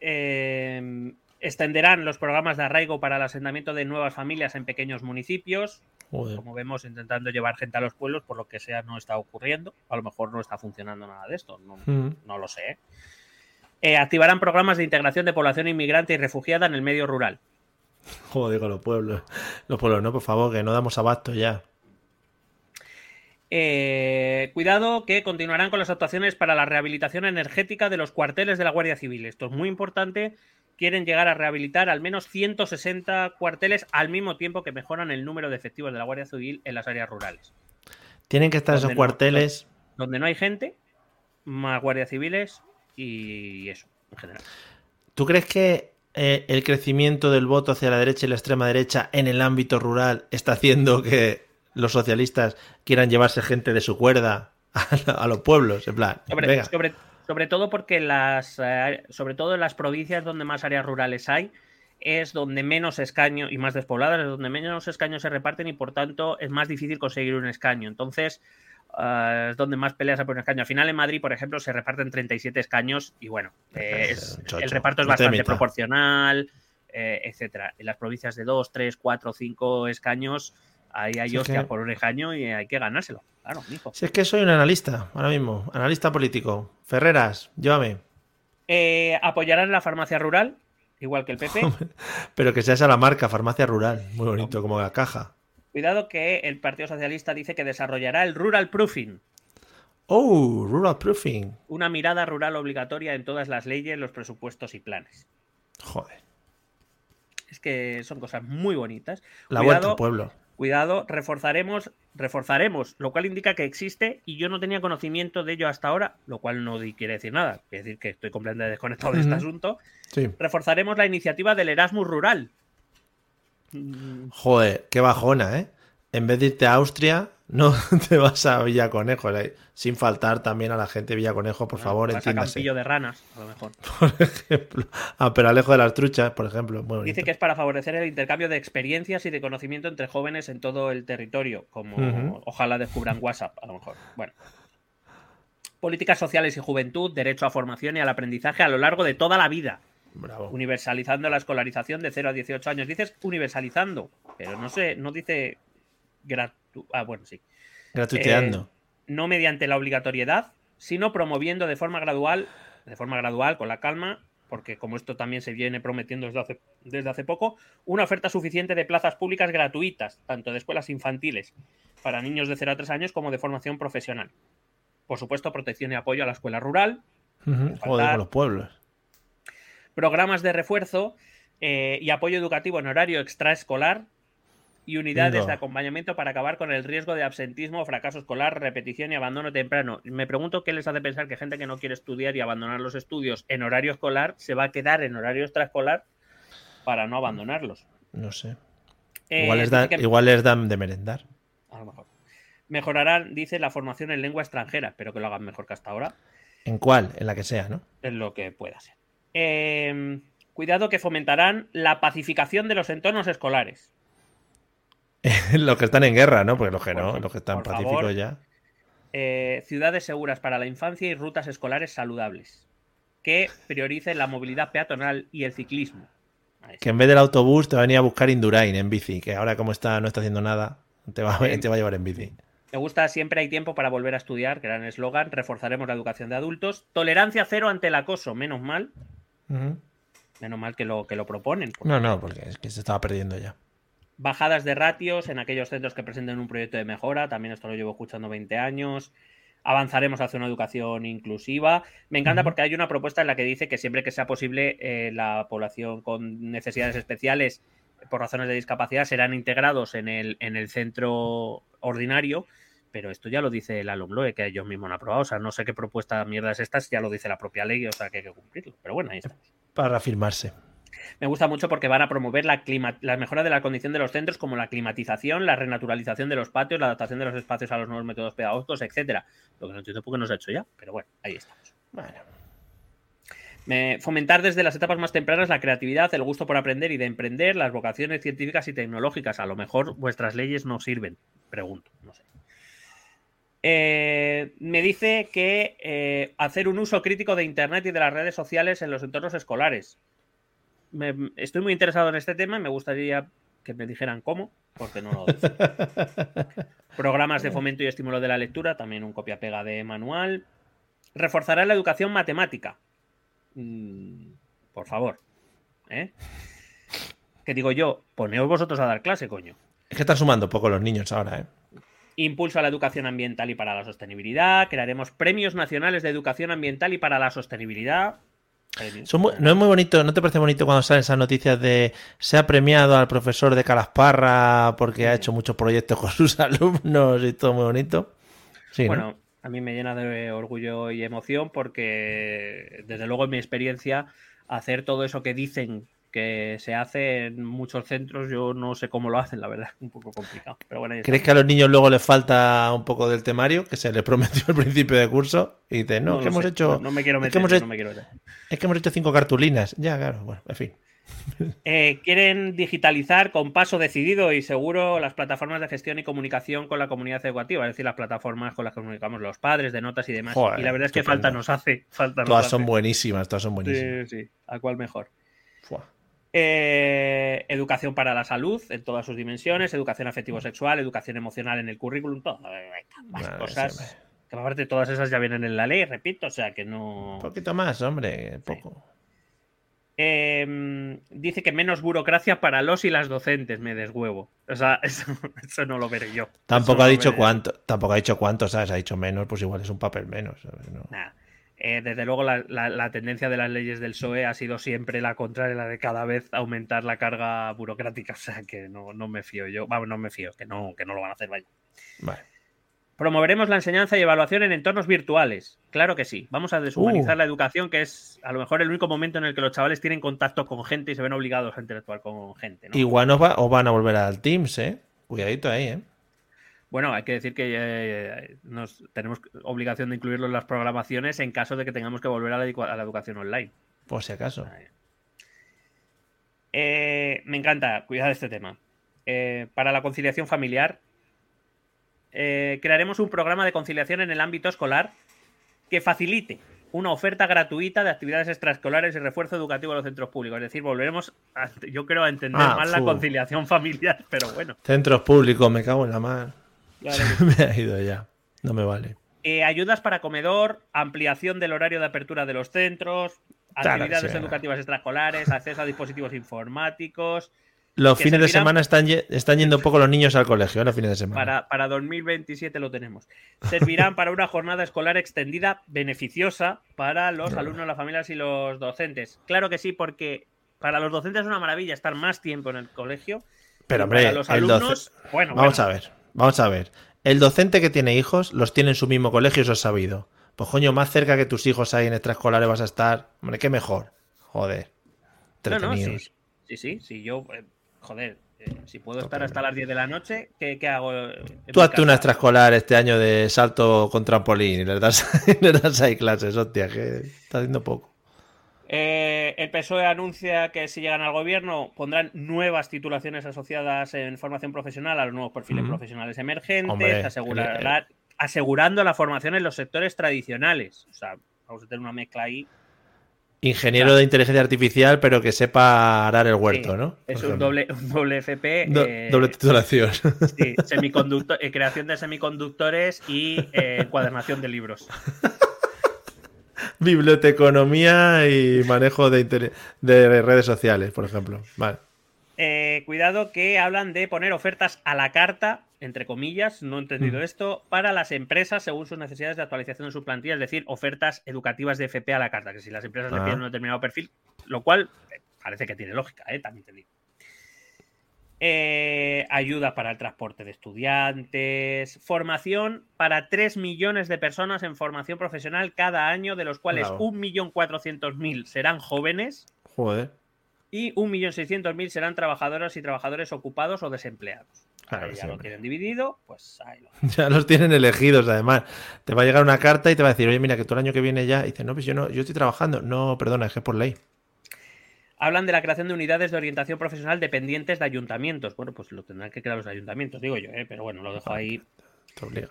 Em, extenderán los programas de arraigo para el asentamiento de nuevas familias en pequeños municipios. Joder. Como vemos, intentando llevar gente a los pueblos, por lo que sea, no está ocurriendo. A lo mejor no está funcionando nada de esto, no, Ujú. no lo sé. Eh, activarán programas de integración de población inmigrante y refugiada en el medio rural. Joder, con los pueblos. Los pueblos, no, por favor, que no damos abasto ya. Eh, cuidado que continuarán con las actuaciones para la rehabilitación energética de los cuarteles de la Guardia Civil. Esto es muy importante. Quieren llegar a rehabilitar al menos 160 cuarteles al mismo tiempo que mejoran el número de efectivos de la Guardia Civil en las áreas rurales. Tienen que estar esos no- cuarteles. Donde no hay gente, más guardias civiles y eso, en general. ¿Tú crees que eh, el crecimiento del voto hacia la derecha y la extrema derecha en el ámbito rural está haciendo que los socialistas quieran llevarse gente de su cuerda a, a los pueblos? En plan, Sobre, venga. sobre- sobre todo porque las, eh, sobre todo en las provincias donde más áreas rurales hay, es donde menos escaños y más despobladas, es donde menos escaños se reparten y por tanto es más difícil conseguir un escaño. Entonces, ah, es donde más peleas por un escaño. Al final en Madrid, por ejemplo, se reparten 37 escaños y bueno, eh, es- el reparto es bastante proporcional, eh, etcétera. En las provincias de 2, 3, 4, 5 escaños, ahí hay Sí, hostia que- por un escaño y hay que ganárselo. Claro, mijo. Si es que soy un analista, ahora mismo, analista político. Ferreras, llévame. Eh, apoyarán la farmacia rural, igual que el PP. Pero que sea esa la marca, farmacia rural. Muy bonito, como la caja. Cuidado que el Partido Socialista dice que desarrollará el rural proofing, Oh, rural proofing. una mirada rural obligatoria en todas las leyes, los presupuestos y planes. Joder. Es que son cosas muy bonitas. La Cuidado, vuelta al pueblo. Cuidado, reforzaremos, reforzaremos, lo cual indica que existe y yo no tenía conocimiento de ello hasta ahora, lo cual no quiere decir nada, quiere decir que estoy completamente desconectado de este asunto. Sí. Reforzaremos la iniciativa del Erasmus Rural. Joder, qué bajona, ¿eh? En vez de irte a Austria, no te vas a Villaconejos. eh. Sin faltar también a la gente de Villaconejos, por favor, a. Campillo de Ranas, a lo mejor. Por ejemplo. A Peralejo de las Truchas, por ejemplo. Muy. Dice que es para favorecer el intercambio de experiencias y de conocimiento entre jóvenes en todo el territorio, como ojalá descubran WhatsApp, a lo mejor. Bueno. Políticas sociales y juventud, derecho a formación y al aprendizaje a lo largo de toda la vida, Bravo. universalizando la escolarización de 0 a 18 años. Dices universalizando, pero no sé, no dice gratu ah, bueno, sí. Gratuiteando. Eh, no mediante la obligatoriedad, sino promoviendo de forma gradual, de forma gradual, con la calma, porque como esto también se viene prometiendo desde hace, desde hace poco, una oferta suficiente de plazas públicas gratuitas, tanto de escuelas infantiles para niños de 0 a 3 años como de formación profesional. Por supuesto, protección y apoyo a la escuela rural, faltar- con los pueblos. Programas de refuerzo eh, y apoyo educativo en horario extraescolar y unidades de acompañamiento para acabar con el riesgo de absentismo, fracaso escolar, repetición y abandono temprano. Me pregunto qué les hace pensar que gente que no quiere estudiar y abandonar los estudios en horario escolar se va a quedar en horario extraescolar para no abandonarlos. No sé. Eh, Igual, les dice dan, que- igual les dan de merendar. a lo mejor. Mejorarán, dice, la formación en lengua extranjera. Espero que lo hagan mejor que hasta ahora. ¿En cuál? En la que sea, ¿no? en lo que pueda ser. Eh, cuidado que fomentarán la pacificación de los entornos escolares. los que están en guerra, ¿no? Porque los que no, Por- los que están pacíficos ya. Eh, ciudades seguras para la infancia y rutas escolares saludables. Que prioricen la movilidad peatonal y el ciclismo. Que en vez del autobús te va a venir a buscar Indurain en bici, que ahora como está, no está haciendo nada, te va, a- te va a llevar en bici. Me gusta siempre hay tiempo para volver a estudiar, el eslogan. Reforzaremos la educación de adultos. Tolerancia cero ante el acoso. Menos mal. Menos mal que lo, que lo proponen. No, no, porque es que se estaba perdiendo ya. bajadas de ratios en aquellos centros que presenten un proyecto de mejora, también esto lo llevo escuchando 20 años. Avanzaremos hacia una educación inclusiva. Me encanta porque hay una propuesta en la que dice que siempre que sea posible eh, la población con necesidades especiales por razones de discapacidad serán integrados en el, en el centro ordinario, pero esto ya lo dice la LOMLOE, que ellos mismos han aprobado. O sea, no sé qué propuesta mierda es esta, ya lo dice la propia ley, o sea que hay que cumplirlo. Pero bueno, ahí está. Para reafirmarse. Me gusta mucho porque van a promover la, clima- la mejora de la condición de los centros, como la climatización, la renaturalización de los patios, la adaptación de los espacios a los nuevos métodos pedagógicos, etcétera. Lo que no entiendo por qué no se ha hecho ya, pero bueno, ahí estamos. Bueno, Me- fomentar desde las etapas más tempranas la creatividad, el gusto por aprender y de emprender, las vocaciones científicas y tecnológicas. A lo mejor vuestras leyes no sirven, pregunto, no sé. Eh, me dice que eh, hacer un uso crítico de Internet y de las redes sociales en los entornos escolares. Me- estoy muy interesado en este tema, me gustaría que me dijeran cómo, porque no lo dicen. Programas de fomento y estímulo de la lectura, también un copia-pega de manual. Reforzará la educación matemática. Mm, por favor. ¿Eh? Que digo yo, poneos vosotros a dar clase, coño. es que están sumando poco los niños ahora, ¿eh? Impulso a la educación ambiental y para la sostenibilidad. Crearemos premios nacionales de educación ambiental y para la sostenibilidad. Premios. Son muy- no es muy bonito, ¿no te parece bonito cuando salen esas noticias de se ha premiado al profesor de Calasparra porque ha hecho muchos proyectos con sus alumnos y todo muy bonito? Sí, ¿no? Bueno, a mí me llena de orgullo y emoción porque, desde luego, en mi experiencia, hacer todo eso que dicen que se hace en muchos centros, yo no sé cómo lo hacen, la verdad, un poco complicado. Pero bueno. ¿Crees que a los niños luego les falta un poco del temario que se les prometió al principio de curso? Y dicen, no, No es que hemos sé, hecho. No, no me quiero es meter, que hemos no me quiero meter. Es que hemos hecho cinco cartulinas. Ya, claro, bueno, en fin. Eh, quieren digitalizar con paso decidido y seguro las plataformas de gestión y comunicación con la comunidad educativa, es decir, las plataformas con las que comunicamos los padres, de notas y demás. Joder, y la verdad es que falta nos hace. Falta nos Todas son buenísimas, todas son buenísimas. Sí, sí, a cuál mejor. Fua. Eh, educación para la salud en todas sus dimensiones, educación afectivo-sexual, educación emocional en el currículum, todo. eh, Vale, cosas. Que aparte todas esas ya vienen en la ley, repito, o sea que no. Un poquito más, hombre, poco. Eh, dice que menos burocracia para los y las docentes, me deshuevo. O sea, eso, eso no lo veré yo. Tampoco Eso ha dicho cuánto, tampoco ha dicho cuánto, ¿sabes? Ha dicho menos, pues igual es un papel menos. ¿sabes? No. Eh, desde luego, la, la- la tendencia de las leyes del PSOE ha sido siempre la contraria, la de cada vez aumentar la carga burocrática. O sea que no, no me fío yo. Vamos, no me fío, que no, que no lo van a hacer, vaya. Vale. Promoveremos la enseñanza y evaluación en entornos virtuales. Claro que sí. Vamos a deshumanizar Uh. la educación, que es a lo mejor el único momento en el que los chavales tienen contacto con gente y se ven obligados a interactuar con gente. ¿no? Igual nos va, o van a volver al Teams, ¿eh? Cuidadito ahí, ¿eh? Bueno, hay que decir que eh, nos tenemos obligación de incluirlo en las programaciones en caso de que tengamos que volver a la, edu- a la educación online. Por si acaso. Eh, me encanta, cuidado este tema. Eh, para la conciliación familiar, eh, crearemos un programa de conciliación en el ámbito escolar que facilite una oferta gratuita de actividades extraescolares y refuerzo educativo en los centros públicos. Es decir, volveremos, a- yo creo, a entender Ah, más la conciliación familiar, pero bueno. Centros públicos, me cago en la mar. me ha ido ya. No me vale. Eh, ayudas para comedor, ampliación del horario de apertura de los centros, Claro actividades sí. educativas extraescolares, acceso a dispositivos informáticos. Los fines de semana están, están yendo poco los niños al colegio, ¿eh? los fines de semana. Para, para 2027 lo tenemos. Servirán para una jornada escolar extendida beneficiosa para los alumnos, las familias y los docentes. Claro que sí, porque para los docentes es una maravilla estar más tiempo en el colegio. Pero hombre, para los alumnos, bueno, vamos bueno, a ver, vamos a ver. El docente que tiene hijos los tiene en su mismo colegio, eso es sabido. Pues coño, más cerca que tus hijos ahí en extraescolares vas a estar. Hombre, qué mejor. Joder. No, no, sí, sí, sí, sí, yo, eh, joder, eh, si puedo estar hasta las 10 de la noche, ¿qué, qué hago? Tú hazte una extraescolar este año de salto con trampolín y les das, les das ahí clases, hostia, que está haciendo poco. Eh, el PSOE anuncia que si llegan al gobierno pondrán nuevas titulaciones asociadas en formación profesional a los nuevos perfiles profesionales emergentes, Hombre, asegurará- asegurando la formación en los sectores tradicionales. O sea, vamos a tener una mezcla ahí. Ingeniero de inteligencia artificial, pero que sepa arar el huerto, Sí, ¿no? Por Es un doble, un doble FP. Do- eh, doble titulación. sí, eh, creación de semiconductores y eh, encuadernación de libros. Biblioteconomía y manejo de, redes sociales, por ejemplo. Vale. Eh, cuidado que hablan de poner ofertas a la carta, entre comillas, no he entendido Mm. esto, para las empresas según sus necesidades de actualización de su plantilla, es decir, ofertas educativas de FP a la carta, que si las empresas le Ah. piden un determinado perfil, lo cual eh, parece que tiene lógica, ¿eh? también te digo. Eh, ayudas para el transporte de estudiantes, formación para 3 millones de personas en formación profesional cada año, de los cuales Bravo. 1.400.000 serán jóvenes Joder. y 1.600.000 serán trabajadoras y trabajadores ocupados o desempleados. Claro ya lo tienen dividido, pues ahí lo. Ya los tienen elegidos, además. Te va a llegar una carta y te va a decir, oye, mira, que todo el año que viene ya. Y dices, no, pues yo no, yo estoy trabajando. No, perdona, es que es por ley. Hablan de la creación de unidades de orientación profesional dependientes de ayuntamientos. Bueno, pues lo tendrán que crear los ayuntamientos, digo yo, ¿eh? pero bueno, lo dejo ahí.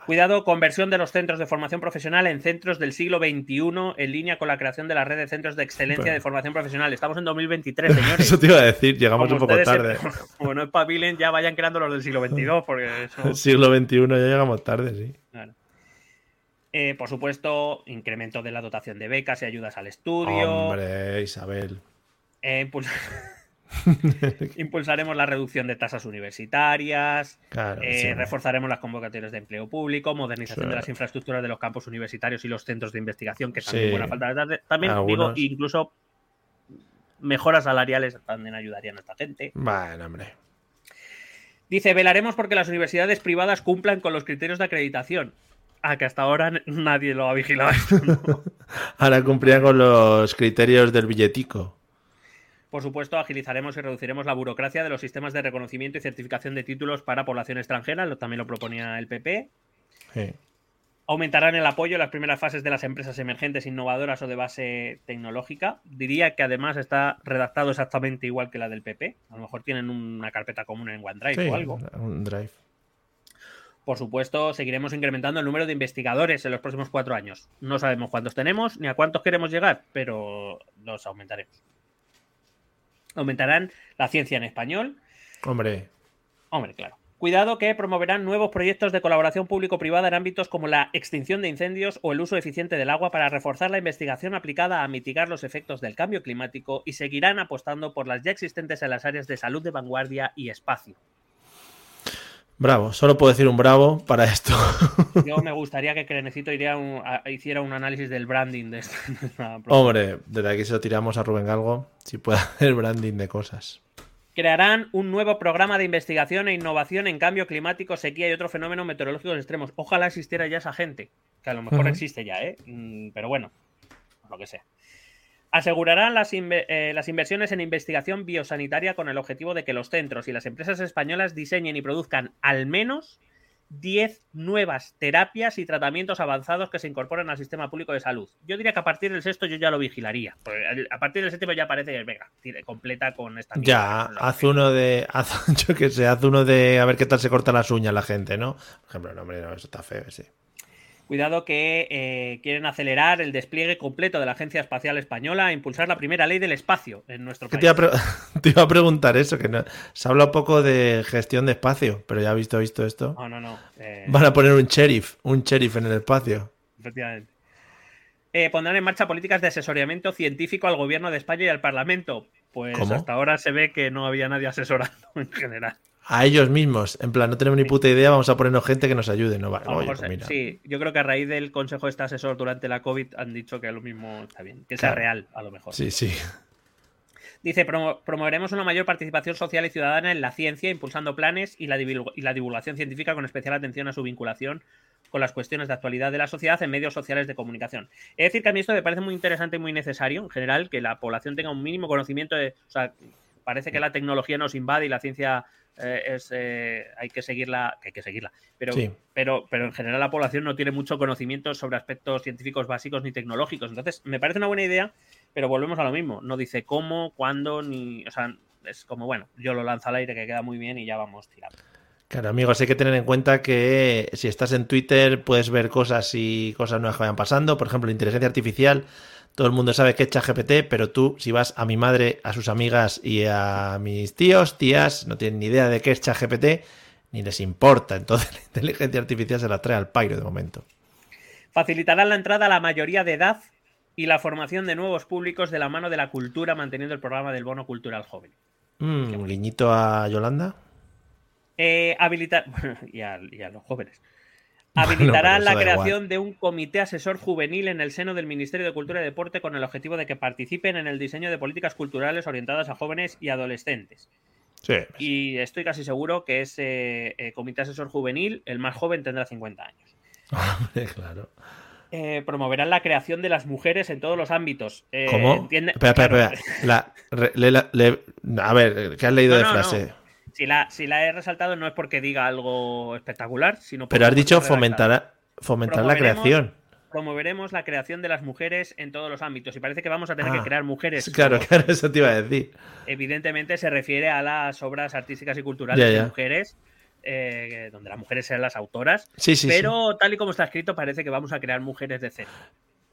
Cuidado, conversión de los centros de formación profesional en centros del siglo XXI en línea con la creación de la red de centros de excelencia Bueno. de formación profesional. Estamos en 2023, señores. Eso te iba a decir, llegamos Como un poco se- tarde. Como no espabilen, ya vayan creando los del siglo XXII, porque eso... El siglo XXI ya llegamos tarde, sí. Claro. Eh, por supuesto, incremento de la dotación de becas y ayudas al estudio. Hombre, Isabel. Eh, impuls- Impulsaremos la reducción de tasas universitarias. Claro. eh, sí. reforzaremos las convocatorias de empleo público. Modernización Sí. de las infraestructuras de los campos universitarios y los centros de investigación, que también Sí. buena falta de. También digo, incluso mejoras salariales también ayudarían a esta gente. Bueno, hombre. Dice, velaremos porque las universidades privadas cumplan con los criterios de acreditación. Ah, que hasta ahora nadie lo ha vigilado. esto, ¿no? Ahora cumplían con los criterios del billetico. Por supuesto, agilizaremos y reduciremos la burocracia de los sistemas de reconocimiento y certificación de títulos para población extranjera, lo- también lo proponía el PP. Sí. Aumentarán el apoyo en las primeras fases de las empresas emergentes, innovadoras o de base tecnológica. Diría que además está redactado exactamente igual que la del PP. A lo mejor tienen una carpeta común en OneDrive Sí, o algo. un drive. Por supuesto, seguiremos incrementando el número de investigadores en los próximos cuatro años. No sabemos cuántos tenemos ni a cuántos queremos llegar, pero los aumentaremos. Aumentarán la ciencia en español. Hombre, Hombre, claro. Cuidado que promoverán nuevos proyectos de colaboración público-privada en ámbitos como la extinción de incendios o el uso eficiente del agua para reforzar la investigación aplicada a mitigar los efectos del cambio climático y seguirán apostando por las ya existentes en las áreas de salud de vanguardia y espacio. Bravo. Solo puedo decir un bravo para esto. Yo me gustaría que Crenecito un- hiciera un análisis del branding de esta. Hombre, desde aquí se lo tiramos a Rubén Galgo. Si puede hacer branding de cosas. Crearán un nuevo programa de investigación e innovación en cambio climático, sequía y otros fenómenos meteorológicos extremos. Ojalá existiera ya esa gente, que a lo mejor existe ya, ¿eh? Mm, Pero bueno, lo que sea. Asegurarán las, inve- eh, las inversiones en investigación biosanitaria con el objetivo de que los centros y las empresas españolas diseñen y produzcan al menos 10 nuevas terapias y tratamientos avanzados que se incorporen al sistema público de salud. Yo diría que a partir del sexto yo ya lo vigilaría. A partir del séptimo ya parece que, venga, completa con esta Ya, haz uno de. Haz, yo qué sé, haz uno de. A ver qué tal se cortan las uñas la gente, ¿no? Por ejemplo, no, hombre, no, eso está feo, sí. Cuidado que eh, quieren acelerar el despliegue completo de la Agencia Espacial Española e impulsar la primera ley del espacio en nuestro país. te, iba a pre- te iba a preguntar eso, que no, se habla un poco de gestión de espacio, pero ya visto visto esto. No, no, no. eh, Van a poner un sheriff, un sheriff en el espacio. efectivamente. Eh, pondrán en marcha políticas de asesoramiento científico al gobierno de España y al Parlamento. Pues ¿Cómo? hasta ahora se ve que no había nadie asesorando en general. A ellos mismos, en plan, no tenemos ni puta idea, vamos a ponernos gente que nos ayude. No, vale, oye, pues mira. sí, yo creo que a raíz del consejo de este asesor durante la COVID han dicho que lo mismo está bien, que sea real, a lo mejor. Sí, sí. Dice, "Promo- promoveremos una mayor participación social y ciudadana en la ciencia, impulsando planes y la, y la divulgación científica con especial atención a su vinculación con las cuestiones de actualidad de la sociedad en medios sociales de comunicación. Es decir, que a mí esto me parece muy interesante y muy necesario, en general, que la población tenga un mínimo conocimiento de... O sea, parece que la tecnología nos invade y la ciencia eh, es... eh, hay que seguirla, que hay que seguirla. Pero, Sí. pero, pero en general la población no tiene mucho conocimiento sobre aspectos científicos básicos ni tecnológicos. Entonces, me parece una buena idea, pero volvemos a lo mismo. No dice cómo, cuándo, ni. O sea, es como, bueno, yo lo lanzo al aire que queda muy bien y ya vamos tirando. Claro, amigos, hay que tener en cuenta que si estás en Twitter puedes ver cosas y cosas nuevas que vayan pasando. Por ejemplo, inteligencia artificial. Todo el mundo sabe que es ChatGPT, pero tú, si vas a mi madre, a sus amigas y a mis tíos, tías, no tienen ni idea de qué es ChatGPT, ni les importa. Entonces, la inteligencia artificial se la trae al pairo de momento. Facilitarán la entrada a la mayoría de edad y la formación de nuevos públicos de la mano de la cultura, manteniendo el programa del bono cultural joven. Mm, un guiñito a Yolanda. Eh, habilitar. y, a, y a los jóvenes. Bueno, pero la creación de un comité asesor juvenil en el seno del Ministerio de Cultura y Deporte con el objetivo de que participen en el diseño de políticas culturales orientadas a jóvenes y adolescentes. Sí. Y estoy casi seguro que ese eh, comité asesor juvenil, el más joven, tendrá 50 años. Hombre, claro. Eh, promoverán la creación de las mujeres en todos los ámbitos. Eh, ¿Cómo? entiende- Espera, espera, espera. La- re- le- la- le- a ver, ¿qué has leído No, de no, frase? no. Si la, si la he resaltado no es porque diga algo espectacular, sino Pero has porque dicho fomentar, fomentar la creación. Promoveremos la creación de las mujeres en todos los ámbitos. Y parece que vamos a tener Ah, que crear mujeres. Claro, claro, eso te iba a decir. Evidentemente se refiere a las obras artísticas y culturales Ya, de mujeres, eh, donde las mujeres sean las autoras. Sí, sí, sí. pero tal y como está escrito, parece que vamos a crear mujeres de cero.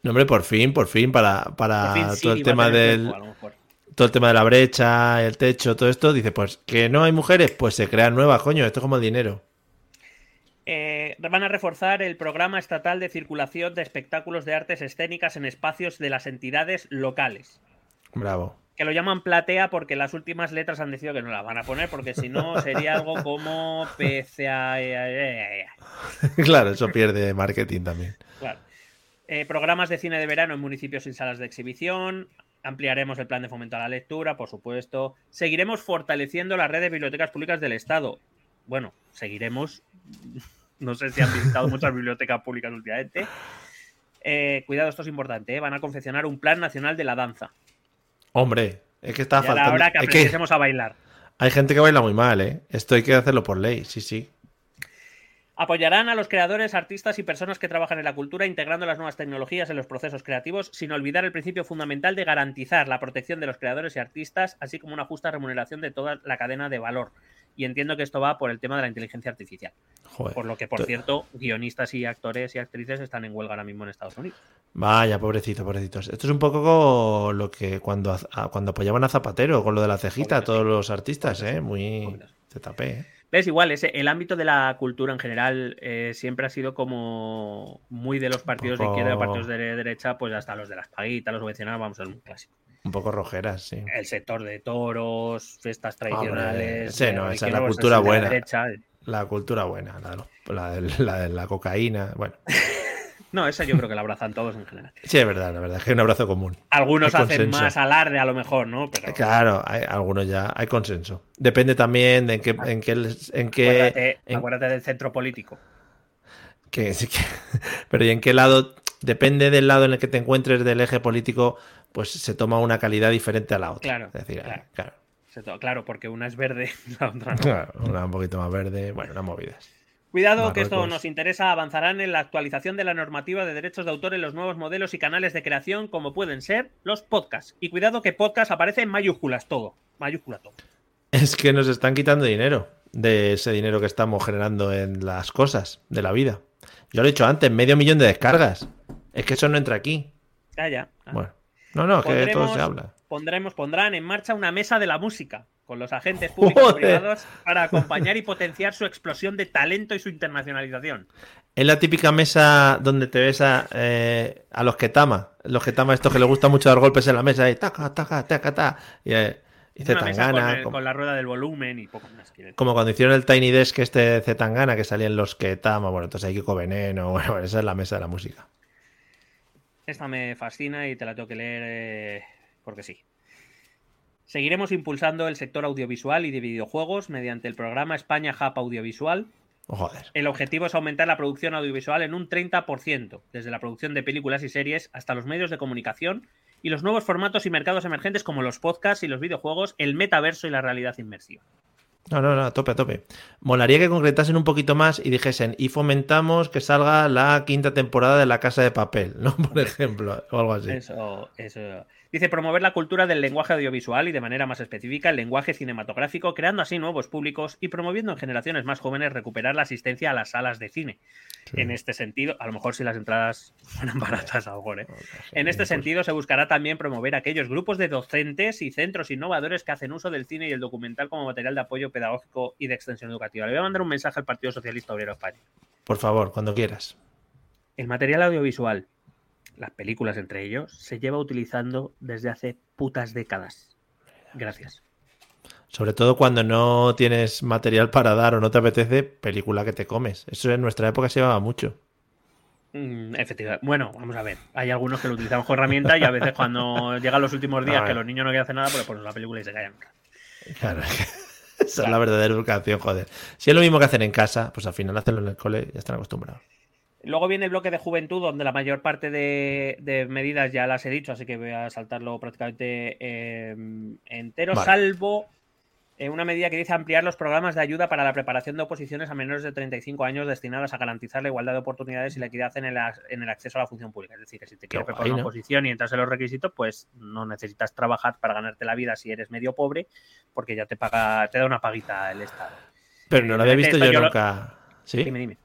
No, hombre, por fin, por fin, para, para Por fin sí, todo el tema del tiempo. Todo el tema de la brecha, el techo, todo esto, dice, pues que no hay mujeres, pues se crean nuevas, coño, esto es como el dinero. Eh, van a reforzar el programa estatal de circulación de espectáculos de artes escénicas en espacios de las entidades locales. Bravo. Que lo llaman platea porque las últimas letras han decidido que no la van a poner, porque si no sería algo como PCA. claro, eso pierde marketing también. Claro. Eh, programas de cine de verano en municipios sin salas de exhibición. Ampliaremos el plan de fomento a la lectura, por supuesto. Seguiremos fortaleciendo la red de bibliotecas públicas del Estado. Bueno, seguiremos. No sé si han visitado muchas bibliotecas públicas últimamente. Eh, cuidado, esto es importante. ¿eh? Van a confeccionar un plan nacional de la danza. Hombre, es que está faltando. hora que es que a bailar. hay gente que baila muy mal, ¿eh? Esto hay que hacerlo por ley, sí, sí. Apoyarán a los creadores, artistas y personas que trabajan en la cultura integrando las nuevas tecnologías en los procesos creativos sin olvidar el principio fundamental de garantizar la protección de los creadores y artistas, así como una justa remuneración de toda la cadena de valor. Y entiendo que esto va por el tema de la inteligencia artificial. Joder. Por lo que, por cierto, guionistas y actores y actrices están en huelga ahora mismo en Estados Unidos. Vaya, pobrecito, pobrecitos. Esto es un poco lo que cuando, cuando apoyaban a Zapatero con lo de la cejita, Pobres, todos los artistas, ¿eh? Muy... Se tapé, ¿eh? ¿Ves? Igual, ese, el ámbito de la cultura en general eh, siempre ha sido como muy de los partidos de izquierda, partidos de derecha, pues hasta los de las paguitas, los subvencionados, vamos, es un clásico. Un poco rojeras, sí. El sector de toros, fiestas tradicionales. no, la esa es la izquierda, pues, cultura la buena. derecha. La cultura buena, la de, los- la de- la de la cocaína. Bueno, No, esa yo creo que la abrazan todos en general. sí, es verdad, la verdad, es que hay un abrazo común. Algunos Hay hacen consenso. más alarde a lo mejor, ¿no? Pero Claro, hay algunos ya, hay consenso. Depende también de en qué, en qué, en qué, acuérdate, en- acuérdate del centro político. que- pero y en qué lado, depende del lado en el que te encuentres del eje político, pues se toma una calidad diferente a la otra. Claro, Es decir, claro. Claro, porque una es verde, la otra no. claro, una un poquito más verde, bueno, unas movidas. Cuidado que esto nos interesa. Avanzarán en la actualización de la normativa de derechos de autor en los nuevos modelos y canales de creación, como pueden ser los podcasts. Y cuidado que podcast aparece en mayúsculas todo. Mayúscula todo. Es que nos están quitando dinero de ese dinero que estamos generando en las cosas de la vida. Yo lo he dicho antes, medio millón de descargas. Es que eso no entra aquí. Ya, ya. Ah. Bueno, no, no, que todo se habla. Pondremos, pondrán en marcha una mesa de la música con los agentes públicos y privados para acompañar y potenciar su explosión de talento y su internacionalización. Es la típica mesa donde te ves a, eh, a los que tama. Los que tama estos que les gusta mucho dar golpes en la mesa y taca, taca, taca, taca. Y, eh, y con, Zetangana, con la rueda del volumen y poco más. como cuando hicieron el Tiny Desk este de Zetangana que salían los que tama. Bueno, entonces hay Kiko Veneno. Bueno, bueno, esa es la mesa de la música. Esta me fascina y te la tengo que leer eh, porque sí. Seguiremos impulsando el sector audiovisual y de videojuegos mediante el programa España Hub Audiovisual. Oh, joder. El objetivo es aumentar la producción audiovisual en un 30%, desde la producción de películas y series hasta los medios de comunicación y los nuevos formatos y mercados emergentes como los podcasts y los videojuegos, el metaverso y la realidad inmersiva. No, no, no, tope, a tope. Molaría que concretasen un poquito más y dijesen, y fomentamos que salga la quinta temporada de La Casa de Papel, ¿no? Por ejemplo, o algo así. Eso, eso. Dice promover la cultura del lenguaje audiovisual y de manera más específica el lenguaje cinematográfico, creando así nuevos públicos y promoviendo en generaciones más jóvenes recuperar la asistencia a las salas de cine. Sí. En este sentido, a lo mejor si las entradas fueran baratas, a lo mejor, ¿eh? En este Pues, sentido, se buscará también promover aquellos grupos de docentes y centros innovadores que hacen uso del cine y el documental como material de apoyo pedagógico y de extensión educativa. Le voy a mandar un mensaje al Partido Socialista Obrero España. Por favor, cuando quieras. El material audiovisual, las películas entre ellos, se lleva utilizando desde hace putas décadas. Gracias. Sobre todo cuando no tienes material para dar o no te apetece, película que te comes. Eso en nuestra época se llevaba mucho. Mm, efectivamente. Bueno, vamos a ver. Hay algunos que lo utilizamos como herramienta y a veces cuando llegan los últimos días A que los niños no quieren hacer nada, pues ponen la película y se callan. Claro, esa es la verdadera educación, joder. Si es lo mismo que hacen en casa, pues al final hacenlo en el cole, ya están acostumbrados. Luego viene el bloque de juventud, donde la mayor parte de, de medidas ya las he dicho, así que voy a saltarlo prácticamente eh, entero, Vale. salvo eh, una medida que dice ampliar los programas de ayuda para la preparación de oposiciones a menores de 35 años destinadas a garantizar la igualdad de oportunidades y la equidad en el, en el acceso a la función pública. Es decir, que si te quieres preparar una ¿no? oposición y entras en los requisitos, pues no necesitas trabajar para ganarte la vida si eres medio pobre, porque ya te paga, te da una paguita el Estado. Pero no lo había Evidentemente, visto yo lo- nunca. ¿Sí? Dime, dime.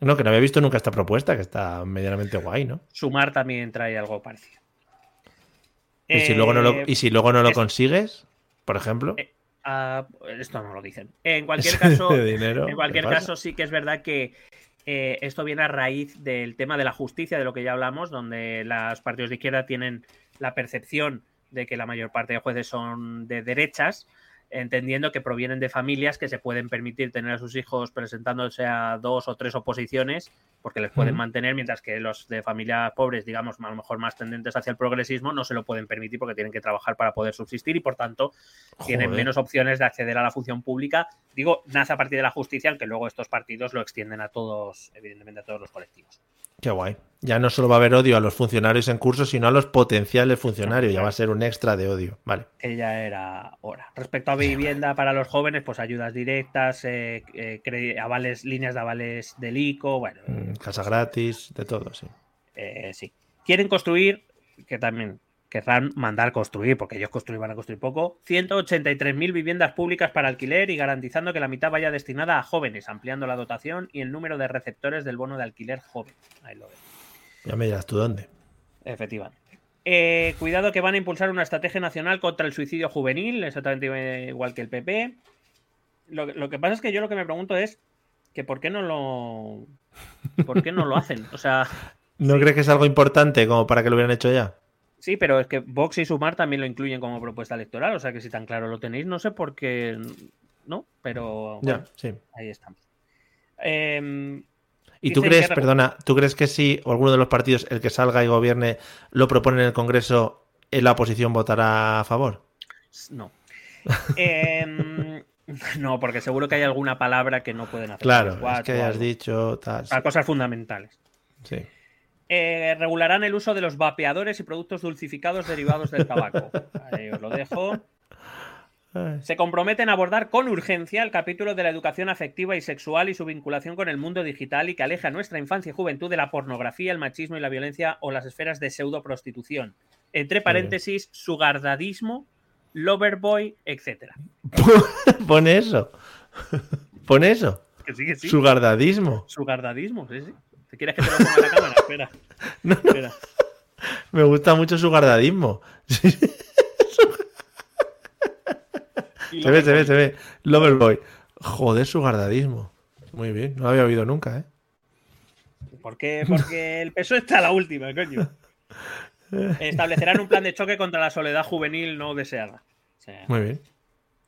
No, que no había visto nunca esta propuesta, que está medianamente guay, ¿no? Sumar también trae algo parecido. Y si luego no lo, Eh, y si luego no lo es- consigues, por ejemplo, Eh, Ah, esto no lo dicen. En cualquier caso, en cualquier caso sí que es verdad que eh, esto viene a raíz del tema de la justicia, de lo que ya hablamos, donde los partidos de izquierda tienen la percepción de que la mayor parte de jueces son de derechas, entendiendo que provienen de familias que se pueden permitir tener a sus hijos presentándose a dos o tres oposiciones porque les pueden mantener, mientras que los de familias pobres, digamos, a lo mejor más tendentes hacia el progresismo, no se lo pueden permitir porque tienen que trabajar para poder subsistir y por tanto tienen menos opciones de acceder a la función pública. Digo, nace a partir de la justicia, aunque luego estos partidos lo extienden a todos, evidentemente a todos los colectivos. Qué guay. Ya no solo va a haber odio a los funcionarios en curso, sino a los potenciales funcionarios. Ya va a ser un extra de odio. Vale. Que ya era hora. Respecto a vivienda para los jóvenes, pues ayudas directas, eh, eh, avales, líneas de avales del ICO, bueno, Mm, Casa gratis, de todo, sí. eh, sí. Quieren construir, que también querrán mandar construir, porque ellos construir van a construir poco, 183.000 viviendas públicas para alquiler y garantizando que la mitad vaya destinada a jóvenes, ampliando la dotación y el número de receptores del bono de alquiler joven. Ahí lo ves. Ya me dirás tú dónde. Efectivamente. Eh, cuidado que van a impulsar una estrategia nacional contra el suicidio juvenil, exactamente igual que el PP. Lo, lo que pasa es que yo lo que me pregunto es que por qué no lo por qué no lo hacen. O sea, ¿No crees que es algo importante como para que lo hubieran hecho ya? sí, pero es que Vox y Sumar también lo incluyen como propuesta electoral. O sea que si tan claro lo tenéis, no sé por qué no, pero Ya, sí. ahí estamos. Em, ¿Y tú crees, que- perdona, tú crees que si alguno de los partidos, el que salga y gobierne, lo propone en el Congreso, en la oposición votará a favor? no. Em, no, porque seguro que hay alguna palabra que no pueden hacer. Claro, es que hayas dicho tal. Para cosas fundamentales. Sí. Eh, regularán el uso de los vapeadores y productos dulcificados derivados del tabaco. Ahí os lo dejo. Se comprometen a abordar con urgencia el capítulo de la educación afectiva y sexual y su vinculación con el mundo digital y que aleja a nuestra infancia y juventud de la pornografía, el machismo y la violencia o las esferas de pseudoprostitución. Entre paréntesis, sugardadismo, loverboy, etc. Pone eso. Pone eso. Que sí, que sí. Sugardadismo. Sugardadismo, sí, sí. ¿Te quieres que te lo ponga en la cámara? Espera. No, no, espera. me gusta mucho su gardadismo. Sí, Y se ve, se ve, se ve. Loverboy. Joder, su gardadismo. Muy bien, no lo había oído nunca, ¿eh? ¿Por qué? Porque el peso está a la última, coño. Establecerán un plan de choque contra la soledad juvenil no deseada. O sea, Muy bien.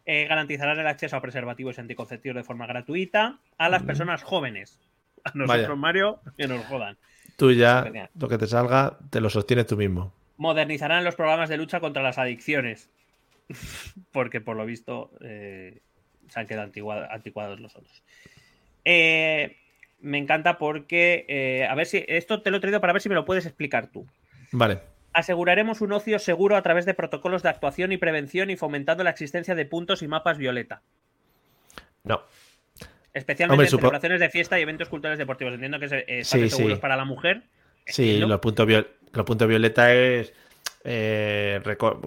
eh, garantizarán el acceso a preservativos y anticonceptivos de forma gratuita a las personas jóvenes. A nosotros, Vaya. Mario, que nos jodan. Tú ya, lo que te salga, te lo sostienes tú mismo. Modernizarán los programas de lucha contra las adicciones. Porque por lo visto eh, se han quedado anticuados los otros. Eh, me encanta porque, eh, a ver si, esto te lo he traído para ver si me lo puedes explicar tú. Vale. Aseguraremos un ocio seguro a través de protocolos de actuación y prevención y fomentando la existencia de puntos y mapas violeta. No. Especialmente Hombre, en supo- celebraciones de fiesta y eventos culturales deportivos. Entiendo que es eh, Sí, seguros sí. para la mujer. Sí, los puntos, viol- los puntos violeta es eh,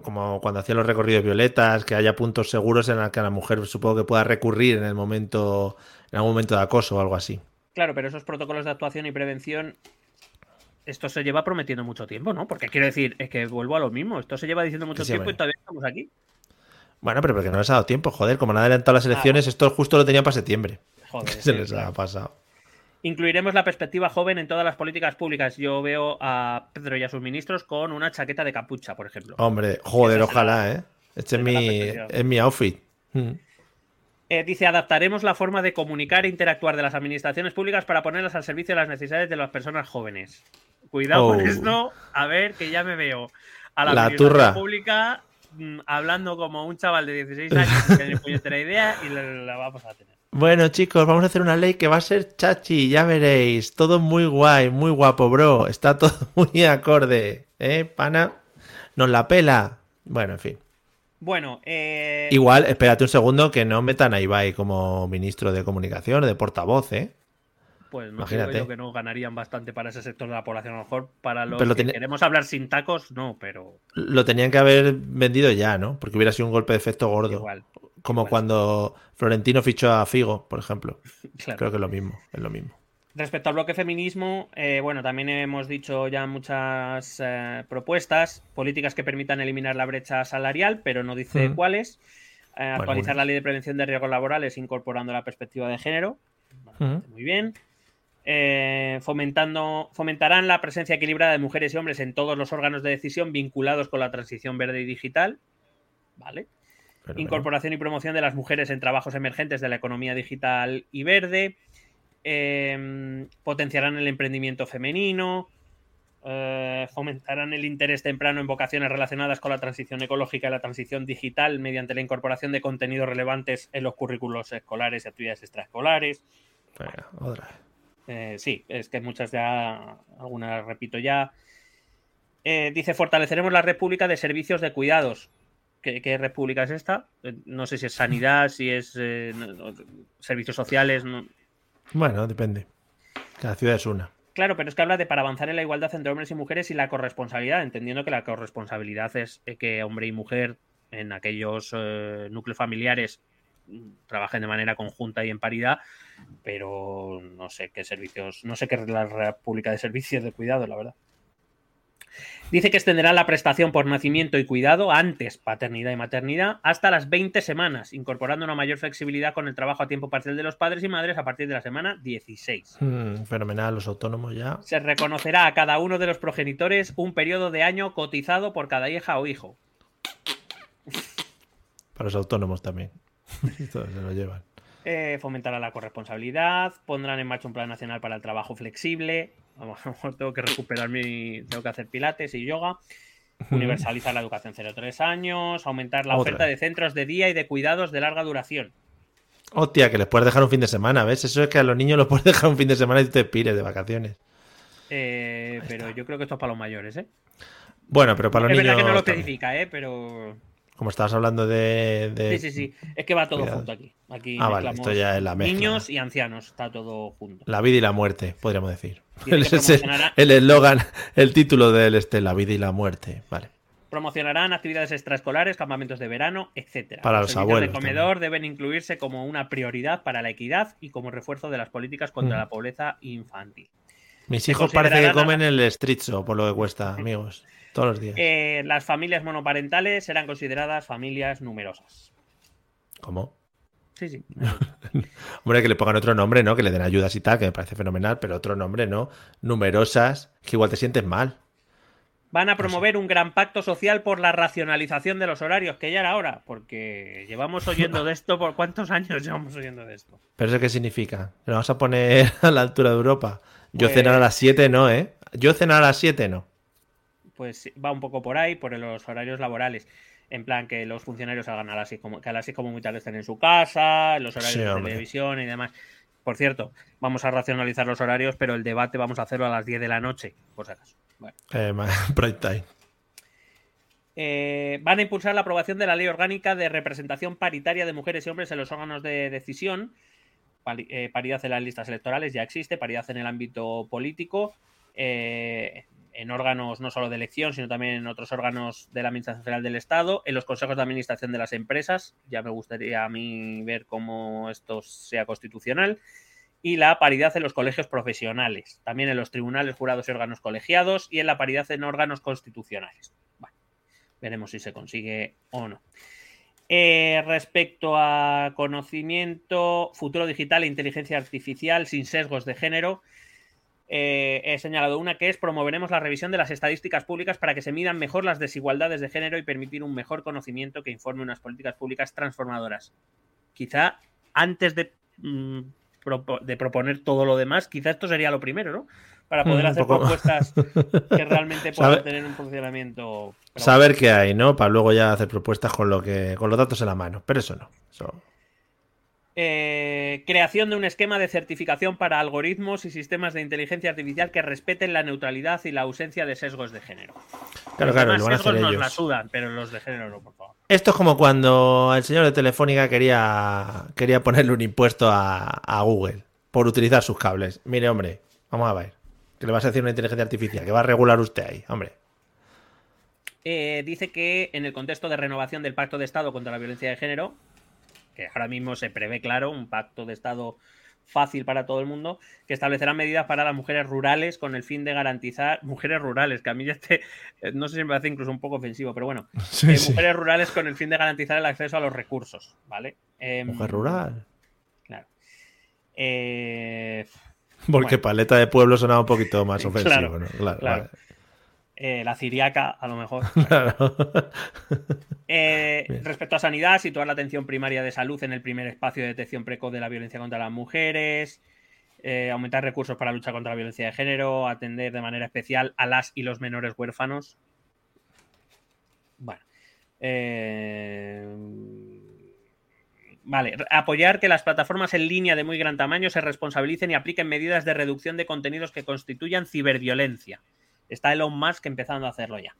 como cuando hacían los recorridos violetas, que haya puntos seguros en los que la mujer supongo que pueda recurrir en el momento, en algún momento de acoso o algo así. Claro, pero esos protocolos de actuación y prevención, esto se lleva prometiendo mucho tiempo, ¿no? Porque quiero decir, es que vuelvo a lo mismo. Esto se lleva diciendo mucho Sí, tiempo y todavía estamos aquí. Bueno, pero porque no les ha dado tiempo, joder, como no han adelantado las elecciones, esto justo lo tenían para septiembre. Joder, Se sí, les claro. ha pasado. Incluiremos la perspectiva joven en todas las políticas públicas. Yo veo a Pedro y a sus ministros con una chaqueta de capucha, por ejemplo. Hombre, joder, Esa ojalá, ¿eh? Este es mi, es mi outfit. Mm. Eh, dice, adaptaremos la forma de comunicar e interactuar de las administraciones públicas para ponerlas al servicio de las necesidades de las personas jóvenes. Cuidado con Oh. esto, a ver, que ya me veo a la, La administración turra. pública mm, hablando como un chaval de 16 años que tiene puñetera idea y la, la vamos a tener. Bueno, chicos, vamos a hacer una ley que va a ser chachi, ya veréis. Todo muy guay, muy guapo, bro. Está todo muy acorde, ¿eh, pana? Nos la pela. Bueno, en fin. Bueno, eh, Igual, espérate un segundo que no metan a Ibai como ministro de comunicación o de portavoz, ¿eh? pues no imagínate. yo que no ganarían bastante para ese sector de la población. A lo mejor para los Pero lo que queremos hablar sin tacos, no, pero Lo tenían que haber vendido ya, ¿no? Porque hubiera sido un golpe de efecto gordo. igual. Como cuando Florentino fichó a Figo, por ejemplo. Claro. Creo que es lo mismo, es lo mismo. Respecto al bloque feminismo, eh, bueno, también hemos dicho ya muchas eh, propuestas, políticas que permitan eliminar la brecha salarial, pero no dice cuáles. Eh, actualizar la ley de prevención de riesgos laborales incorporando la perspectiva de género. Muy bien. Eh, fomentando, fomentarán la presencia equilibrada de mujeres y hombres en todos los órganos de decisión vinculados con la transición verde y digital. Vale. Pero, Incorporación y promoción de las mujeres en trabajos emergentes de la economía digital y verde. Eh, potenciarán el emprendimiento femenino. eh, fomentarán el interés temprano en vocaciones relacionadas con la transición ecológica y la transición digital mediante la incorporación de contenidos relevantes en los currículos escolares y actividades extraescolares. Otra. Eh, sí, es que muchas ya, algunas repito ya. Eh, dice, fortaleceremos la red pública de servicios de cuidados. Qué, qué red pública es esta. Eh, No sé si es sanidad, si es eh, no- servicios sociales. no- Bueno, depende. Cada ciudad es una. Claro, pero es que habla de para avanzar en la igualdad entre hombres y mujeres y la corresponsabilidad, entendiendo que la corresponsabilidad es eh, que hombre y mujer en aquellos eh, núcleos familiares trabajen de manera conjunta y en paridad, pero no sé qué servicios, no sé qué es la red pública de servicios de cuidado, la verdad. Dice que extenderá la prestación por nacimiento y cuidado antes paternidad y maternidad hasta las 20 semanas, incorporando una mayor flexibilidad con el trabajo a tiempo parcial de los padres y madres a partir de la semana 16. Mm, fenomenal, los autónomos ya. Se reconocerá a cada uno de los progenitores un periodo de año cotizado por cada hija o hijo. Para los autónomos también. Todos se lo llevan. Eh, fomentará la corresponsabilidad, pondrán en marcha un plan nacional para el trabajo flexible. A lo mejor tengo que recuperar mi. Tengo que hacer pilates y yoga. Universalizar la educación 0-3 años, aumentar la Otra oferta de centros de día y de cuidados de larga duración. Hostia, que les puedes dejar un fin de semana, ¿ves? Eso es que a los niños los puedes dejar un fin de semana y te pires de vacaciones. Eh, pero yo creo que esto es para los mayores, ¿eh? Bueno, pero para los es niños. verdad que no lo especifica, ¿eh? Pero. Como estabas hablando de. de- Sí, sí, sí. Es que va todo cuidado. junto aquí. Aquí Ah, vale, esto ya es la mezcla. Niños y ancianos, está todo junto. La vida y la muerte, podríamos decir. El eslogan, el título del este, La vida y la muerte. Vale. Promocionarán actividades extraescolares, campamentos de verano, etcétera. Para los servicios abuelos de comedor deben incluirse como una prioridad para la equidad y como refuerzo de las políticas contra Mm. la pobreza infantil. Mis hijos parece que comen el estritzo, por lo que cuesta, amigos. Todos los días. Eh, las familias monoparentales serán consideradas familias numerosas. ¿Cómo? Sí, sí. Hombre, que le pongan otro nombre, ¿no? Que le den ayudas y tal, que me parece fenomenal, pero otro nombre, ¿no? Numerosas, que igual te sientes mal. Van a promover un gran pacto social por la racionalización de los horarios, que ya era hora, porque llevamos oyendo de esto por cuántos años llevamos oyendo de esto. ¿Pero eso qué significa? ¿Lo vamos a poner a la altura de Europa? Yo Pues- cenar a las 7 no, ¿eh? Yo cenar a las 7 no. Pues va un poco por ahí, por los horarios laborales. En plan, que los funcionarios salgan a las 6 como, que a las 6 como muy tarde estén en su casa, los horarios Sí, de hombre. televisión y demás. Por cierto, vamos a racionalizar los horarios, pero el debate vamos a hacerlo a las 10 de la noche, por si acaso. Bueno. Eh, Prime time. Eh, van a impulsar la aprobación de la ley orgánica de representación paritaria de mujeres y hombres en los órganos de decisión. Pari- eh, paridad en las listas electorales ya existe, paridad en el ámbito político, eh, en órganos no solo de elección, sino también en otros órganos de la Administración General del Estado, en los consejos de administración de las empresas. Ya me gustaría a mí ver cómo esto sea constitucional. Y la paridad en los colegios profesionales, también en los tribunales, jurados y órganos colegiados, y en la paridad en órganos constitucionales. Veremos si se consigue o no. Eh, respecto a conocimiento, futuro digital e inteligencia artificial sin sesgos de género, eh, he señalado una que es promoveremos la revisión de las estadísticas públicas para que se midan mejor las desigualdades de género y permitir un mejor conocimiento que informe unas políticas públicas transformadoras. Quizá antes de, mm, propo- de proponer todo lo demás, quizá esto sería lo primero, ¿no? Para poder Mm, hacer poco- propuestas que realmente puedan tener un funcionamiento. Saber qué hay, ¿no? Para luego ya hacer propuestas con lo que con los datos en la mano. Pero eso no. Eso- Eh, creación de un esquema de certificación para algoritmos y sistemas de inteligencia artificial que respeten la neutralidad y la ausencia de sesgos de género. Claro, Los claro, demás lo van a sesgos hacer nos ellos. la sudan, pero los de género no, por favor. Esto es como cuando el señor de Telefónica quería, quería ponerle un impuesto a, a Google por utilizar sus cables. Mire, hombre, vamos a ver. Que le vas a decir una inteligencia artificial, que va a regular usted ahí, hombre. Eh, dice que en el contexto de renovación del Pacto de Estado contra la Violencia de Género, que ahora mismo se prevé, claro, un pacto de Estado fácil para todo el mundo, que establecerá medidas para las mujeres rurales con el fin de garantizar mujeres rurales, que a mí ya este, no sé si me parece incluso un poco ofensivo, pero bueno, Sí, eh, sí. mujeres rurales con el fin de garantizar el acceso a los recursos, ¿vale? Em, Mujer rural. Claro. Eh, Porque Bueno. paleta de pueblo sonaba un poquito más Claro, ofensivo, ¿no? Claro, claro. vale. Eh, la ciriaca, a lo mejor. Claro. Eh, respecto a sanidad, situar la atención primaria de salud en el primer espacio de detección precoz de la violencia contra las mujeres, eh, aumentar recursos para luchar contra la violencia de género, atender de manera especial a las y los menores huérfanos. Bueno. Vale, apoyar que las plataformas en línea de muy gran tamaño se responsabilicen y apliquen medidas de reducción de contenidos que constituyan ciberviolencia. Está Elon Musk empezando a hacerlo ya.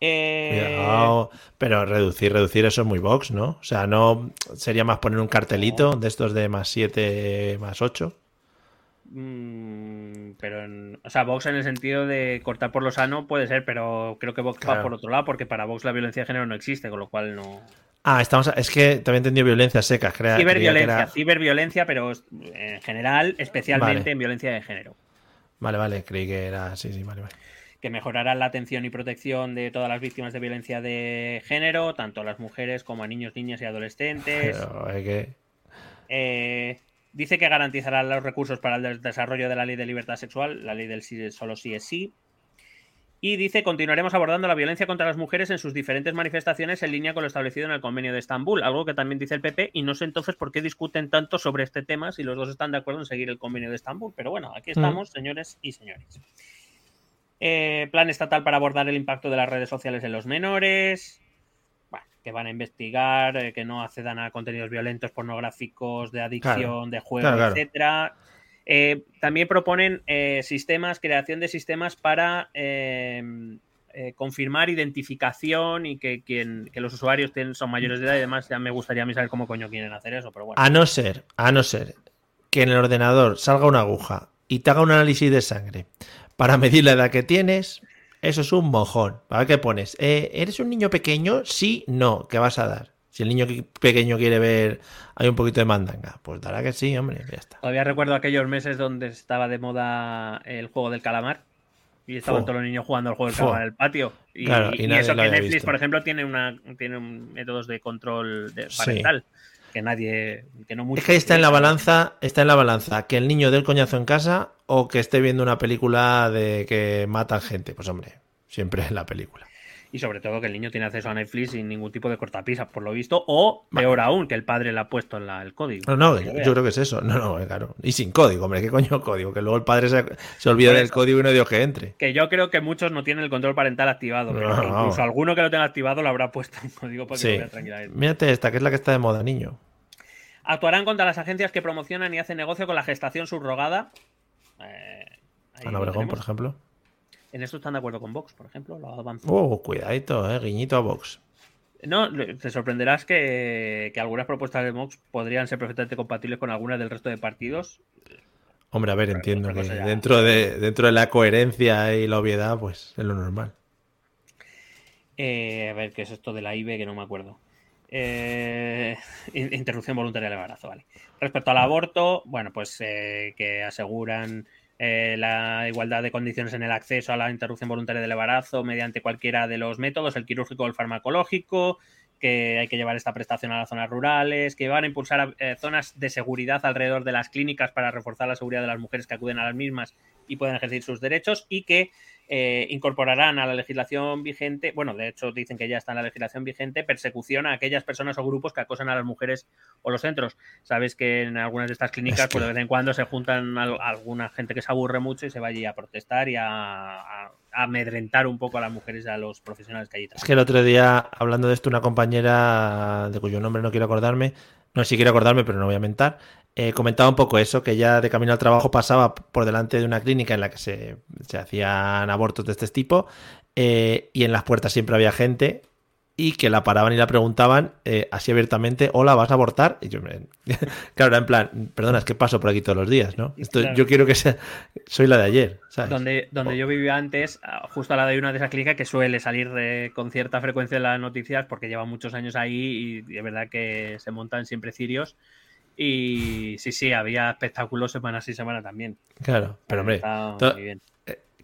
Eh, Cuidado. Pero reducir, reducir eso es muy box, ¿no? O sea, no sería más poner un cartelito de estos de más 7, más 8. mm, pero, en- o sea, Vox en el sentido de cortar por lo sano puede ser, pero creo que Vox va por otro lado, porque para Vox la violencia de género no existe, con lo cual no. Ah, estamos. a- es que también entendido violencias secas. Crea, Ciberviolencia, era- ciberviolencia, pero en general, especialmente Vale. en violencia de género. Vale, vale, creí que era. Sí, sí, vale, vale. que mejorará la atención y protección de todas las víctimas de violencia de género, tanto a las mujeres como a niños, niñas y adolescentes. Pero. Eh, dice que garantizará los recursos para el des- desarrollo de la ley de libertad sexual, la ley del sí, solo sí es sí. Y dice, continuaremos abordando la violencia contra las mujeres en sus diferentes manifestaciones en línea con lo establecido en el convenio de Estambul, algo que también dice el PP, y no sé entonces por qué discuten tanto sobre este tema si los dos están de acuerdo en seguir el convenio de Estambul. Pero bueno, aquí estamos, señores y señores. Eh, plan estatal para abordar el impacto de las redes sociales en los menores. Bueno, que van a investigar, eh, que no accedan a contenidos violentos, pornográficos, de adicción, Claro. de juego, Claro, claro. Eh, también proponen eh, sistemas, creación de sistemas para eh, eh, confirmar identificación y que, quien, los usuarios tienen, son mayores de edad y demás. Ya me gustaría a mí saber cómo coño quieren hacer eso, pero bueno. A no ser, a no ser que en el ordenador salga una aguja y te haga un análisis de sangre para medir la edad que tienes, eso es un mojón. ¿Para qué pones? ¿Eres un niño pequeño? Sí, no. ¿Qué vas a dar? Si el niño pequeño quiere ver, hay un poquito de mandanga, pues dará que sí, hombre, ya está. Todavía recuerdo aquellos meses donde estaba de moda el juego del calamar. Y estaban todos los niños jugando al juego del calamar en el patio. Y, Claro, y y nadie eso que Netflix, visto. por ejemplo, tiene una tiene un- métodos de control de Sí. parental. Que nadie. Que no mucho Es que ahí está en la balanza, está en la balanza que el niño dé el coñazo en casa o que esté viendo una película de que matan gente. Pues hombre, siempre es la película. Y sobre todo que el niño tiene acceso a Netflix sin ningún tipo de cortapisas, por lo visto. O peor aún, que el padre le ha puesto en la- el código. No, no, yo creo que es eso. No, no, claro. Y sin código, hombre, ¿qué coño código? Que luego el padre se, se olvida del código y no dio que entre. Que yo creo que muchos no tienen el control parental activado. Pero No, que no. incluso alguno que lo tenga activado lo habrá puesto un código para que Sí. tranquilamente. Mírate esta, que es la que está de moda, niño. Actuarán contra las agencias que promocionan y hacen negocio con la gestación subrogada. Eh, Ana Obregón, por ejemplo. En esto están de acuerdo con Vox, por ejemplo. Lo. Oh, cuidadito, eh, guiñito a Vox. No, te sorprenderás que, que algunas propuestas de Vox podrían ser perfectamente compatibles con algunas del resto de partidos. Hombre, a ver, Pero entiendo que ya- dentro de, dentro de la coherencia y la obviedad, pues es lo normal. Eh, a ver, ¿qué es esto de la IBE? Que no me acuerdo. Eh, in- interrupción voluntaria del embarazo, vale. Respecto al aborto, bueno, pues eh, que aseguran eh, la igualdad de condiciones en el acceso a la interrupción voluntaria del embarazo mediante cualquiera de los métodos, el quirúrgico o el farmacológico, que hay que llevar esta prestación a las zonas rurales, que van a impulsar eh, zonas de seguridad alrededor de las clínicas para reforzar la seguridad de las mujeres que acuden a las mismas y pueden ejercer sus derechos y que eh, incorporarán a la legislación vigente, bueno, de hecho dicen que ya está en la legislación vigente, persecución a aquellas personas o grupos que acosan a las mujeres o los centros. Sabes que en algunas de estas clínicas, Es que- pues de vez en cuando se juntan al- alguna gente que se aburre mucho y se va allí a protestar y a, a- a amedrentar un poco a las mujeres y a los profesionales que allí Es trabajan. que el otro día, hablando de esto, una compañera de cuyo nombre no quiero acordarme, no sé si quiero acordarme, pero no voy a mentar, eh, comentaba un poco eso, que ya de camino al trabajo pasaba por delante de una clínica en la que se, se hacían abortos de este tipo eh, y en las puertas siempre había gente y que la paraban y la preguntaban eh, así abiertamente, hola, ¿vas a abortar? Y yo, me- claro, era en plan, perdona, es que paso por aquí todos los días, ¿no? Esto, Claro. Yo quiero que sea, soy la de ayer, ¿sabes? Donde, donde yo vivía antes, justo al lado de una de esas clínicas que suele salir eh, con cierta frecuencia en las noticias porque lleva muchos años ahí y, es verdad que se montan siempre cirios. Y sí, sí, había espectáculos semana sí, semana también. Claro, pero hombre, muy bien.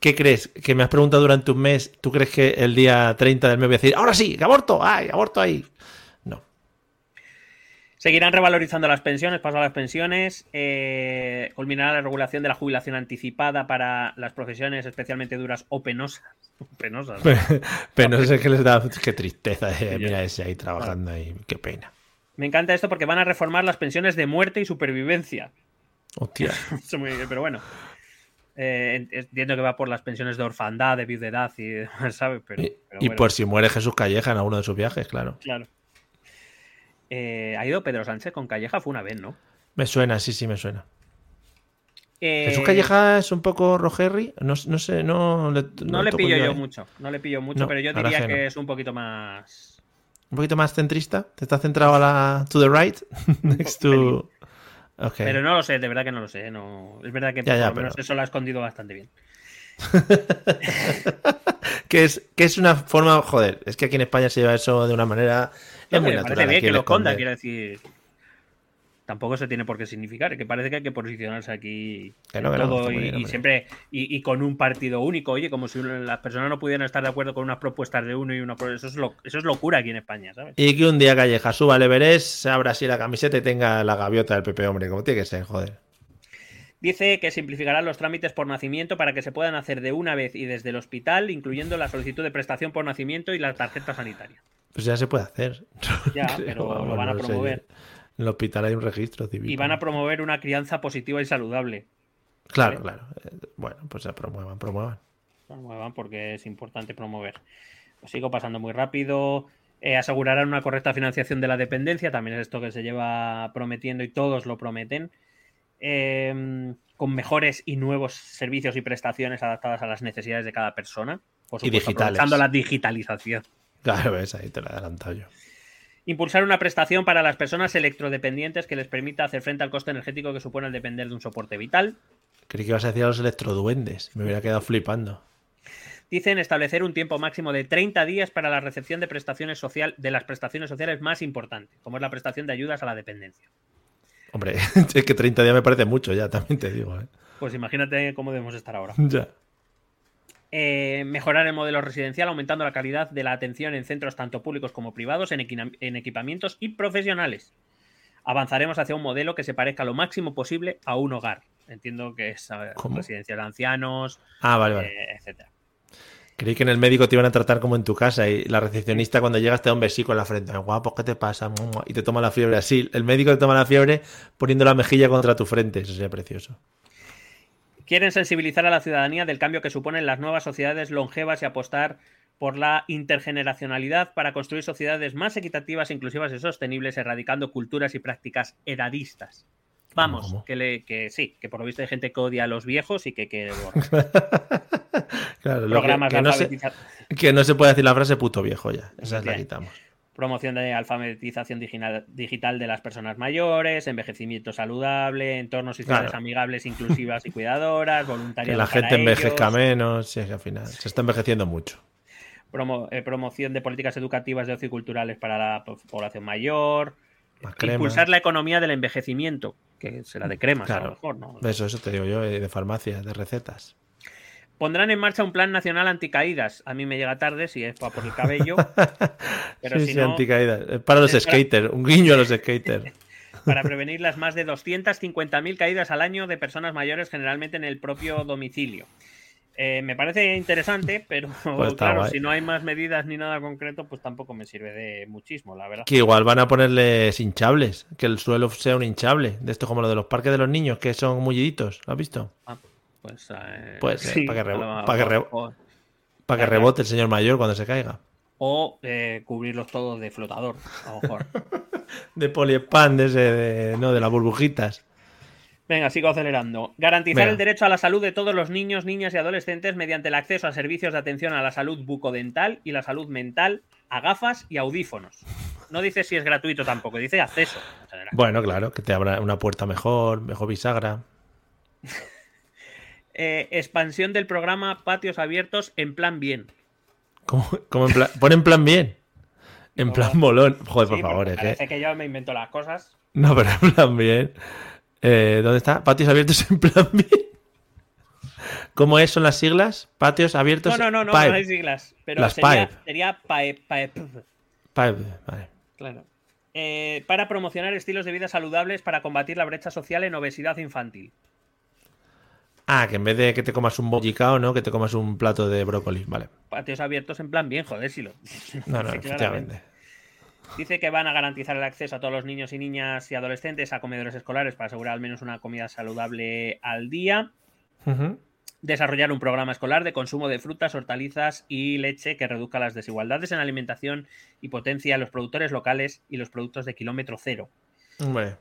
¿Qué crees? Que me has preguntado durante un mes. ¿Tú crees que el día 30 del mes voy a decir, ahora sí, que aborto? ¡Ay, aborto ahí! No. Seguirán revalorizando las pensiones, paso a las pensiones. eh, culminará la regulación de la jubilación anticipada para las profesiones especialmente duras o penosas. Penosas. ¿no? Pero no sé qué les da. Qué tristeza. eh. Mira ese ahí trabajando ahí. Qué pena. Me encanta esto porque van a reformar las pensiones de muerte y supervivencia. Hostia. Muy bien, pero bueno. Eh, entiendo que va por las pensiones de orfandad, de viudedad y demás, ¿sabes? Pero, Y, pero y bueno, por si muere Jesús Calleja en alguno de sus viajes, claro. Claro. Eh, ha ido Pedro Sánchez con Calleja, fue una vez, ¿no? Me suena, sí, sí, me suena. Eh, Jesús Calleja es un poco Rogerry. No, no sé, no le, No le pillo yo ahí. mucho, no le pillo mucho, No, pero yo diría que es un poquito más. Un poquito más centrista. ¿Te estás centrado a la to the right? Next to. Pero no lo sé, de verdad que no lo sé. No... Es verdad que Ya, ya, por lo menos pero- eso lo ha escondido bastante bien. que, es, que es una forma. Joder, es que aquí en España se lleva eso de una manera. Es muy me natural. parece bien aquí que lo esconda, quiero decir. Tampoco se tiene por qué significar, que parece que hay que posicionarse aquí Que en no, que no, todo y, bien, y hombre. siempre y, y con un partido único, oye, como si las personas no pudieran estar de acuerdo con unas propuestas de uno y una pro- eso es lo, eso es locura aquí en España, ¿sabes? Y que un día Calleja suba al Everest, se abra así la camiseta y tenga la gaviota del PP, hombre, como tiene que ser, joder. Dice que simplificará los trámites por nacimiento para que se puedan hacer de una vez y desde el hospital, incluyendo la solicitud de prestación por nacimiento y la tarjeta sanitaria. Pues ya se puede hacer. Ya, pero lo van a sé, promover. En el hospital hay un registro civil. Y van a promover una crianza positiva y saludable. Claro, claro. Eh, Bueno, pues se promuevan, promuevan. promuevan porque es importante promover. Lo sigo pasando muy rápido. Eh, asegurarán una correcta financiación de la dependencia, también es esto que se lleva prometiendo y todos lo prometen. Eh, con mejores y nuevos servicios y prestaciones adaptadas a las necesidades de cada persona. Por Y supuesto, digitales. aprovechando la digitalización. Claro, ves, ahí te lo he adelantado yo. Impulsar una prestación para las personas electrodependientes que les permita hacer frente al coste energético que supone el depender de un soporte vital. Creí que ibas a decir a los electroduendes. Me hubiera quedado flipando. Dicen establecer un tiempo máximo de 30 días para la recepción de prestaciones social, de las prestaciones sociales más importantes, como es la prestación de ayudas a la dependencia. Hombre, es que 30 días me parece mucho ya, también te digo. ¿eh? Pues imagínate cómo debemos estar ahora. Ya. Eh, mejorar el modelo residencial aumentando la calidad de la atención en centros tanto públicos como privados, en, equipamientos y profesionales. Avanzaremos hacia un modelo que se parezca lo máximo posible a un hogar. Entiendo que es ¿Cómo? residencia de ancianos, Ah, vale, vale. eh, etcétera. Creí que en el médico te iban a tratar como en tu casa y la recepcionista cuando llegas te da un besico en la frente. Guapo, ¿qué te pasa? Y te toma la fiebre así. El médico te toma la fiebre poniendo la mejilla contra tu frente. Eso sería precioso. Quieren sensibilizar a la ciudadanía del cambio que suponen las nuevas sociedades longevas y apostar por la intergeneracionalidad para construir sociedades más equitativas, inclusivas y sostenibles, erradicando culturas y prácticas edadistas. Vamos, ¿Cómo? Que, le, que sí, que por lo visto hay gente que odia a los viejos y que borrar. Claro, que, programas que de no se, que no se puede decir la frase puto viejo ya. Esa la Efectivamente. quitamos. Promoción de alfabetización digina- digital de las personas mayores, envejecimiento saludable, entornos y ciudades Claro. amigables, inclusivas y cuidadoras, Que voluntariado la para gente envejezca menos. Sí, que al final se está envejeciendo mucho. promo- eh, promoción de políticas educativas de ocio y culturales para la po- población mayor, Más crema. impulsar la economía del envejecimiento, que será de cremas a lo mejor, ¿no? Eso, eso te digo yo, eh, de farmacia, de recetas. Pondrán en marcha un plan nacional anticaídas. A mí me llega tarde si es pa- por el cabello, pero sí, si sí, no, anticaídas. Para los para- skaters, un guiño a los skaters. para prevenir las más de 250.000 caídas al año de personas mayores, generalmente en el propio domicilio. Eh, me parece interesante, pero Pues claro, guay. si no hay más medidas ni nada concreto, pues tampoco me sirve de muchísimo, la verdad. Que igual van a ponerles hinchables, que el suelo sea un hinchable. De esto como lo de los parques de los niños, que son mulliditos. ¿Lo has visto? Pues, eh, Pues, eh, sí, para que a rebo- lo para que mejor. rebo- o, Para que Claro. rebote el señor mayor cuando se caiga. o, eh, cubrirlos todos de flotador, a lo mejor. De poliespan, de ese, de, no, de las burbujitas. Venga, sigo acelerando. Garantizar Venga. el derecho a la salud de todos los niños, niñas y adolescentes mediante el acceso a servicios de atención a la salud bucodental y la salud mental, a gafas y audífonos. No dice si es gratuito tampoco, dice acceso. Bueno, claro, que te abra una puerta mejor, mejor bisagra. Eh, expansión del programa Patios Abiertos en plan bien. ¿Cómo, cómo en plan, pon en plan bien. En No, plan molón. Joder, Sí, por favor, es parece que yo me invento las cosas. No, pero en plan bien. Eh, ¿Dónde está? Patios abiertos en plan bien. ¿Cómo es? ¿Son las siglas? Patios abiertos. No, no, no, no, Pipe. no hay siglas. Pero Las sería, pipe. sería pae- pae- Pipe, Vale. Claro. Eh, para promocionar estilos de vida saludables para combatir la brecha social en obesidad infantil. Ah, que en vez de que te comas un bollicao, ¿no? Que te comas un plato de brócoli. Vale. Patios abiertos en plan bien, joder, si lo. No, no, Sí, efectivamente. Dice que van a garantizar el acceso a todos los niños y niñas y adolescentes a comedores escolares para asegurar al menos una comida saludable al día. Desarrollar un programa escolar de consumo de frutas, hortalizas y leche que reduzca las desigualdades en alimentación y potencia a los productores locales y los productos de kilómetro cero. Hombre.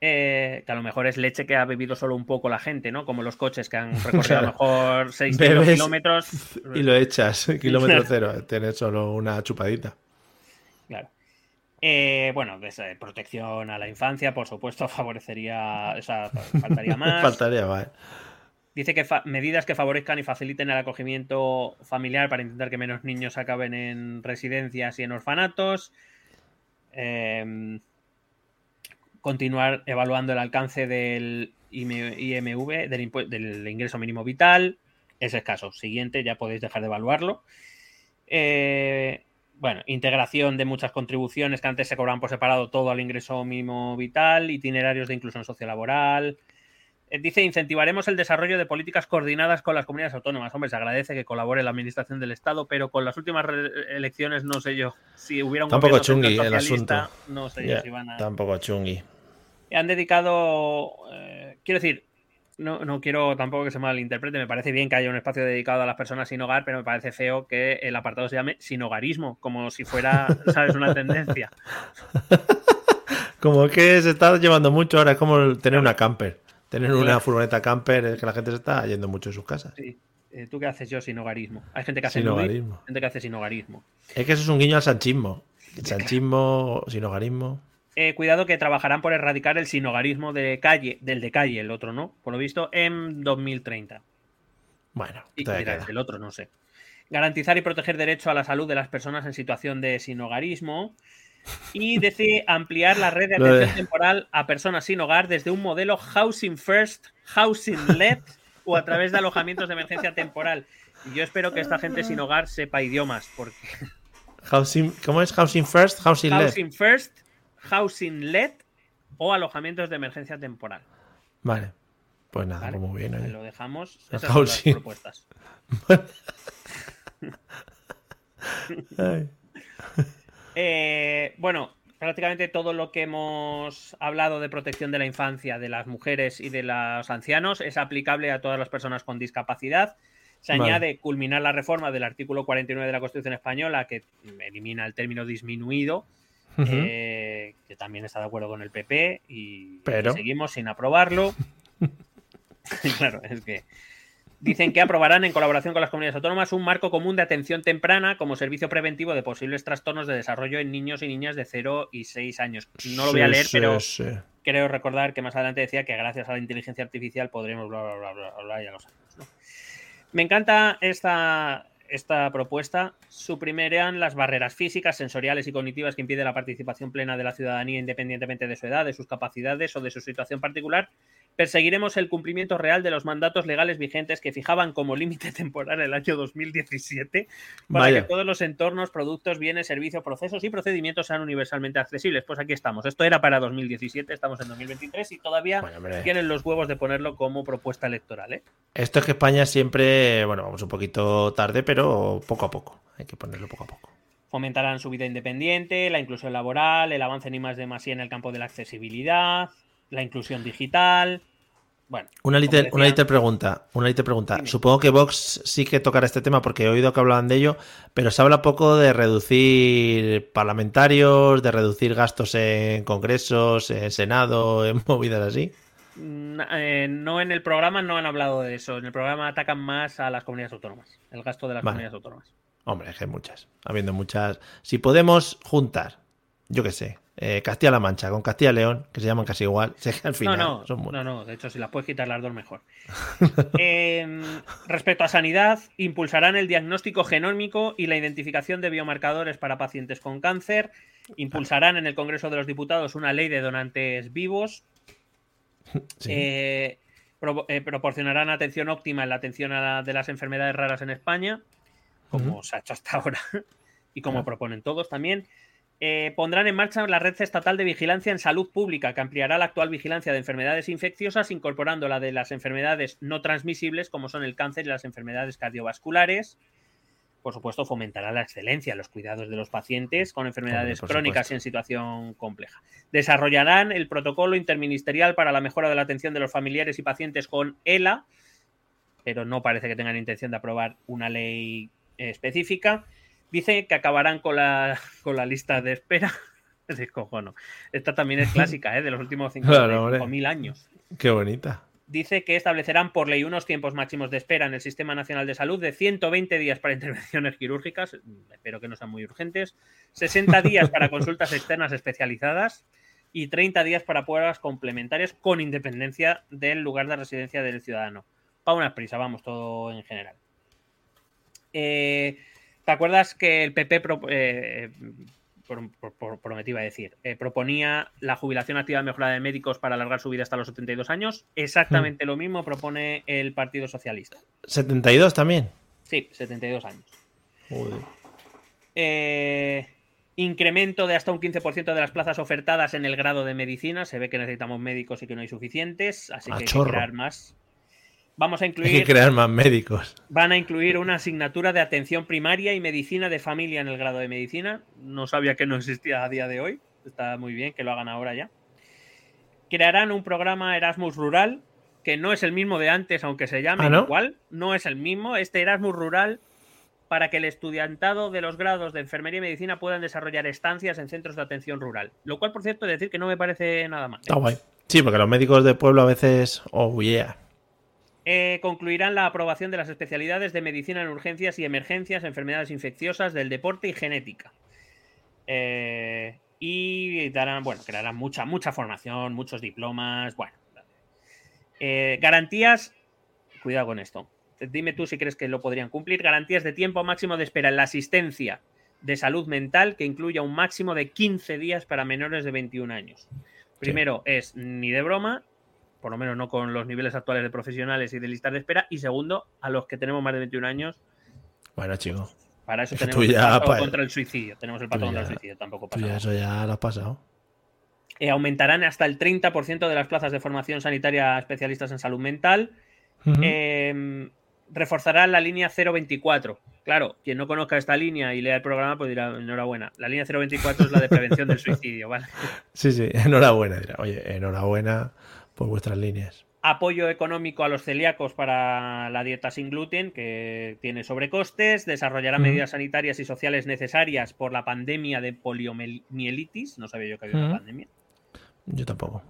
Eh, que a lo mejor es leche que ha bebido solo un poco la gente, ¿no? Como los coches que han recorrido a lo mejor 600 Bebes kilómetros. Y lo echas, kilómetro cero, tienes solo una chupadita. Claro. Eh, bueno, eh, protección a la infancia, por supuesto, favorecería. O sea, faltaría más. Faltaría, vale. Dice que medidas que favorezcan y faciliten el acogimiento familiar para intentar que menos niños acaben en residencias y en orfanatos. Em, continuar evaluando el alcance del IM- IMV, del, del ingreso mínimo vital. Es escaso. Siguiente, ya podéis dejar de evaluarlo. Eh, bueno, integración de muchas contribuciones que antes se cobraban por separado todo al ingreso mínimo vital, itinerarios de inclusión sociolaboral. Eh, Dice, incentivaremos el desarrollo de políticas coordinadas con las comunidades autónomas. Hombre, se agradece que colabore la administración del Estado, pero con las últimas elecciones no sé yo si hubiera un Está un poco gobierno chungui el asunto. No sé yo Ya, si van a Tampoco chungui. Han dedicado. eh, quiero decir, no, no quiero tampoco que se malinterprete. Me parece bien que haya un espacio dedicado a las personas sin hogar, pero me parece feo que el apartado se llame sin hogarismo, como si fuera, ¿sabes?, una tendencia. Como que se está llevando mucho ahora, es como tener una camper. Tener una furgoneta camper es que la gente se está yendo mucho de sus casas. Sí. Eh, ¿Tú qué haces yo sin hogarismo? Hay gente que hace Sin hogarismo. gente que hace sin hogarismo. Es que eso es un guiño al sanchismo. El sanchismo, sin hogarismo. Eh, cuidado que trabajarán por erradicar el sinogarismo de calle, del de calle, el otro no, por lo visto, en 2030. Bueno, Y mira, el otro no sé. Garantizar y proteger derecho a la salud de las personas en situación de sinogarismo. Y decide ampliar la red de- atención temporal a personas sin hogar desde un modelo Housing First, Housing Led o a través de alojamientos de emergencia temporal. Y yo espero que esta gente sin hogar sepa idiomas, porque Housing, ¿Cómo es? Housing First, Housing Led. Housing First, Housing Led o alojamientos de emergencia temporal. Vale. Pues nada, ¿vale? pues muy bien. Lo dejamos. Esas son las propuestas. Eh, bueno, prácticamente todo lo que hemos hablado de protección de la infancia, de las mujeres y de los ancianos es aplicable a todas las personas con discapacidad. Se Vale. añade culminar la reforma del artículo 49 de la Constitución Española que elimina el término disminuido, Eh, que también está de acuerdo con el PP y Pero- seguimos sin aprobarlo. claro, es que dicen que aprobarán en colaboración con las comunidades autónomas un marco común de atención temprana como servicio preventivo de posibles trastornos de desarrollo en niños y niñas de 0 y 6 años. No lo voy a leer, sí, pero sí. creo recordar que más adelante decía que gracias a la inteligencia artificial podremos bla bla bla, bla, bla, ya lo sabemos, ¿no? Me encanta esta, esta propuesta. Suprimirán las barreras físicas, sensoriales y cognitivas que impiden la participación plena de la ciudadanía independientemente de su edad, de sus capacidades o de su situación particular. Perseguiremos el cumplimiento real de los mandatos legales vigentes que fijaban como límite temporal el año 2017 para Vaya. que todos los entornos, productos, bienes, servicios, procesos y procedimientos sean universalmente accesibles. Pues aquí estamos. Esto era para 2017, estamos en 2023 y todavía Bueno, tienen los huevos de ponerlo como propuesta electoral. ¿eh? Esto es que España siempre, bueno, vamos un poquito tarde, pero poco a poco. Hay que ponerlo poco a poco. Fomentarán su vida independiente, la inclusión laboral, el avance en I más de más en el campo de la accesibilidad, la inclusión digital. Bueno, Una liter, decía- una liter pregunta, una liter pregunta. Dime. Supongo que Vox sí que tocará este tema porque he oído que hablaban de ello, pero se habla poco de reducir parlamentarios, de reducir gastos en congresos, en Senado, en movidas así. Mm, eh, no en el programa no han hablado de eso. En el programa atacan más a las comunidades autónomas, el gasto de las Vale. comunidades autónomas. Hombre, es que hay muchas. Habiendo muchas. Si podemos juntar, yo qué sé, eh, Castilla-La Mancha con Castilla-León, que se llaman casi igual, que al final no, no, son no, no, de hecho, si las puedes quitar las dos, mejor. Em, respecto a sanidad, impulsarán el diagnóstico genómico y la identificación de biomarcadores para pacientes con cáncer. Impulsarán en el Congreso de los Diputados una ley de donantes vivos. Sí. Eh, pro- eh, proporcionarán atención óptima en la atención a la- de las enfermedades raras en España, como se ha hecho hasta ahora y como proponen todos también. Eh, pondrán en marcha la red estatal de vigilancia en salud pública, que ampliará la actual vigilancia de enfermedades infecciosas, incorporando la de las enfermedades no transmisibles, como son el cáncer y las enfermedades cardiovasculares. Por supuesto, fomentará la excelencia en los cuidados de los pacientes con enfermedades crónicas supuesto. y en situación compleja. Desarrollarán el protocolo interministerial para la mejora de la atención de los familiares y pacientes con ELA, pero no parece que tengan intención de aprobar una ley específica. Dice que acabarán con la, con la lista de espera. Descojono. Esta también es clásica, ¿eh? de los últimos Claro, hombre. 5.000 años. Qué bonita. Dice que establecerán por ley unos tiempos máximos de espera en el Sistema Nacional de Salud de 120 días para intervenciones quirúrgicas, espero que no sean muy urgentes, 60 días para consultas externas especializadas y 30 días para pruebas complementarias con independencia del lugar de residencia del ciudadano. Para una prisa, vamos, todo en general. Eh, ¿Te acuerdas que el PP pro- eh, pro- prometí, iba a decir, eh, proponía la jubilación activa mejorada de médicos para alargar su vida hasta los 72 años? Exactamente lo mismo propone el Partido Socialista. 72 también. Sí, 72 años. Joder. Eh, incremento de hasta un 15% de las plazas ofertadas en el grado de medicina. Se ve que necesitamos médicos y que no hay suficientes, así A que hay chorro. que crear más. Vamos a Hay que incluir, crear más médicos. van a incluir una asignatura de atención primaria y medicina de familia en el grado de medicina. No sabía que no existía a día de hoy. Está muy bien que lo hagan ahora ya. Crearán un programa Erasmus Rural, que no es el mismo de antes, aunque se llame Ah, ¿no? igual. No es el mismo. Este Erasmus Rural para que el estudiantado de los grados de enfermería y medicina puedan desarrollar estancias en centros de atención rural. Lo cual, por cierto, decir que no me parece nada mal. Está guay. Sí, porque los médicos de pueblo a veces. Oh, yeah. Eh, concluirán la aprobación de las especialidades de medicina en urgencias y emergencias, enfermedades infecciosas, del deporte y genética. Eh, y darán, bueno, crearán mucha, mucha formación, muchos diplomas, bueno. Eh, garantías, cuidado con esto. Dime tú si crees que lo podrían cumplir. Garantías de tiempo máximo de espera en la asistencia de salud mental que incluya un máximo de 15 días para menores de 21 años. Primero es ni de broma, por lo menos no con los niveles actuales de profesionales y de listas de espera. Y segundo, a los que tenemos más de 21 años, Bueno, chico. para eso Es tenemos tú el ya, pato pa- contra el suicidio. Tenemos el pato tú contra el ya- suicidio, tampoco Tú pasa ya nada. eso ya lo has pasado. Eh, aumentarán hasta el 30% de las plazas de formación sanitaria a especialistas en salud mental. Ujú. Eh, reforzarán la línea 024. Claro, quien no conozca esta línea y lea el programa, pues dirá, enhorabuena. La línea 024 es la de prevención del suicidio, ¿vale? Sí, sí. Enhorabuena. Dirá. Oye, enhorabuena por vuestras líneas. Apoyo económico a los celíacos para la dieta sin gluten, que tiene sobrecostes. Desarrollará medidas sanitarias y sociales necesarias por la pandemia de poliomielitis. No sabía yo que había una pandemia. Yo tampoco.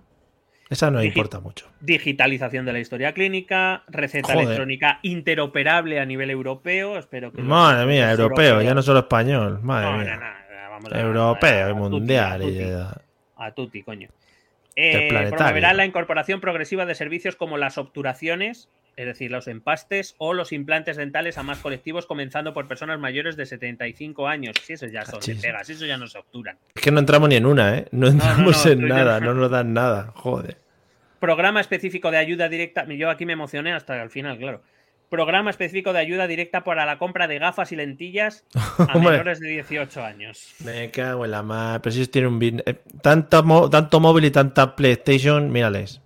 Esa no Digi- importa mucho. Digitalización de la historia clínica, receta Joder. electrónica interoperable a nivel europeo. Espero que los Madre mía, los europeo, ya no solo español. Madre No, mía. vamos Europeo a- y a tutti, mundial. a tutti. ya. A tutti, coño. Eh, promoverá la incorporación progresiva de servicios como las obturaciones, es decir, los empastes o los implantes dentales a más colectivos, comenzando por personas mayores de 75 años. Si eso ya son de Cachis. pegas, eso ya no se obturan. Es que no entramos ni en una, ¿eh? No entramos no, en nada, no. no nos dan nada. Joder. Programa específico de ayuda directa. Yo aquí me emocioné hasta el final, claro. Programa específico de ayuda directa para la compra de gafas y lentillas a menores de 18 años. Me cago en la mar. Pero si tiene un eh, tanto, tanto móvil y tanta PlayStation, mírales.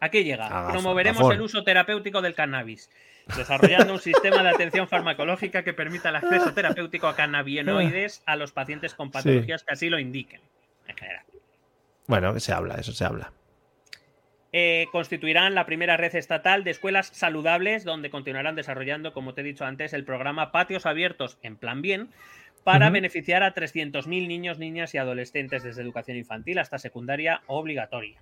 ¿A qué llega? Promoveremos el uso terapéutico del cannabis, desarrollando un sistema de atención farmacológica que permita el acceso terapéutico a cannabinoides a los pacientes con patologías que así lo indiquen. En general. Bueno, que se habla, eso se habla. Eh, constituirán la primera red estatal de escuelas saludables, donde continuarán desarrollando, como te he dicho antes, el programa Patios Abiertos en Plan Bien, para beneficiar a 300.000 niños, niñas y adolescentes desde educación infantil hasta secundaria obligatoria.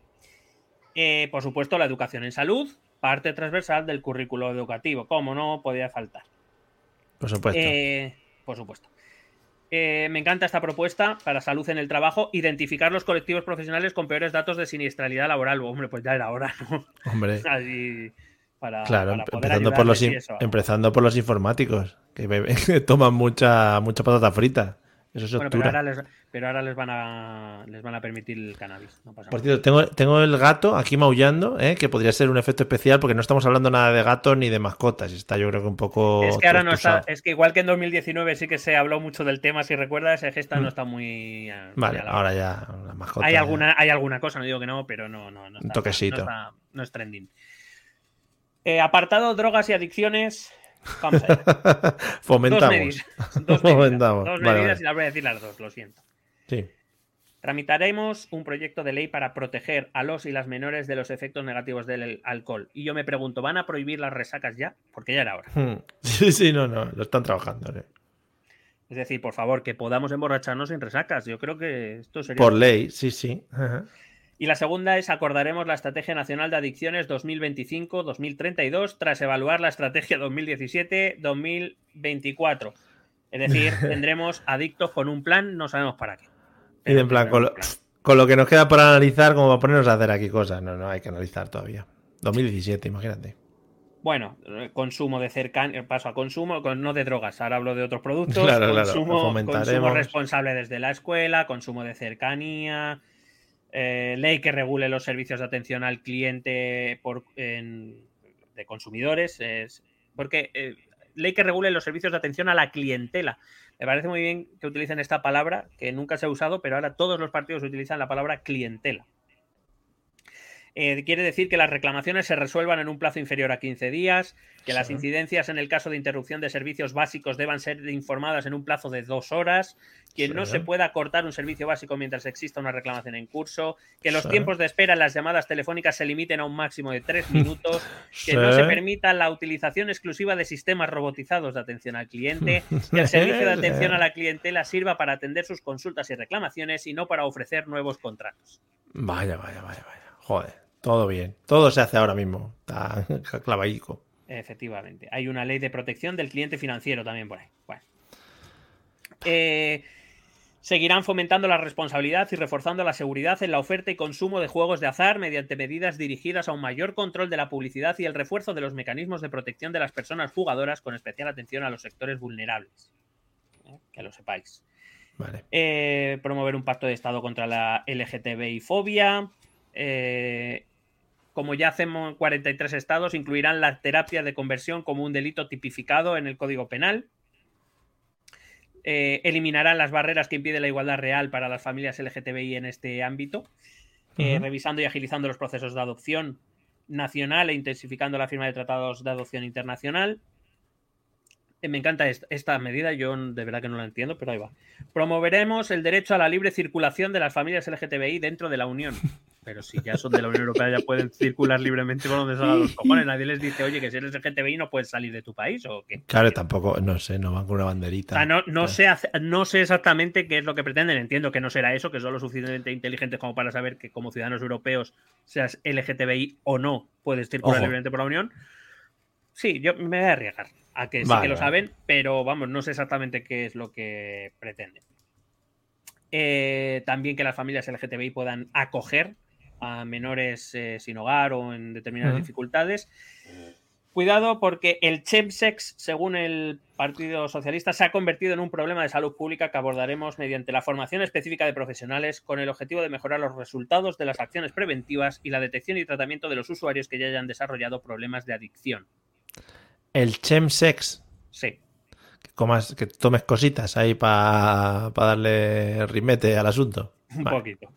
Eh, por supuesto, la educación en salud, parte transversal del currículo educativo, como no podía faltar. Por supuesto. Eh, por supuesto. Eh, me encanta esta propuesta para salud en el trabajo, identificar los colectivos profesionales con peores datos de siniestralidad laboral. Hombre, pues ya era hora, ¿no? Hombre, Así, para, claro, para empezando por, los eso. empezando por los informáticos, que, beben- que toman mucha, mucha patata frita. Eso es Bueno, pero ahora, les, pero ahora les van a les van a permitir el cannabis. No pasa Por cierto, tengo, tengo el gato aquí maullando, ¿eh? que podría ser un efecto especial porque no estamos hablando nada de gatos ni de mascotas. Está yo creo que un poco... Es que ahora no está, es que igual que en 2019 sí que se habló mucho del tema, si recuerdas, ese gesta Mm. no está muy. eh, Vale, muy ahora ya las mascotas... hay alguna, hay alguna cosa, no digo que no, pero no, no, no está, toquecito. No, está- no es trending. Eh, apartado drogas y adicciones. Vamos a ver. Dos Fomentamos. medidas. Dos medidas, Fomentamos. dos medidas vale. y las voy a decir las dos, lo siento. Sí. Tramitaremos un proyecto de ley para proteger a los y las menores de los efectos negativos del alcohol. Y yo me pregunto, ¿van a prohibir las resacas ya? Porque ya era hora. Hmm. Sí, sí, no, no, lo están trabajando. ¿eh? Es decir, por favor, que podamos emborracharnos sin resacas. Yo creo que esto sería. Por ley, sí, sí. Ajá. Y la segunda es acordaremos la Estrategia Nacional de Adicciones 2025-2032 tras evaluar la Estrategia 2017-2024. Es decir, tendremos adictos con un plan, no sabemos para qué. Y en plan, con lo, con que nos queda por analizar, como para ponernos a hacer aquí cosas. No, no, hay que analizar todavía. 2017, imagínate. Bueno, eh, consumo de cercanía, paso a consumo, con- no de drogas, ahora hablo de otros productos. Claro, consumo, consumo responsable desde la escuela, consumo de cercanía, eh, ley que regule los servicios de atención al cliente por, de consumidores. Es, porque eh, ley que regule los servicios de atención a la clientela. Me parece muy bien que utilicen esta palabra, que nunca se ha usado, pero ahora todos los partidos utilizan la palabra clientela. Eh, quiere decir que las reclamaciones se resuelvan en un plazo inferior a 15 días, que las incidencias en el caso de interrupción de servicios básicos deban ser informadas en un plazo de dos horas, que no se pueda cortar un servicio básico mientras exista una reclamación en curso, que los Sí. tiempos de espera en las llamadas telefónicas se limiten a un máximo de tres minutos, que no se permita la utilización exclusiva de sistemas robotizados de atención al cliente, que el servicio de atención a la clientela sirva para atender sus consultas y reclamaciones y no para ofrecer nuevos contratos. Vaya, vaya, vaya, vaya. Joder, todo bien. Todo se hace ahora mismo. Está clavaico. Efectivamente. Hay una ley de protección del cliente financiero también por ahí. Bueno. Eh, seguirán fomentando la responsabilidad y reforzando la seguridad en la oferta y consumo de juegos de azar mediante medidas dirigidas a un mayor control de la publicidad y el refuerzo de los mecanismos de protección de las personas jugadoras con especial atención a los sectores vulnerables. ¿Eh? Que lo sepáis. Vale. Eh, promover un pacto de Estado contra la LGTBI fobia. Eh, como ya hacemos en 43 estados, incluirán la terapia de conversión como un delito tipificado en el Código Penal. Eh, eliminarán las barreras que impiden la igualdad real para las familias LGTBI en este ámbito, eh, revisando y agilizando los procesos de adopción nacional e intensificando la firma de tratados de adopción internacional. Eh, Me encanta esta, esta medida, yo de verdad que no la entiendo, pero ahí va. Promoveremos el derecho a la libre circulación de las familias LGTBI dentro de la Unión. Pero si ya son de la Unión Europea, ya pueden circular libremente por donde salgan los cojones. Nadie les dice, oye, que si eres LGTBI no puedes salir de tu país o qué. Claro, tampoco, no sé, no van con una O banderita. sea, no, no, sé, no sé exactamente qué es lo que pretenden. Entiendo que no será eso, que son lo suficientemente inteligentes como para saber que como ciudadanos europeos, seas LGTBI o no, puedes circular Ojo. libremente por la Unión. Sí, yo me voy a arriesgar a que sí Vale, que lo vale. saben, pero vamos, no sé exactamente qué es lo que pretenden. Eh, también que las familias LGTBI puedan acoger a menores eh, sin hogar o en determinadas dificultades. Cuidado porque el chemsex, según el Partido Socialista, se ha convertido en un problema de salud pública que abordaremos mediante la formación específica de profesionales con el objetivo de mejorar los resultados de las acciones preventivas y la detección y tratamiento de los usuarios que ya hayan desarrollado problemas de adicción. El chemsex, Sí, que, comas, que tomes cositas ahí para darle rimete al asunto. un Vale, poquito.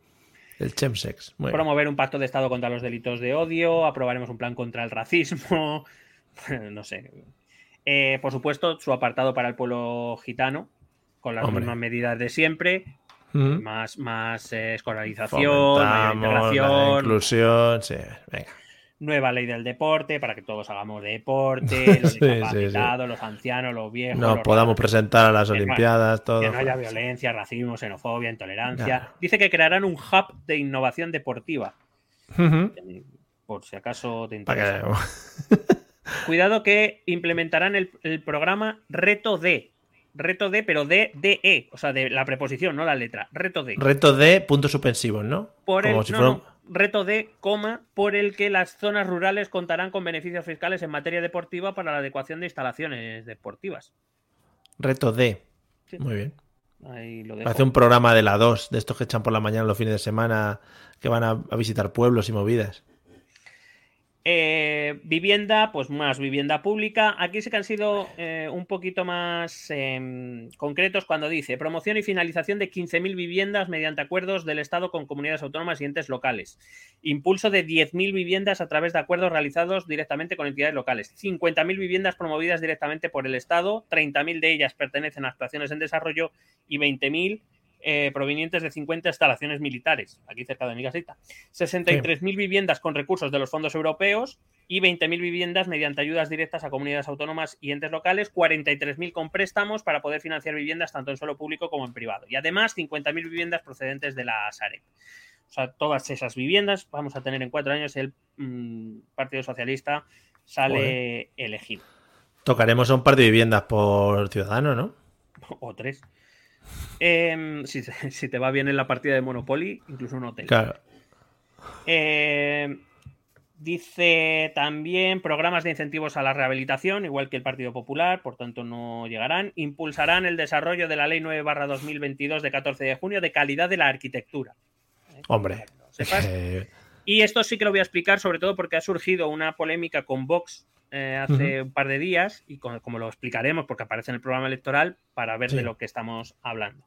El chemsex. Muy bien. Promover un pacto de Estado contra los delitos de odio, aprobaremos un plan contra el racismo, no sé. Eh, por supuesto, su apartado para el pueblo gitano, con las Hombre. mismas medidas de siempre, Mm. más, más eh, escolarización, mayor Fomentamos la integración, inclusión, sí, venga. Nueva ley del deporte para que todos hagamos deporte, los Sí, sí, sí. discapacitados, los ancianos, los viejos, Nos los podamos presentar a las Que no- Olimpiadas, todo. que no haya violencia, racismo, xenofobia, intolerancia. Dice que crearán un hub de innovación deportiva, por si acaso te interesa. Cuidado que implementarán el, el programa Reto D. Reto D, pero D, D, E. O sea, de la preposición, no la letra. Reto D. Reto de puntos suspensivos, ¿no? Por el, Como si no, reto D, coma, por el que las zonas rurales contarán con beneficios fiscales en materia deportiva para la adecuación de instalaciones deportivas. Reto de. Sí. Muy bien. Ahí lo dejo. Hace un programa de la 2, de estos que echan por la mañana los fines de semana, que van a, a visitar pueblos y movidas. Eh, vivienda, pues más vivienda pública. Aquí sí que han sido eh, un poquito más em, concretos cuando dice promoción y finalización de 15.000 viviendas mediante acuerdos del Estado con comunidades autónomas y entes locales. Impulso de 10.000 viviendas a través de acuerdos realizados directamente con entidades locales. 50.000 viviendas promovidas directamente por el Estado. 30.000 de ellas pertenecen a actuaciones en desarrollo y 20.000 eh, provenientes de 50 instalaciones militares, aquí cerca de mi casita. 63.000 viviendas con recursos de los fondos europeos y 20.000 viviendas mediante ayudas directas a comunidades autónomas y entes locales, 43.000 con préstamos para poder financiar viviendas tanto en suelo público como en privado. Y además 50.000 viviendas procedentes de la Sareb. O sea, todas esas viviendas vamos a tener en cuatro años el mm, Partido Socialista sale elegido. Tocaremos un par de viviendas por ciudadano, ¿no? O tres. Em, si, si, te va bien en la partida de Monopoly, incluso un hotel. Claro. Eh, Dice también programas de incentivos a la rehabilitación, igual que el Partido Popular, por tanto no llegarán. Impulsarán el desarrollo de la Ley 9 2022 de 14 de junio de calidad de la arquitectura. Hombre. Eh, y esto sí que lo voy a explicar, sobre todo porque ha surgido una polémica con Vox eh, hace un par de días, y como lo explicaremos, porque aparece en el programa electoral, para ver de lo que estamos hablando.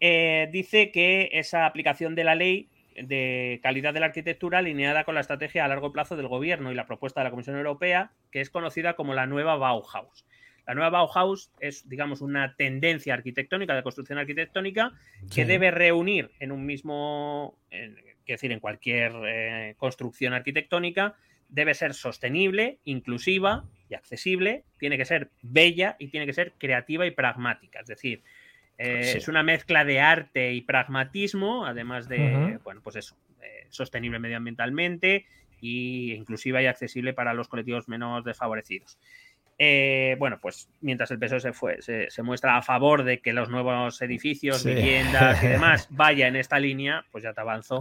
Eh, dice que esa aplicación de la ley de calidad de la arquitectura alineada con la estrategia a largo plazo del gobierno y la propuesta de la Comisión Europea, que es conocida como la nueva Bauhaus. La nueva Bauhaus es, digamos, una tendencia arquitectónica, de construcción arquitectónica, que debe reunir en un mismo, es decir, en cualquier eh, construcción arquitectónica, debe ser sostenible, inclusiva y accesible, tiene que ser bella y tiene que ser creativa y pragmática. Es decir, eh, es una mezcla de arte y pragmatismo, además de, bueno, pues eso, eh, sostenible medioambientalmente e inclusiva y accesible para los colectivos menos desfavorecidos. Eh, bueno, pues mientras el PSOE se, fue, se, muestra a favor de que los nuevos edificios, viviendas y demás vaya en esta línea, pues ya te avanzo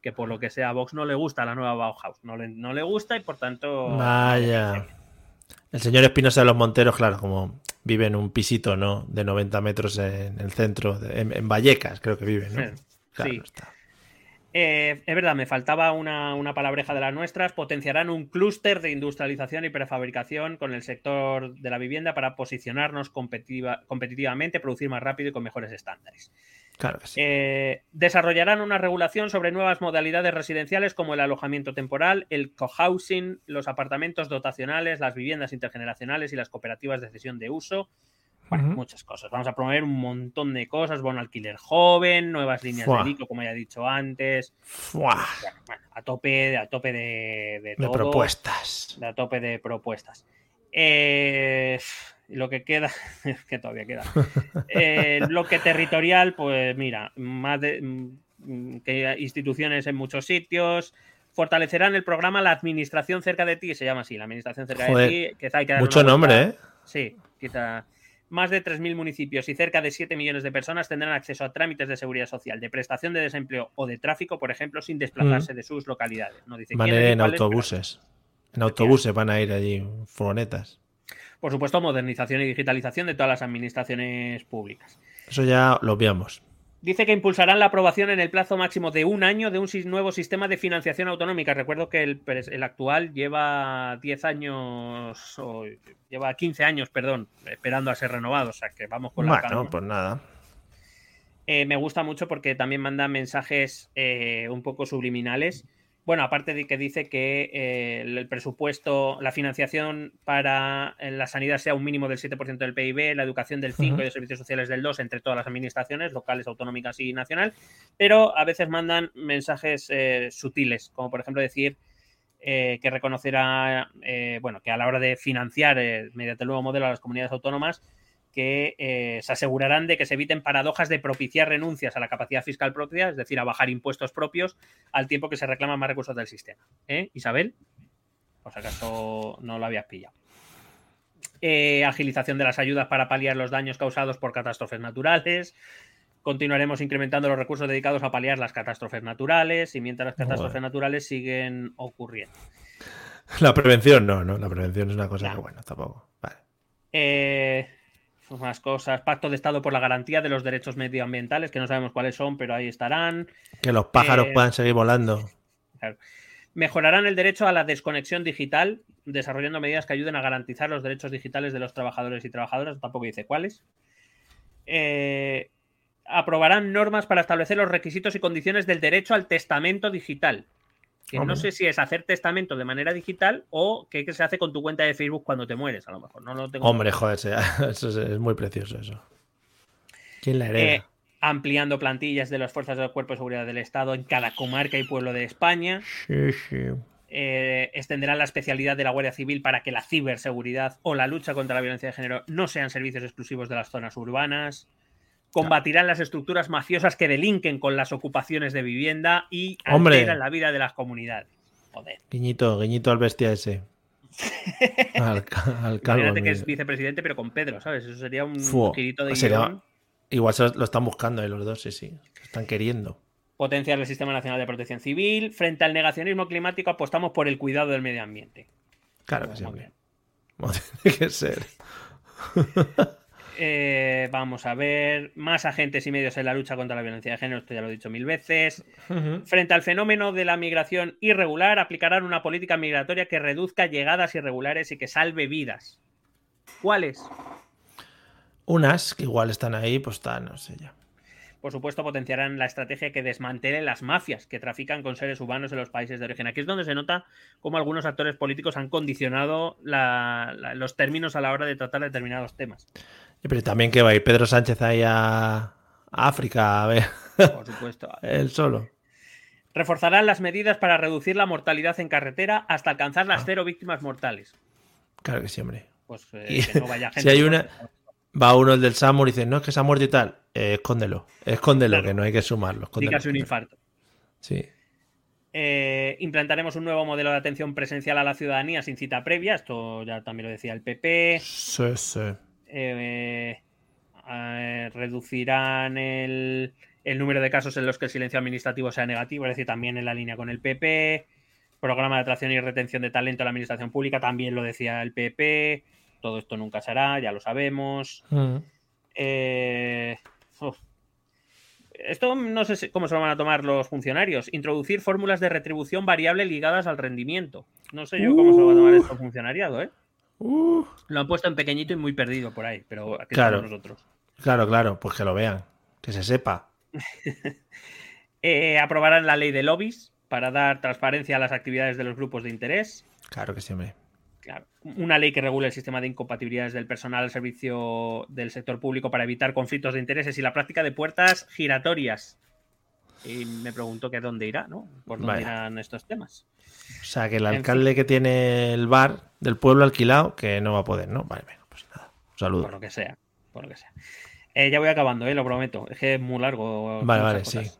que por lo que sea a Vox no le gusta la nueva Bauhaus, no le, no le gusta y por tanto... Vaya. El señor Espinosa de los Monteros, claro, como vive en un pisito, ¿no? De 90 metros en el centro, en, Vallecas, creo que vive, ¿no? sí. Eh, es verdad, me faltaba una, una, palabreja de las nuestras. Potenciarán un clúster de industrialización y prefabricación con el sector de la vivienda para posicionarnos competitivamente, producir más rápido y con mejores estándares. Eh, desarrollarán una regulación sobre nuevas modalidades residenciales como el alojamiento temporal, el cohousing, los apartamentos dotacionales, las viviendas intergeneracionales y las cooperativas de cesión de uso. Bueno, muchas cosas. Vamos a promover un montón de cosas. Bueno, alquiler joven, nuevas líneas de ICO, como ya he dicho antes. a tope, a tope de, de, de propuestas. a tope de propuestas. Eh, lo que queda, es que todavía queda. Eh, lo que territorial, pues mira, más de mm, que instituciones en muchos sitios. Fortalecerán el programa La Administración cerca de ti, se llama así, la Administración cerca de ti. Quizá hay que mucho nombre, ¿eh? Sí, quizá. Más de 3.000 municipios y cerca de 7 millones de personas tendrán acceso a trámites de seguridad social, de prestación de desempleo o de tráfico, por ejemplo, sin desplazarse de sus localidades. No dice van a ir en autobuses. En autobuses van a ir allí, furgonetas por supuesto, modernización y digitalización de todas las administraciones públicas. Eso ya lo veamos. Dice que impulsarán la aprobación en el plazo máximo de un año de un nuevo sistema de financiación autonómica. Recuerdo que el, actual lleva 10 años, o lleva 15 años, perdón, esperando a ser renovado. O sea que vamos con la Bueno, pues nada. Eh, me gusta mucho porque también manda mensajes eh, un poco subliminales bueno, aparte de que dice que eh, el presupuesto, la financiación para eh, la sanidad sea un mínimo del 7% del PIB, la educación del 5% y los servicios sociales del 2% entre todas las administraciones, locales, autonómicas y nacional, pero a veces mandan mensajes eh, sutiles, como por ejemplo decir que reconocerá, bueno, que a la hora de financiar mediante el nuevo modelo a las comunidades autónomas, que eh, se asegurarán de que se eviten paradojas de propiciar renuncias a la capacidad fiscal propia, es decir, a bajar impuestos propios al tiempo que se reclaman más recursos del sistema. ¿Eh, Isabel? Por si acaso no lo habías pillado. Eh, agilización de las ayudas para paliar los daños causados por catástrofes naturales. Continuaremos incrementando los recursos dedicados a paliar las catástrofes naturales y mientras las catástrofes naturales siguen ocurriendo. La prevención no, no, la prevención es una cosa que bueno, tampoco. Vale. Eh, más cosas. Pacto de Estado por la garantía de los derechos medioambientales, que no sabemos cuáles son, pero ahí estarán. Que los pájaros eh, puedan seguir volando. Mejorarán el derecho a la desconexión digital, desarrollando medidas que ayuden a garantizar los derechos digitales de los trabajadores y trabajadoras. Tampoco dice cuáles. Eh, aprobarán normas para establecer los requisitos y condiciones del derecho al testamento digital. Que no sé si es hacer testamento de manera digital o que, se hace con tu cuenta de Facebook cuando te mueres, a lo mejor. No lo tengo Hombre, joder, eso es, muy precioso eso. ¿Quién la hereda? Eh, ampliando plantillas de las fuerzas del Cuerpo de Seguridad del Estado en cada comarca y pueblo de España. Sí, sí. eh, extenderán la especialidad de la Guardia Civil para que la ciberseguridad o la lucha contra la violencia de género no sean servicios exclusivos de las zonas urbanas. Combatirán las estructuras mafiosas que delinquen con las ocupaciones de vivienda y Hombre. alteran la vida de las comunidades. Joder. Guiñito, guiñito al bestia ese. al, al calvo. Imagínate que es vicepresidente, pero con Pedro, ¿sabes? Eso sería un Fu, girito de sería-. Igual se lo, están buscando eh, los dos, sí, sí. Lo están queriendo. Potenciar el Sistema Nacional de Protección Civil. Frente al negacionismo climático, apostamos por el cuidado del medio ambiente. Claro que sí, tiene que ser. Eh, vamos a ver. Más agentes y medios en la lucha contra la violencia de género, esto ya lo he dicho mil veces. Frente al fenómeno de la migración irregular, aplicarán una política migratoria que reduzca llegadas irregulares y que salve vidas. ¿Cuáles? Unas que igual están ahí, pues está, no sé ya. Por supuesto, potenciarán la estrategia que desmantele las mafias que trafican con seres humanos en los países de origen. Aquí es donde se nota cómo algunos actores políticos han condicionado la- la- los términos a la hora de tratar determinados temas. Pero también que va a ir Pedro Sánchez ahí a, a África a ver Por supuesto. él solo. Reforzarán las medidas para reducir la mortalidad en carretera hasta alcanzar Ah. las cero víctimas mortales. Claro que sí, hombre. Pues eh, Y que no vaya gente. si hay una, va uno el del Samur y dice, no, es que se ha muerto y tal. Eh, escóndelo, escóndelo, Claro. que no hay que sumarlo. escóndelo, Dígase un infarto. Sí. Eh, implantaremos un nuevo modelo de atención presencial a la ciudadanía sin cita previa. Esto ya también lo decía el PP. Sí, sí. Eh, eh, reducirán el, el número de casos en los que el silencio administrativo sea negativo, es decir, también en la línea con el PP. Programa de atracción y retención de talento en la administración pública, también lo decía el PP. Todo esto nunca se hará, ya lo sabemos. Mm. Eh. Esto no sé si- cómo se lo van a tomar los funcionarios. Introducir fórmulas de retribución variable ligadas al rendimiento. No sé yo cómo se lo va a tomar esto el funcionariado, ¿eh? Uh, Lo han puesto en pequeñito y muy perdido por ahí, pero aquí Claro. estamos nosotros. claro, claro, pues que lo vean, que se sepa. Eh, aprobarán la ley de lobbies para dar transparencia a las actividades de los grupos de interés. Claro que sí, hombre. Claro. Una ley que regule el sistema de incompatibilidades del personal al servicio del sector público para evitar conflictos de intereses y la práctica de puertas giratorias. Y me pregunto que dónde irá, ¿no? ¿Por dónde Vaya. irán estos temas? O sea, que el En alcalde que tiene el bar del pueblo alquilado, que no va a poder, ¿no? Vale, venga, pues nada. Un saludo. Por lo que sea. Por lo que sea. Eh, ya voy acabando, ¿eh? lo prometo. Es que es muy largo. Vale, vale, cosas. sí.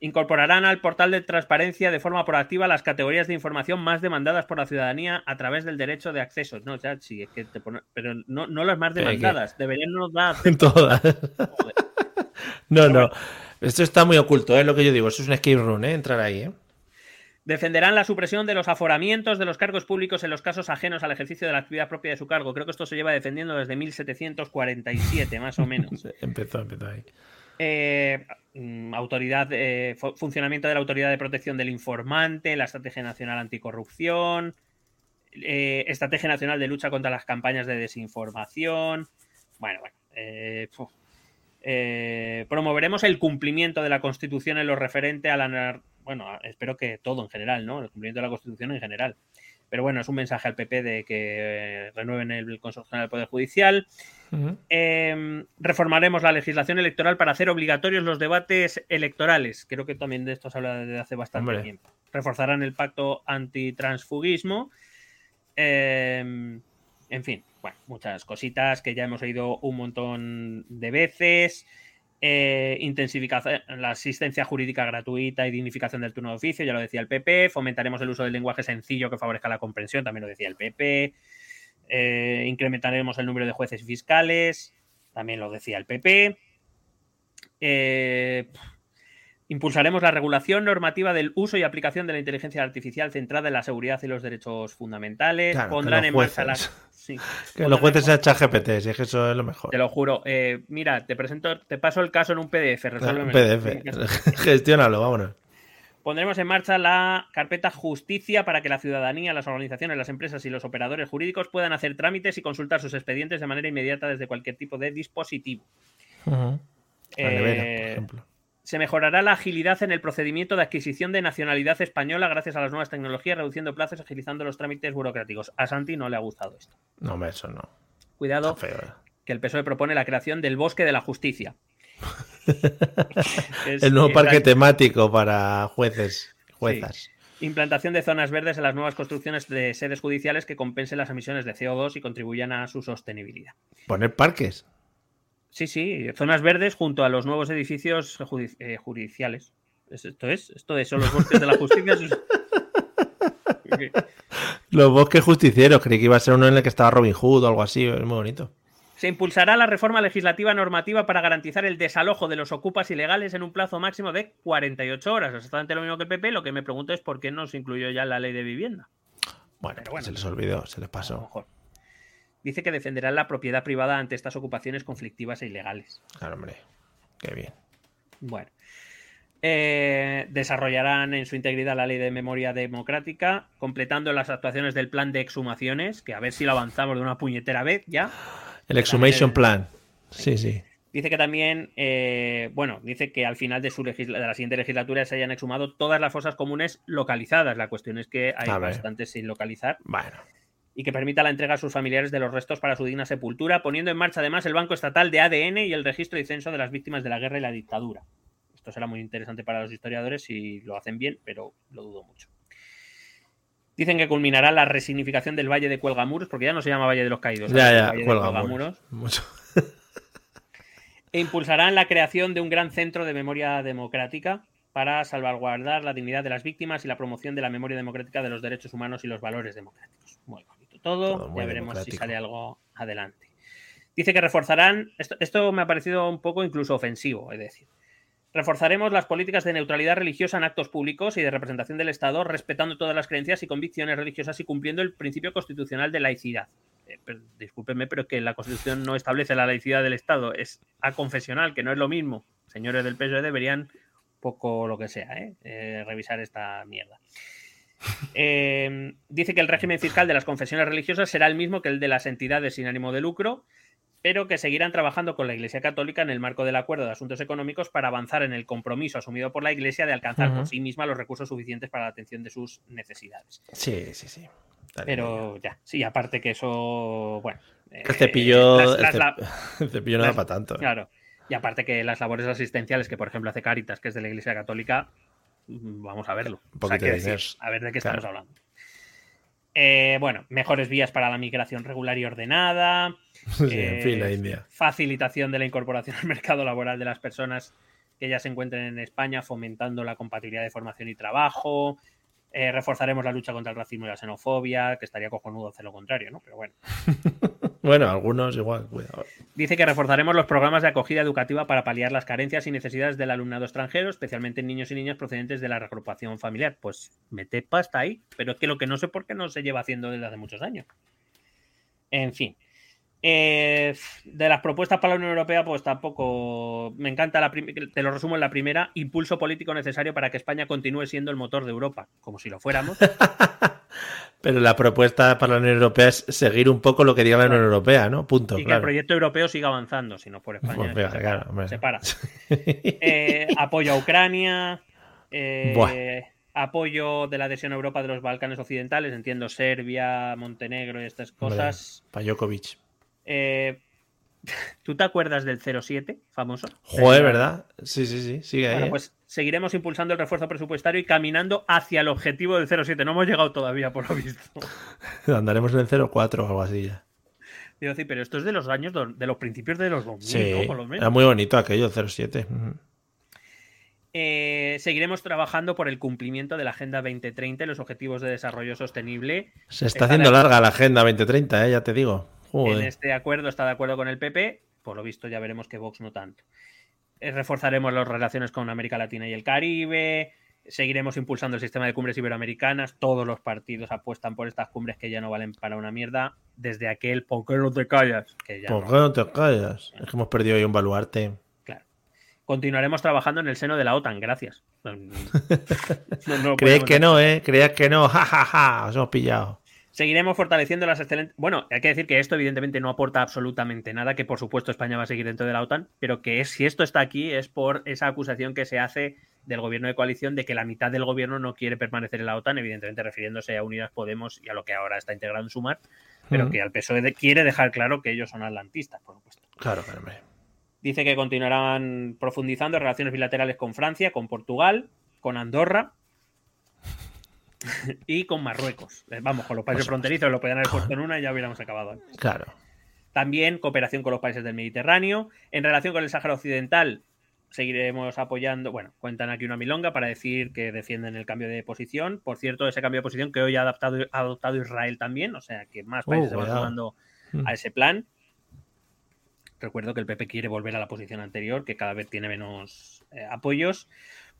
Incorporarán al portal de transparencia de forma proactiva las categorías de información más demandadas por la ciudadanía a través del derecho de acceso. No, ya sí, es que te pone- pero no, no las más demandadas. Deberían no dar. Todas. no, no. Esto está muy oculto, es lo que yo digo. Eso es un escape room, ¿eh? Entrar ahí, ¿eh? Defenderán la supresión de los aforamientos de los cargos públicos en los casos ajenos al ejercicio de la actividad propia de su cargo. Creo que esto se lleva defendiendo desde 1747, más o menos. Empezó, empezó ahí. Eh, mm, autoridad, eh, fu- funcionamiento de la Autoridad de Protección del Informante, la Estrategia Nacional Anticorrupción, eh, Estrategia Nacional de Lucha contra las Campañas de Desinformación. Bueno, bueno. Eh, promoveremos el cumplimiento de la Constitución en lo referente a la... Bueno, espero que todo en general, ¿no? El cumplimiento de la Constitución en general. Pero bueno, es un mensaje al PP de que eh, renueven el Consejo General del Poder Judicial. Eh, reformaremos la legislación electoral para hacer obligatorios los debates electorales. Creo que también de esto se habla desde hace bastante Hombre. tiempo. Reforzarán el pacto antitransfugismo. Eh, en fin, bueno, muchas cositas que ya hemos oído un montón de veces. Eh, intensificación, la asistencia jurídica gratuita y dignificación del turno de oficio, ya lo decía el PP. Fomentaremos el uso del lenguaje sencillo que favorezca la comprensión, también lo decía el PP. Eh, incrementaremos el número de jueces y fiscales, también lo decía el PP. Eh, impulsaremos la regulación normativa del uso y aplicación de la inteligencia artificial centrada en la seguridad y los derechos fundamentales. Claro, Pondrán en marcha las. Sí, Que en jueces sean ChatGPT, si es que eso es lo mejor. te lo juro. Eh, mira, te presento, te paso el caso en un PDF. Claro, resuélvemelo. PDF. Gestiónalo, vámonos. Pondremos en marcha la carpeta Justicia para que la ciudadanía, las organizaciones, las empresas y los operadores jurídicos puedan hacer trámites y consultar sus expedientes de manera inmediata desde cualquier tipo de dispositivo. La nevera, por Eh, ejemplo. Se mejorará la agilidad en el procedimiento de adquisición de nacionalidad española gracias a las nuevas tecnologías, reduciendo plazos, agilizando los trámites burocráticos. A Santi no le ha gustado esto. No, eso no. Cuidado, feo. eh. que el PSOE propone la creación del bosque de la justicia. Es- El nuevo parque temático para jueces, juezas. Implantación de zonas verdes en las nuevas construcciones de sedes judiciales que compensen las emisiones de CO2 y contribuyan a su sostenibilidad. Poner parques. Sí, sí, zonas verdes junto a los nuevos edificios eh, judiciales. ¿Es- ¿Esto es? ¿Esto es? ¿Son los bosques de la justicia? Los bosques justicieros. Creí que iba a ser uno en el que estaba Robin Hood o algo así. Es muy bonito. Se impulsará la reforma legislativa normativa para garantizar el desalojo de los ocupas ilegales en un plazo máximo de 48 horas. Exactamente lo mismo que el PP. Lo que me pregunto es por qué no se incluyó ya la ley de vivienda. Bueno, pues bueno. se les olvidó, se les A lo pasó. mejor. Dice que defenderán la propiedad privada ante estas ocupaciones conflictivas e ilegales. Claro, hombre. Qué bien. Bueno. Eh, desarrollarán en su integridad la ley de memoria democrática, completando las actuaciones del plan de exhumaciones, que a ver si lo avanzamos de una puñetera vez ya. El Exhumation Plan. Sí, sí. Dice que también, eh, bueno, dice que al final de, su legisla- de la siguiente legislatura se hayan exhumado todas las fosas comunes localizadas. La cuestión es que hay bastantes sin localizar Bueno. Y que permita la entrega a sus familiares de los restos para su digna sepultura, poniendo en marcha además el Banco Estatal de ADN y el registro y censo de las víctimas de la guerra y la dictadura. Esto será muy interesante para los historiadores si lo hacen bien, pero lo dudo mucho. Dicen que culminará la resignificación del Valle de Cuelgamuros, porque ya no se llama Valle de los Caídos, Ya, ya. Valle de Cuelga Cuelgamuros. mucho. e impulsarán la creación de un gran centro de memoria democrática para salvaguardar la dignidad de las víctimas y la promoción de la memoria democrática de los derechos humanos y los valores democráticos. Muy bonito todo, ya veremos si sale algo adelante. Dice que reforzarán, esto, esto me ha parecido un poco incluso ofensivo, es decir, reforzaremos las políticas de neutralidad religiosa en actos públicos y de representación del Estado, respetando todas las creencias y convicciones religiosas y cumpliendo el principio constitucional de laicidad. Eh, pero, discúlpenme, pero es que la Constitución no establece la laicidad del Estado, es a confesional, que no es lo mismo. Señores del PSOE deberían, poco lo que sea, ¿eh? Eh, revisar esta mierda. Eh, dice que el régimen fiscal de las confesiones religiosas será el mismo que el de las entidades sin ánimo de lucro, pero que seguirán trabajando con la Iglesia Católica en el marco del acuerdo de asuntos económicos para avanzar en el compromiso asumido por la Iglesia de alcanzar por sí misma los recursos suficientes para la atención de sus necesidades. Sí, sí, sí. Dale, Pero ya, sí, aparte que eso, bueno. El eh, cepillo, las- el las cep- la- el cepillo no da para tanto. ¿eh? Claro. Y aparte que las labores asistenciales que, por ejemplo, hace Caritas, que es de la Iglesia Católica, vamos a verlo. Un poquito qué de decir, a ver de qué Claro. estamos hablando. Eh, bueno, mejores vías para la migración regular y ordenada. Sí, en eh, fin, la India. Facilitación de la incorporación al mercado laboral de las personas que ya se encuentren en España, fomentando la compatibilidad de formación y trabajo. Eh, reforzaremos la lucha contra el racismo y la xenofobia, que estaría cojonudo hacer lo contrario, ¿no? Pero bueno. Bueno, algunos igual, cuidado. Dice que reforzaremos los programas de acogida educativa para paliar las carencias y necesidades del alumnado extranjero, especialmente en niños y niñas procedentes de la reagrupación familiar. Pues mete pasta ahí, pero es que lo que no sé por qué no se lleva haciendo desde hace muchos años. En fin. Eh, de las propuestas para la Unión Europea, pues tampoco me encanta la prim- te lo resumo en la primera, impulso político necesario para que España continúe siendo el motor de Europa, como si lo fuéramos. Pero la propuesta para la Unión Europea es seguir un poco lo que diga la Unión Europea, ¿no? Punto. y que el proyecto europeo siga avanzando, si no por España. Pues es venga, que se claro, para, hombre. se para. Eh, apoyo a Ucrania, eh, Buah. apoyo de la adhesión a Europa de los Balcanes Occidentales, entiendo Serbia, Montenegro y estas cosas. Pajokovic. Eh, ¿Tú te acuerdas del 07 famoso? Joder, ¿verdad? Sí, sí, sí. Sigue ahí. Bueno, ¿eh? pues seguiremos impulsando el refuerzo presupuestario y caminando hacia el objetivo del 07. No hemos llegado todavía, por lo visto. Andaremos en el 04 o algo así ya. Digo, sí, pero esto es de los años, de los principios de los 2000, Sí, ¿no? Por lo menos. era muy bonito aquello, el 07. Ujú. Eh, seguiremos trabajando por el cumplimiento de la Agenda 2030 y los Objetivos de Desarrollo Sostenible. Se está haciendo larga la Agenda 2030, ¿eh? ya te digo. Joder. En este acuerdo está de acuerdo con el PP, por lo visto ya veremos que Vox no tanto. Eh, reforzaremos las relaciones con América Latina y el Caribe. Seguiremos impulsando el sistema de cumbres iberoamericanas. Todos los partidos apuestan por estas cumbres que ya no valen para una mierda. Desde aquel ¿Por qué no te callas? Que ya ¿Por no. qué no te callas? Es que hemos perdido hoy un baluarte. Claro. Continuaremos trabajando en el seno de la OTAN, gracias. No, que no, ¿eh? Creías que no. Ja, ja, ja. Os hemos pillado. Seguiremos fortaleciendo las excelentes. Bueno, hay que decir que esto, evidentemente, no aporta absolutamente nada, que por supuesto España va a seguir dentro de la OTAN, pero que es, si esto está aquí es por esa acusación que se hace del gobierno de coalición de que la mitad del gobierno no quiere permanecer en la OTAN, evidentemente refiriéndose a Unidas Podemos y a lo que ahora está integrado en Sumar, pero que al PSOE de- quiere dejar claro que ellos son atlantistas, por supuesto. Claro, hombre. Dice que continuarán profundizando relaciones bilaterales con Francia, con Portugal, con Andorra. y con Marruecos. Eh, Vamos, con los países fronterizos lo podían haber puesto en una y ya hubiéramos acabado antes. Claro. También cooperación con los países del Mediterráneo. En relación con el Sáhara Occidental, seguiremos apoyando. Bueno, cuentan aquí una milonga para decir que defienden el cambio de posición. Por cierto, ese cambio de posición que hoy ha adaptado, ha adoptado Israel también, o sea que más Oh, países se van sumando Mm. a ese plan. Recuerdo que el PP quiere volver a la posición anterior, que cada vez tiene menos eh, apoyos.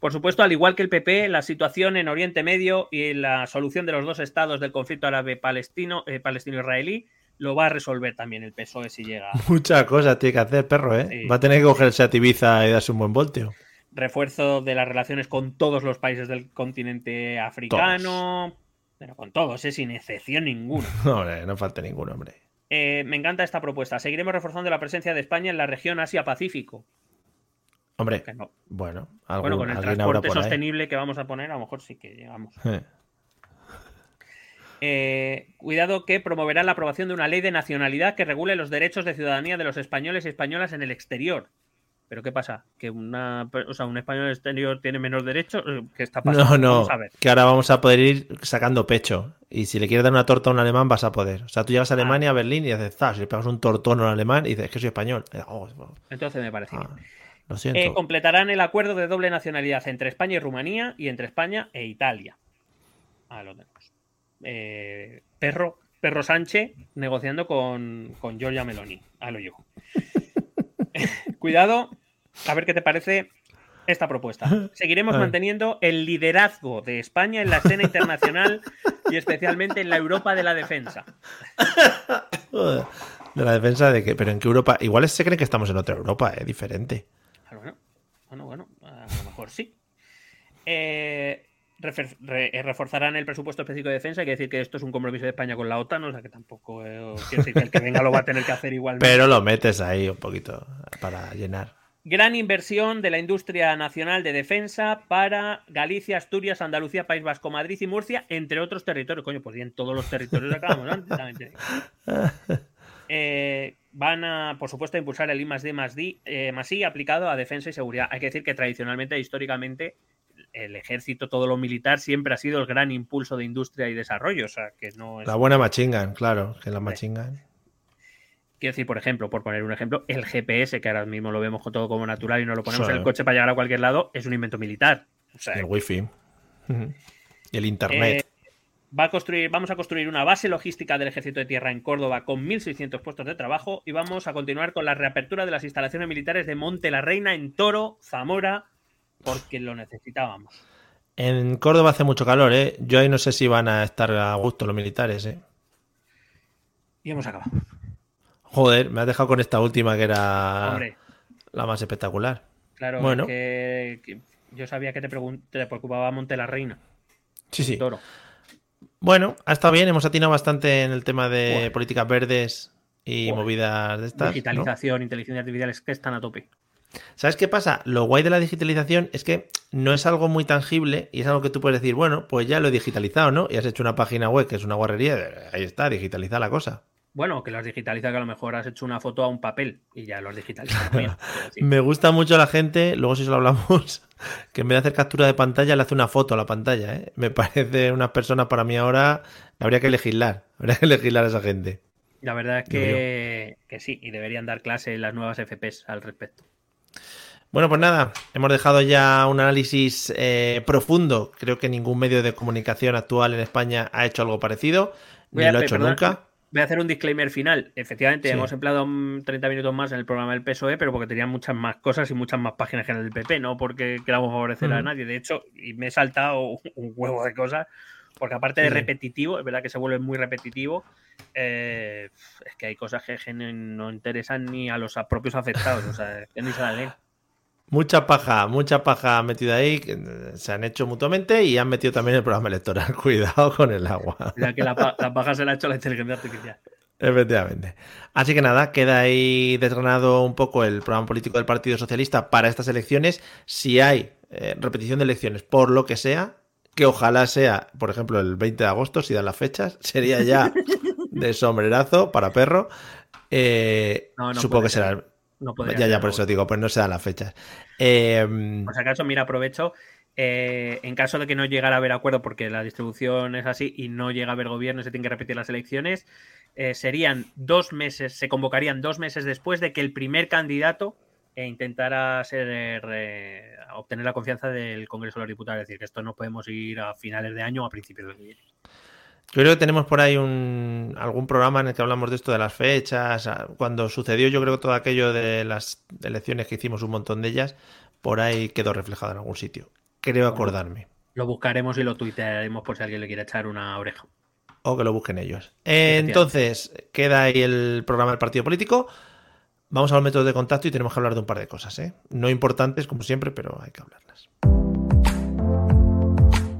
Por supuesto, al igual que el PP, la situación en Oriente Medio y la solución de los dos estados del conflicto árabe-palestino, eh, palestino-israelí, lo va a resolver también el PSOE si llega. Muchas cosas tiene que hacer, perro, ¿eh? Sí. Va a tener que cogerse a Ibiza y darse un buen volteo. Refuerzo de las relaciones con todos los países del continente africano. Pero con todos, ¿eh? sin excepción ninguna. No, hombre, no falta ninguno, hombre. Eh, me encanta esta propuesta. Seguiremos reforzando la presencia de España en la región Asia-Pacífico. Hombre, no. bueno, algún, Bueno, con el transporte ahí. sostenible que vamos a poner, a lo mejor sí que llegamos. Eh. Eh, cuidado que promoverá la aprobación de una ley de nacionalidad que regule los derechos de ciudadanía de los españoles y españolas en el exterior. ¿Pero qué pasa? ¿Que una, o sea, un español exterior tiene menos derechos? Eh, ¿Qué está pasando? No, no, Vamos a ver. que ahora vamos a poder ir sacando pecho. Y si le quieres dar una torta a un alemán, vas a poder. O sea, tú llegas a Ah. Alemania, a Berlín, y dices, "Zas", si le pegas un tortón a un alemán, y dices, es que soy español. Oh, oh, Entonces me parece ah, bien. Lo siento. Eh, completarán el acuerdo de doble nacionalidad entre España y Rumanía y entre España e Italia. Ah, lo tenemos. Eh, Perro, Perro Sánchez negociando con, con Giorgia Meloni. A lo yo. Cuidado, a ver qué te parece esta propuesta. Seguiremos manteniendo el liderazgo de España en la escena internacional y especialmente en la Europa de la defensa. De la defensa de que, pero en qué Europa, igual se cree que estamos en otra Europa, es diferente. Bueno, bueno, a lo mejor sí. Eh, eh, reforzarán el presupuesto específico de defensa. Hay que decir que esto es un compromiso de España con la OTAN, o sea que tampoco eh, decir que el que venga lo va a tener que hacer igualmente. Pero lo metes ahí un poquito para llenar. Gran inversión de la industria nacional de defensa para Galicia, Asturias, Andalucía, País Vasco, Madrid y Murcia, entre otros territorios. Coño, pues bien, todos los territorios acabamos antes. Eh, van a, por supuesto, a impulsar el I más D más D eh, más I aplicado a defensa y seguridad. Hay que decir que tradicionalmente, históricamente, el ejército, todo lo militar, siempre ha sido el gran impulso de industria y desarrollo. O sea, que no es. La buena machingan, claro, que la machingan. Quiero decir, por ejemplo, por poner un ejemplo, el GPS, que ahora mismo lo vemos todo como natural y no lo ponemos Sí. en el coche para llegar a cualquier lado, es un invento militar. O sea, Y el wifi. Y el internet. Eh, va a construir, vamos a construir una base logística del Ejército de Tierra en Córdoba con 1.600 puestos de trabajo y vamos a continuar con la reapertura de las instalaciones militares de Monte la Reina en Toro, Zamora, porque lo necesitábamos. En Córdoba hace mucho calor, ¿eh? Yo ahí no sé si van a estar a gusto los militares, ¿eh? Y hemos acabado. Joder, me has dejado con esta última que era Hombre, la más espectacular. claro, bueno. que, que yo sabía que te, te preocupaba Monte la Reina, Sí, sí. Toro. Bueno, ha estado bien, hemos atinado bastante en el tema de políticas verdes y movidas de estas. ¿no? Digitalización, inteligencia artificial, es que están a tope. ¿Sabes qué pasa? Lo guay de la digitalización es que no es algo muy tangible y es algo que tú puedes decir, bueno, pues ya lo he digitalizado, ¿no? Y has hecho una página web que es una guarrería, ahí está, digitaliza la cosa. Bueno, que los digitaliza, que a lo mejor has hecho una foto a un papel y ya los digitaliza también. Pero sí. Me gusta mucho la gente, luego si se lo hablamos, que en vez de hacer captura de pantalla le hace una foto a la pantalla, ¿eh? Me parece unas personas para mí ahora, habría que legislar, habría que legislar a esa gente. La verdad es que, que sí, y deberían dar clase las nuevas FPs al respecto. Bueno, pues nada, hemos dejado ya un análisis eh, profundo. Creo que ningún medio de comunicación actual en España ha hecho algo parecido, Voy ni a- lo ha hecho nunca. Voy a hacer un disclaimer final. Efectivamente, Sí. hemos empleado mm, 30 minutos más en el programa del PSOE, pero porque tenía muchas más cosas y muchas más páginas que en el PP, no porque queramos favorecer a nadie. De hecho, y me he saltado un huevo de cosas, porque aparte de Sí. repetitivo, es verdad que se vuelve muy repetitivo, eh, es que hay cosas que no interesan ni a los propios afectados, o sea, que ni se la leen. Mucha paja, mucha paja metida ahí, eh, se han hecho mutuamente y han metido también el programa electoral. Cuidado con el agua. Ya que la, la paja se la ha hecho la inteligencia artificial. Efectivamente. Así que nada, queda ahí desgranado un poco el programa político del Partido Socialista para estas elecciones. Si hay eh, repetición de elecciones, por lo que sea, que ojalá sea, por ejemplo, el 20 de agosto, si dan las fechas, sería ya de sombrerazo para perro. Eh, No, no supongo que será. No podría ya, ya, por eso digo, pues no se dan las fechas. Eh, Por si acaso, mira, aprovecho. Eh, en caso de que no llegara a haber acuerdo, porque la distribución es así y no llega a haber gobierno y se tienen que repetir las elecciones, eh, serían dos meses, se convocarían dos meses después de que el primer candidato eh, intentara ser, obtener la confianza del Congreso de los Diputados. Es decir, que esto no podemos ir a finales de año o a principios de año. Yo creo que tenemos por ahí un, algún programa en el que hablamos de esto de las fechas. Cuando sucedió, yo creo que todo aquello de las elecciones que hicimos, un montón de ellas, por ahí quedó reflejado en algún sitio. Creo acordarme. Lo buscaremos y lo tuitearemos por si alguien le quiere echar una oreja. O que lo busquen ellos. Entonces, queda ahí el programa del partido político. Vamos a los métodos de contacto y tenemos que hablar de un par de cosas, ¿eh? No importantes, como siempre, pero hay que hablarlas.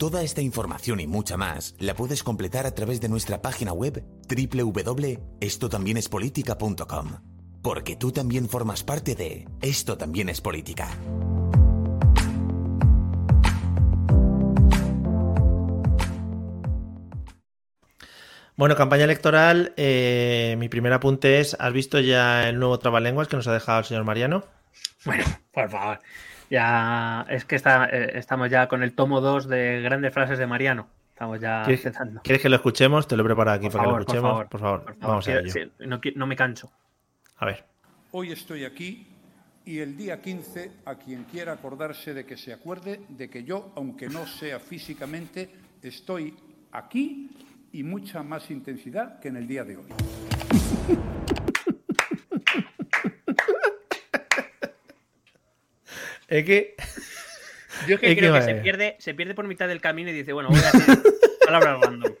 Toda esta información y mucha más la puedes completar a través de nuestra página web www.estotambiénespolitica.com. Porque tú también formas parte de Esto también es política. Bueno, campaña electoral, eh, mi primer apunte es, ¿has visto ya el nuevo trabalenguas que nos ha dejado el señor Mariano? Bueno, por favor. Ya es que está, eh, estamos ya con el tomo 2 de grandes frases de Mariano. Estamos ya ¿Quieres, empezando. ¿Quieres que lo escuchemos? Te lo he preparado aquí para que lo escuchemos. Por favor, vamos a ello. no, no me canso. A ver. Hoy estoy aquí y el día 15, a quien quiera acordarse de que se acuerde de que yo, aunque no sea físicamente, estoy aquí y mucha más intensidad que en el día de hoy. Es que. Yo es que creo que, se pierde, se pierde por mitad del camino y dice, bueno, voy a hacer palabras random.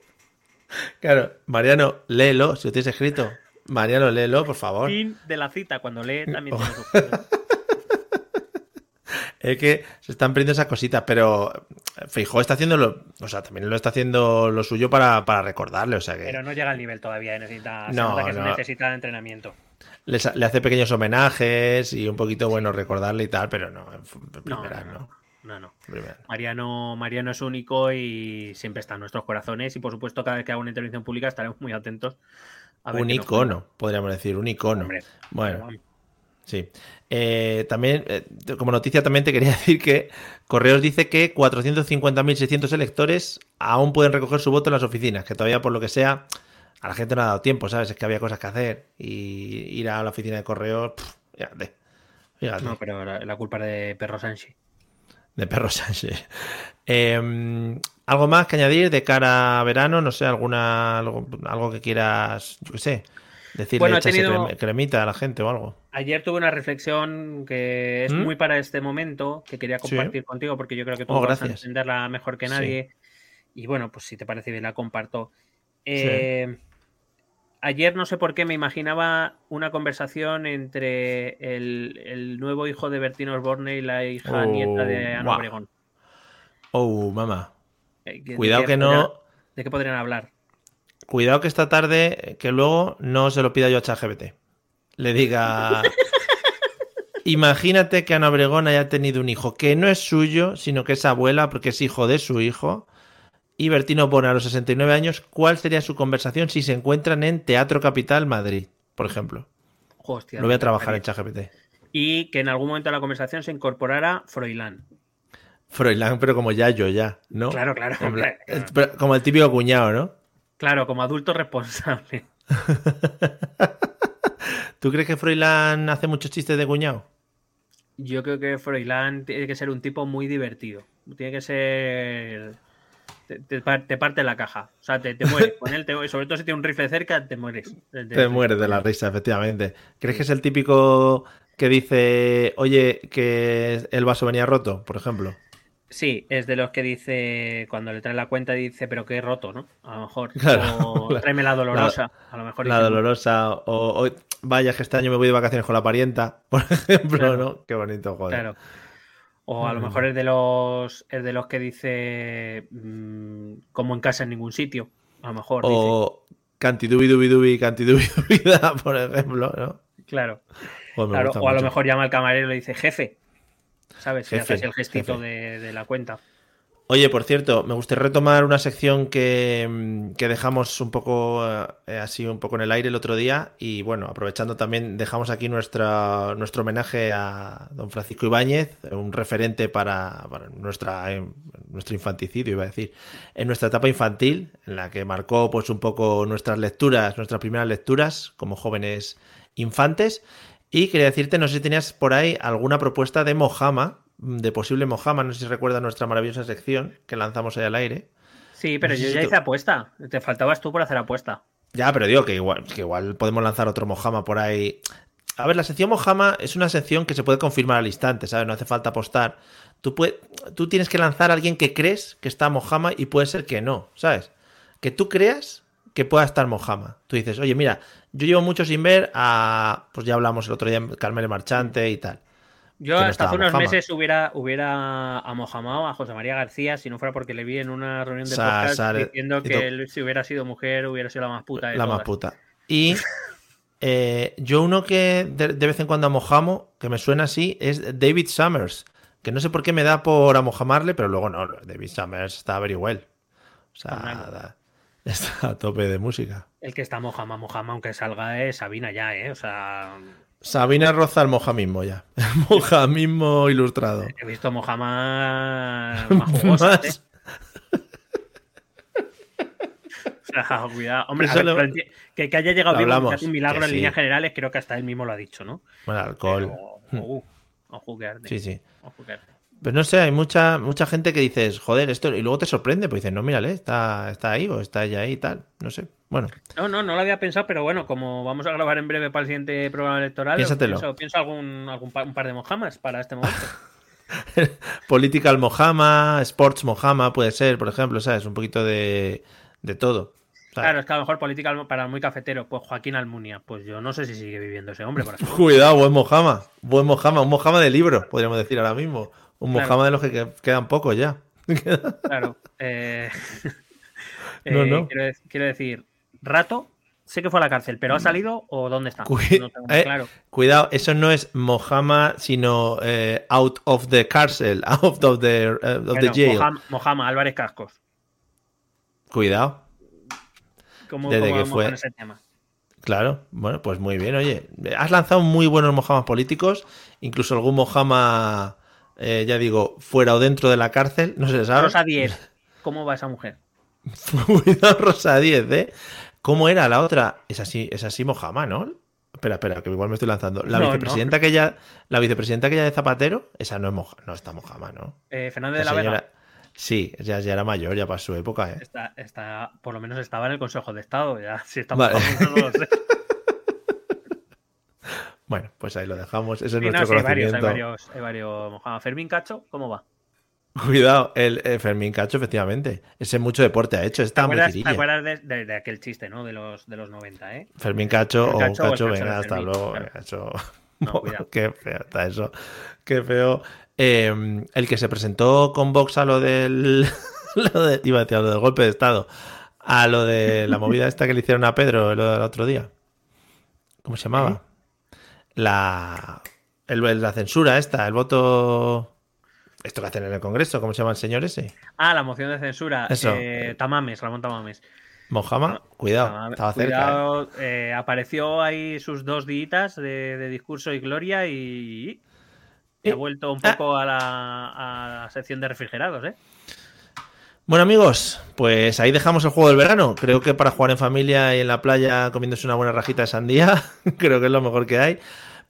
Claro, Mariano, léelo, si lo tienes escrito. Mariano, léelo, por favor. Fin de la cita, cuando lee también tiene su Es que se están perdiendo esas cositas, pero Fijo está haciendo lo, o sea, también lo está haciendo lo suyo para, recordarle, o sea que... Pero no llega al nivel todavía, necesita, no, que necesita entrenamiento le hace pequeños homenajes y un poquito, bueno, recordarle y tal, pero no, en primera no. No, no. Mariano, Mariano es único y siempre está en nuestros corazones. Y por supuesto, cada vez que haga una intervención pública estaremos muy atentos. un icono, podríamos decir, un icono. bueno, sí. Eh, también, eh, como noticia, también te quería decir que Correos dice que 450.600 electores aún pueden recoger su voto en las oficinas, que todavía por lo que sea a la gente no ha dado tiempo, ¿sabes? Es que había cosas que hacer y ir a la oficina de correo, fíjate, fíjate. No, pero la, culpa es de Perro Sánchez. De Perro Sánchez. Em, ¿Algo más que añadir de cara a verano? No sé, alguna algo, que quieras, yo qué sé, decirle bueno, tenido... cremita a la gente o algo. Ayer tuve una reflexión que es ¿Mm? muy para este momento, que quería compartir contigo porque yo creo que tú oh, vas a entenderla mejor que nadie. Y bueno, pues si te parece bien la comparto. Eh, ayer no sé por qué me imaginaba una conversación entre el, nuevo hijo de Bertino Osborne y la hija nieta de Ana Obregón. Oh, mamá. Eh, Cuidado que no. ¿De qué podrían hablar? Cuidado que esta tarde, que luego no se lo pida yo a ChatGPT. Le diga. Imagínate que Ana Obregón haya tenido un hijo que no es suyo, sino que es abuela porque es hijo de su hijo y Bertino pone a los 69 años, ¿cuál sería su conversación si se encuentran en Teatro Capital Madrid, por ejemplo? Hostia, Lo voy a trabajar en ChatGPT. Y que en algún momento de la conversación se incorporara Froilán. Froilán, pero como ya yo ya, ¿no? Claro, claro. Como, el típico cuñado, ¿no? Claro, como adulto responsable. ¿Tú crees que Froilán hace muchos chistes de cuñado? Yo creo que Froilán tiene que ser un tipo muy divertido. Tiene que ser te, parte la caja. O sea, te, mueres con él, sobre todo si tiene un rifle cerca, te mueres. Te, mueres de la risa, efectivamente. ¿Crees que es el típico que dice, oye, que el vaso venía roto, por ejemplo? Sí, es de los que dice, cuando le trae la cuenta, dice, pero qué roto, ¿no? A lo mejor. o tráeme la dolorosa. a lo mejor. La dolorosa. O, vaya, que este año me voy de vacaciones con la parienta, por ejemplo, ¿no? Qué bonito, joder. Claro. O a lo mejor es de los es de los que dice mm, como en casa en ningún sitio. A lo mejor. O, cantidubi dubi dubi, cantidubi dubida, por ejemplo, ¿no? Claro. Pues me Claro, o a lo mejor llama al camarero y le dice jefe. ¿Sabes? Si Jefe, haces el gestito de, de la cuenta. Oye, por cierto, me gustaría retomar una sección que, mm, que dejamos un poco eh, así, un poco en el aire el otro día. Y bueno, aprovechando también, dejamos aquí nuestra, nuestro homenaje a don Francisco Ibáñez, un referente para, nuestra, eh, nuestro infanticidio, iba a decir, en nuestra etapa infantil, en la que marcó pues un poco nuestras lecturas, nuestras primeras lecturas como jóvenes infantes. Y quería decirte, no sé si tenías por ahí alguna propuesta de Mojama, de posible Mojama, no sé si recuerdas nuestra maravillosa sección que lanzamos ahí al aire. Sí, pero yo ya hice apuesta. Te faltabas tú por hacer apuesta. Ya, pero digo que igual, que igual podemos lanzar otro Mojama por ahí. A ver, la sección Mojama es una sección que se puede confirmar al instante, ¿sabes? No hace falta apostar. Tú, puedes, tú tienes que lanzar a alguien que crees que está Mojama y puede ser que no, ¿sabes? Que tú creas que pueda estar Mojama. Tú dices, oye, mira, yo llevo mucho sin ver a. Pues ya hablamos el otro día, Carmelo Marchante y tal. Yo hasta hace unos Mojama. meses hubiera, hubiera amojamado a José María García si no fuera porque le vi en una reunión de Sa- podcast diciendo que él, si hubiera sido mujer hubiera sido la más puta de La más puta. Y eh, yo uno que de, de vez en cuando amojamo, que me suena así, es David Summers. Que no sé por qué me da por amojamarle, pero luego no, David Summers está very well. O sea, Fernando. da- está a tope de música. El que está mojama, mojama, aunque salga es Sabina ya, ¿eh? O sea, Sabina roza el mojamismo ya. Mojamismo ilustrado. he visto mojama más jugosas, Más. ¿eh? O sea, cuidado. Hombre, a ver, lo- que, que haya llegado hablamos, parece un milagro en sí. líneas generales, creo que hasta él mismo lo ha dicho, ¿no? Bueno, alcohol. Pero, uh, ojo que arde. Sí, sí. Ojo que arde. Pero no sé, hay mucha, mucha gente que dices, joder, esto, y luego te sorprende, pues dices, no, mírale, está, está ahí o está ella ahí y tal. No sé. Bueno, No, no, no lo había pensado, pero bueno, como vamos a grabar en breve para el siguiente programa electoral, Piénsatelo. pienso, pienso algún, algún pa- un par de mojamas para este momento. Political Mojama, Sports Mojama puede ser, por ejemplo, ¿sabes? Un poquito de, de todo. ¿sabes? Claro, es que a lo mejor política para muy cafetero, pues Joaquín Almunia, pues yo no sé si sigue viviendo ese hombre, por. Cuidado, buen Mojama. Buen Mojama, un Mojama de libro, podríamos decir ahora mismo. Un Claro. Mojama de los que que- quedan pocos ya. Claro. eh, No, eh, no. Quiero, dec- quiero decir, Rato, sé que fue a la cárcel, pero ¿ha salido o dónde está? No tengo eh, claro. Cuidado, eso no es Mojama, sino eh, out of the cárcel, out of the, eh, of the Bueno, jail. Mojama, Mojama, Álvarez Cascos. Cuidado. ¿Cómo, Desde cómo que vamos fue- con ese tema? Claro, bueno, pues muy bien, oye. Has lanzado muy buenos mojamas políticos, incluso algún mojama, eh, ya digo, fuera o dentro de la cárcel, no se sabe. Rosa 10, ¿cómo va esa mujer? Cuidado, Rosa 10, ¿eh? ¿Cómo era la otra? Es así, es así mojama, ¿no? Espera, espera, que igual me estoy lanzando. La No, vicepresidenta que ya, la vicepresidenta que ya de Zapatero, esa no es moja, no está mojama, ¿no? Eh, Fernández de la Vega. señora- Sí, ya, ya era mayor, ya para su época, ¿eh? Está, está, por lo menos estaba en el Consejo de Estado. Ya, si está Vale. mojama, no lo sé. Bueno, pues ahí lo dejamos. Ese es Sí, no, nuestro sí, hay varios, conocimiento. hay varios, hay varios mojadas. Fermín Cacho, ¿cómo va? Cuidado, el eh, Fermín Cacho, efectivamente. Ese mucho deporte ha hecho, ¿Te está muy acuerdas, te acuerdas de, de- de aquel chiste, ¿no? De los, de los 90, ¿eh? Fermín Cacho El o Cacho o el Cacho, venga, hasta Fermín, luego. claro. Cacho. No. Qué feo está eso. Qué feo. Eh, el que se presentó con Vox a lo del. lo de- iba a decir a lo del golpe de Estado. A lo de la movida esta que le hicieron a Pedro el, el otro día. ¿Cómo se llamaba? La. el- la censura esta, el voto. Esto que hacen en el Congreso, ¿cómo se llama el señor ese? Ah, la moción de censura. Eso. Eh, Tamames, Ramón Tamames. Mojama, cuidado, Tamames, estaba cerca. ¿eh? cuidado, eh, apareció ahí sus dos días de, de discurso y gloria y, y ha vuelto un ah. poco a, la, a la sección de refrigerados, ¿eh? Bueno amigos, pues ahí dejamos el juego del verano. Creo que para jugar en familia y en la playa comiéndose una buena rajita de sandía, creo que es lo mejor que hay.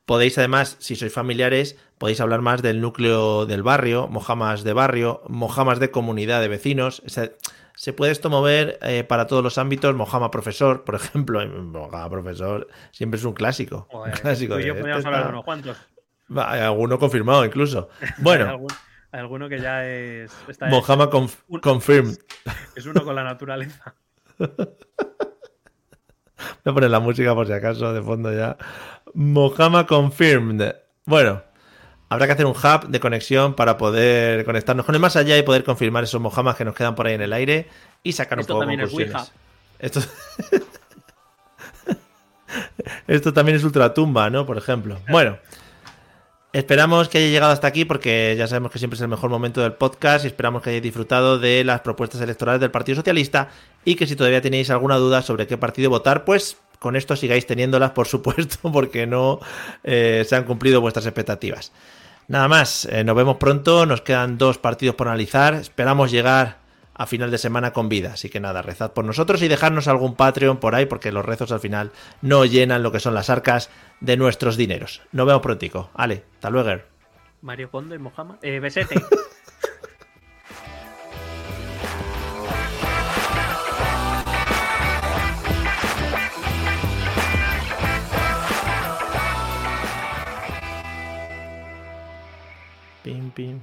Podéis además, si sois familiares, podéis hablar más del núcleo del barrio, mojamas de barrio, mojamas de comunidad de vecinos. O sea, se puede esto mover eh, para todos los ámbitos. Mojama profesor, por ejemplo, Mojama profesor siempre es un clásico. un Joder, clásico tú y de yo este hablar de unos cuantos. Alguno confirmado incluso. Bueno, hay alguno que ya es. está- conf- un- confirmed. Es uno con la naturaleza. Voy a poner la música por si acaso de fondo ya. Mojama confirmed. Bueno, habrá que hacer un hub de conexión para poder conectarnos con el más allá y poder confirmar esos mojamas que nos quedan por ahí en el aire y sacar un poco también es conclusiones. Ouija. Esto Esto también es ultratumba, ¿no? Por ejemplo. Bueno. Esperamos que haya llegado hasta aquí porque ya sabemos que siempre es el mejor momento del podcast y esperamos que hayáis disfrutado de las propuestas electorales del Partido Socialista y que si todavía tenéis alguna duda sobre qué partido votar, pues con esto sigáis teniéndolas, por supuesto, porque no eh, se han cumplido vuestras expectativas. Nada más, eh, nos vemos pronto, nos quedan dos partidos por analizar, esperamos llegar a final de semana con vida. Así que nada, rezad por nosotros y dejarnos algún Patreon por ahí, porque los rezos al final no llenan lo que son las arcas de nuestros dineros. Nos vemos prontico. Ale, hasta luego. Mario Conde, Mohamed. Eh, besete. pim, pim.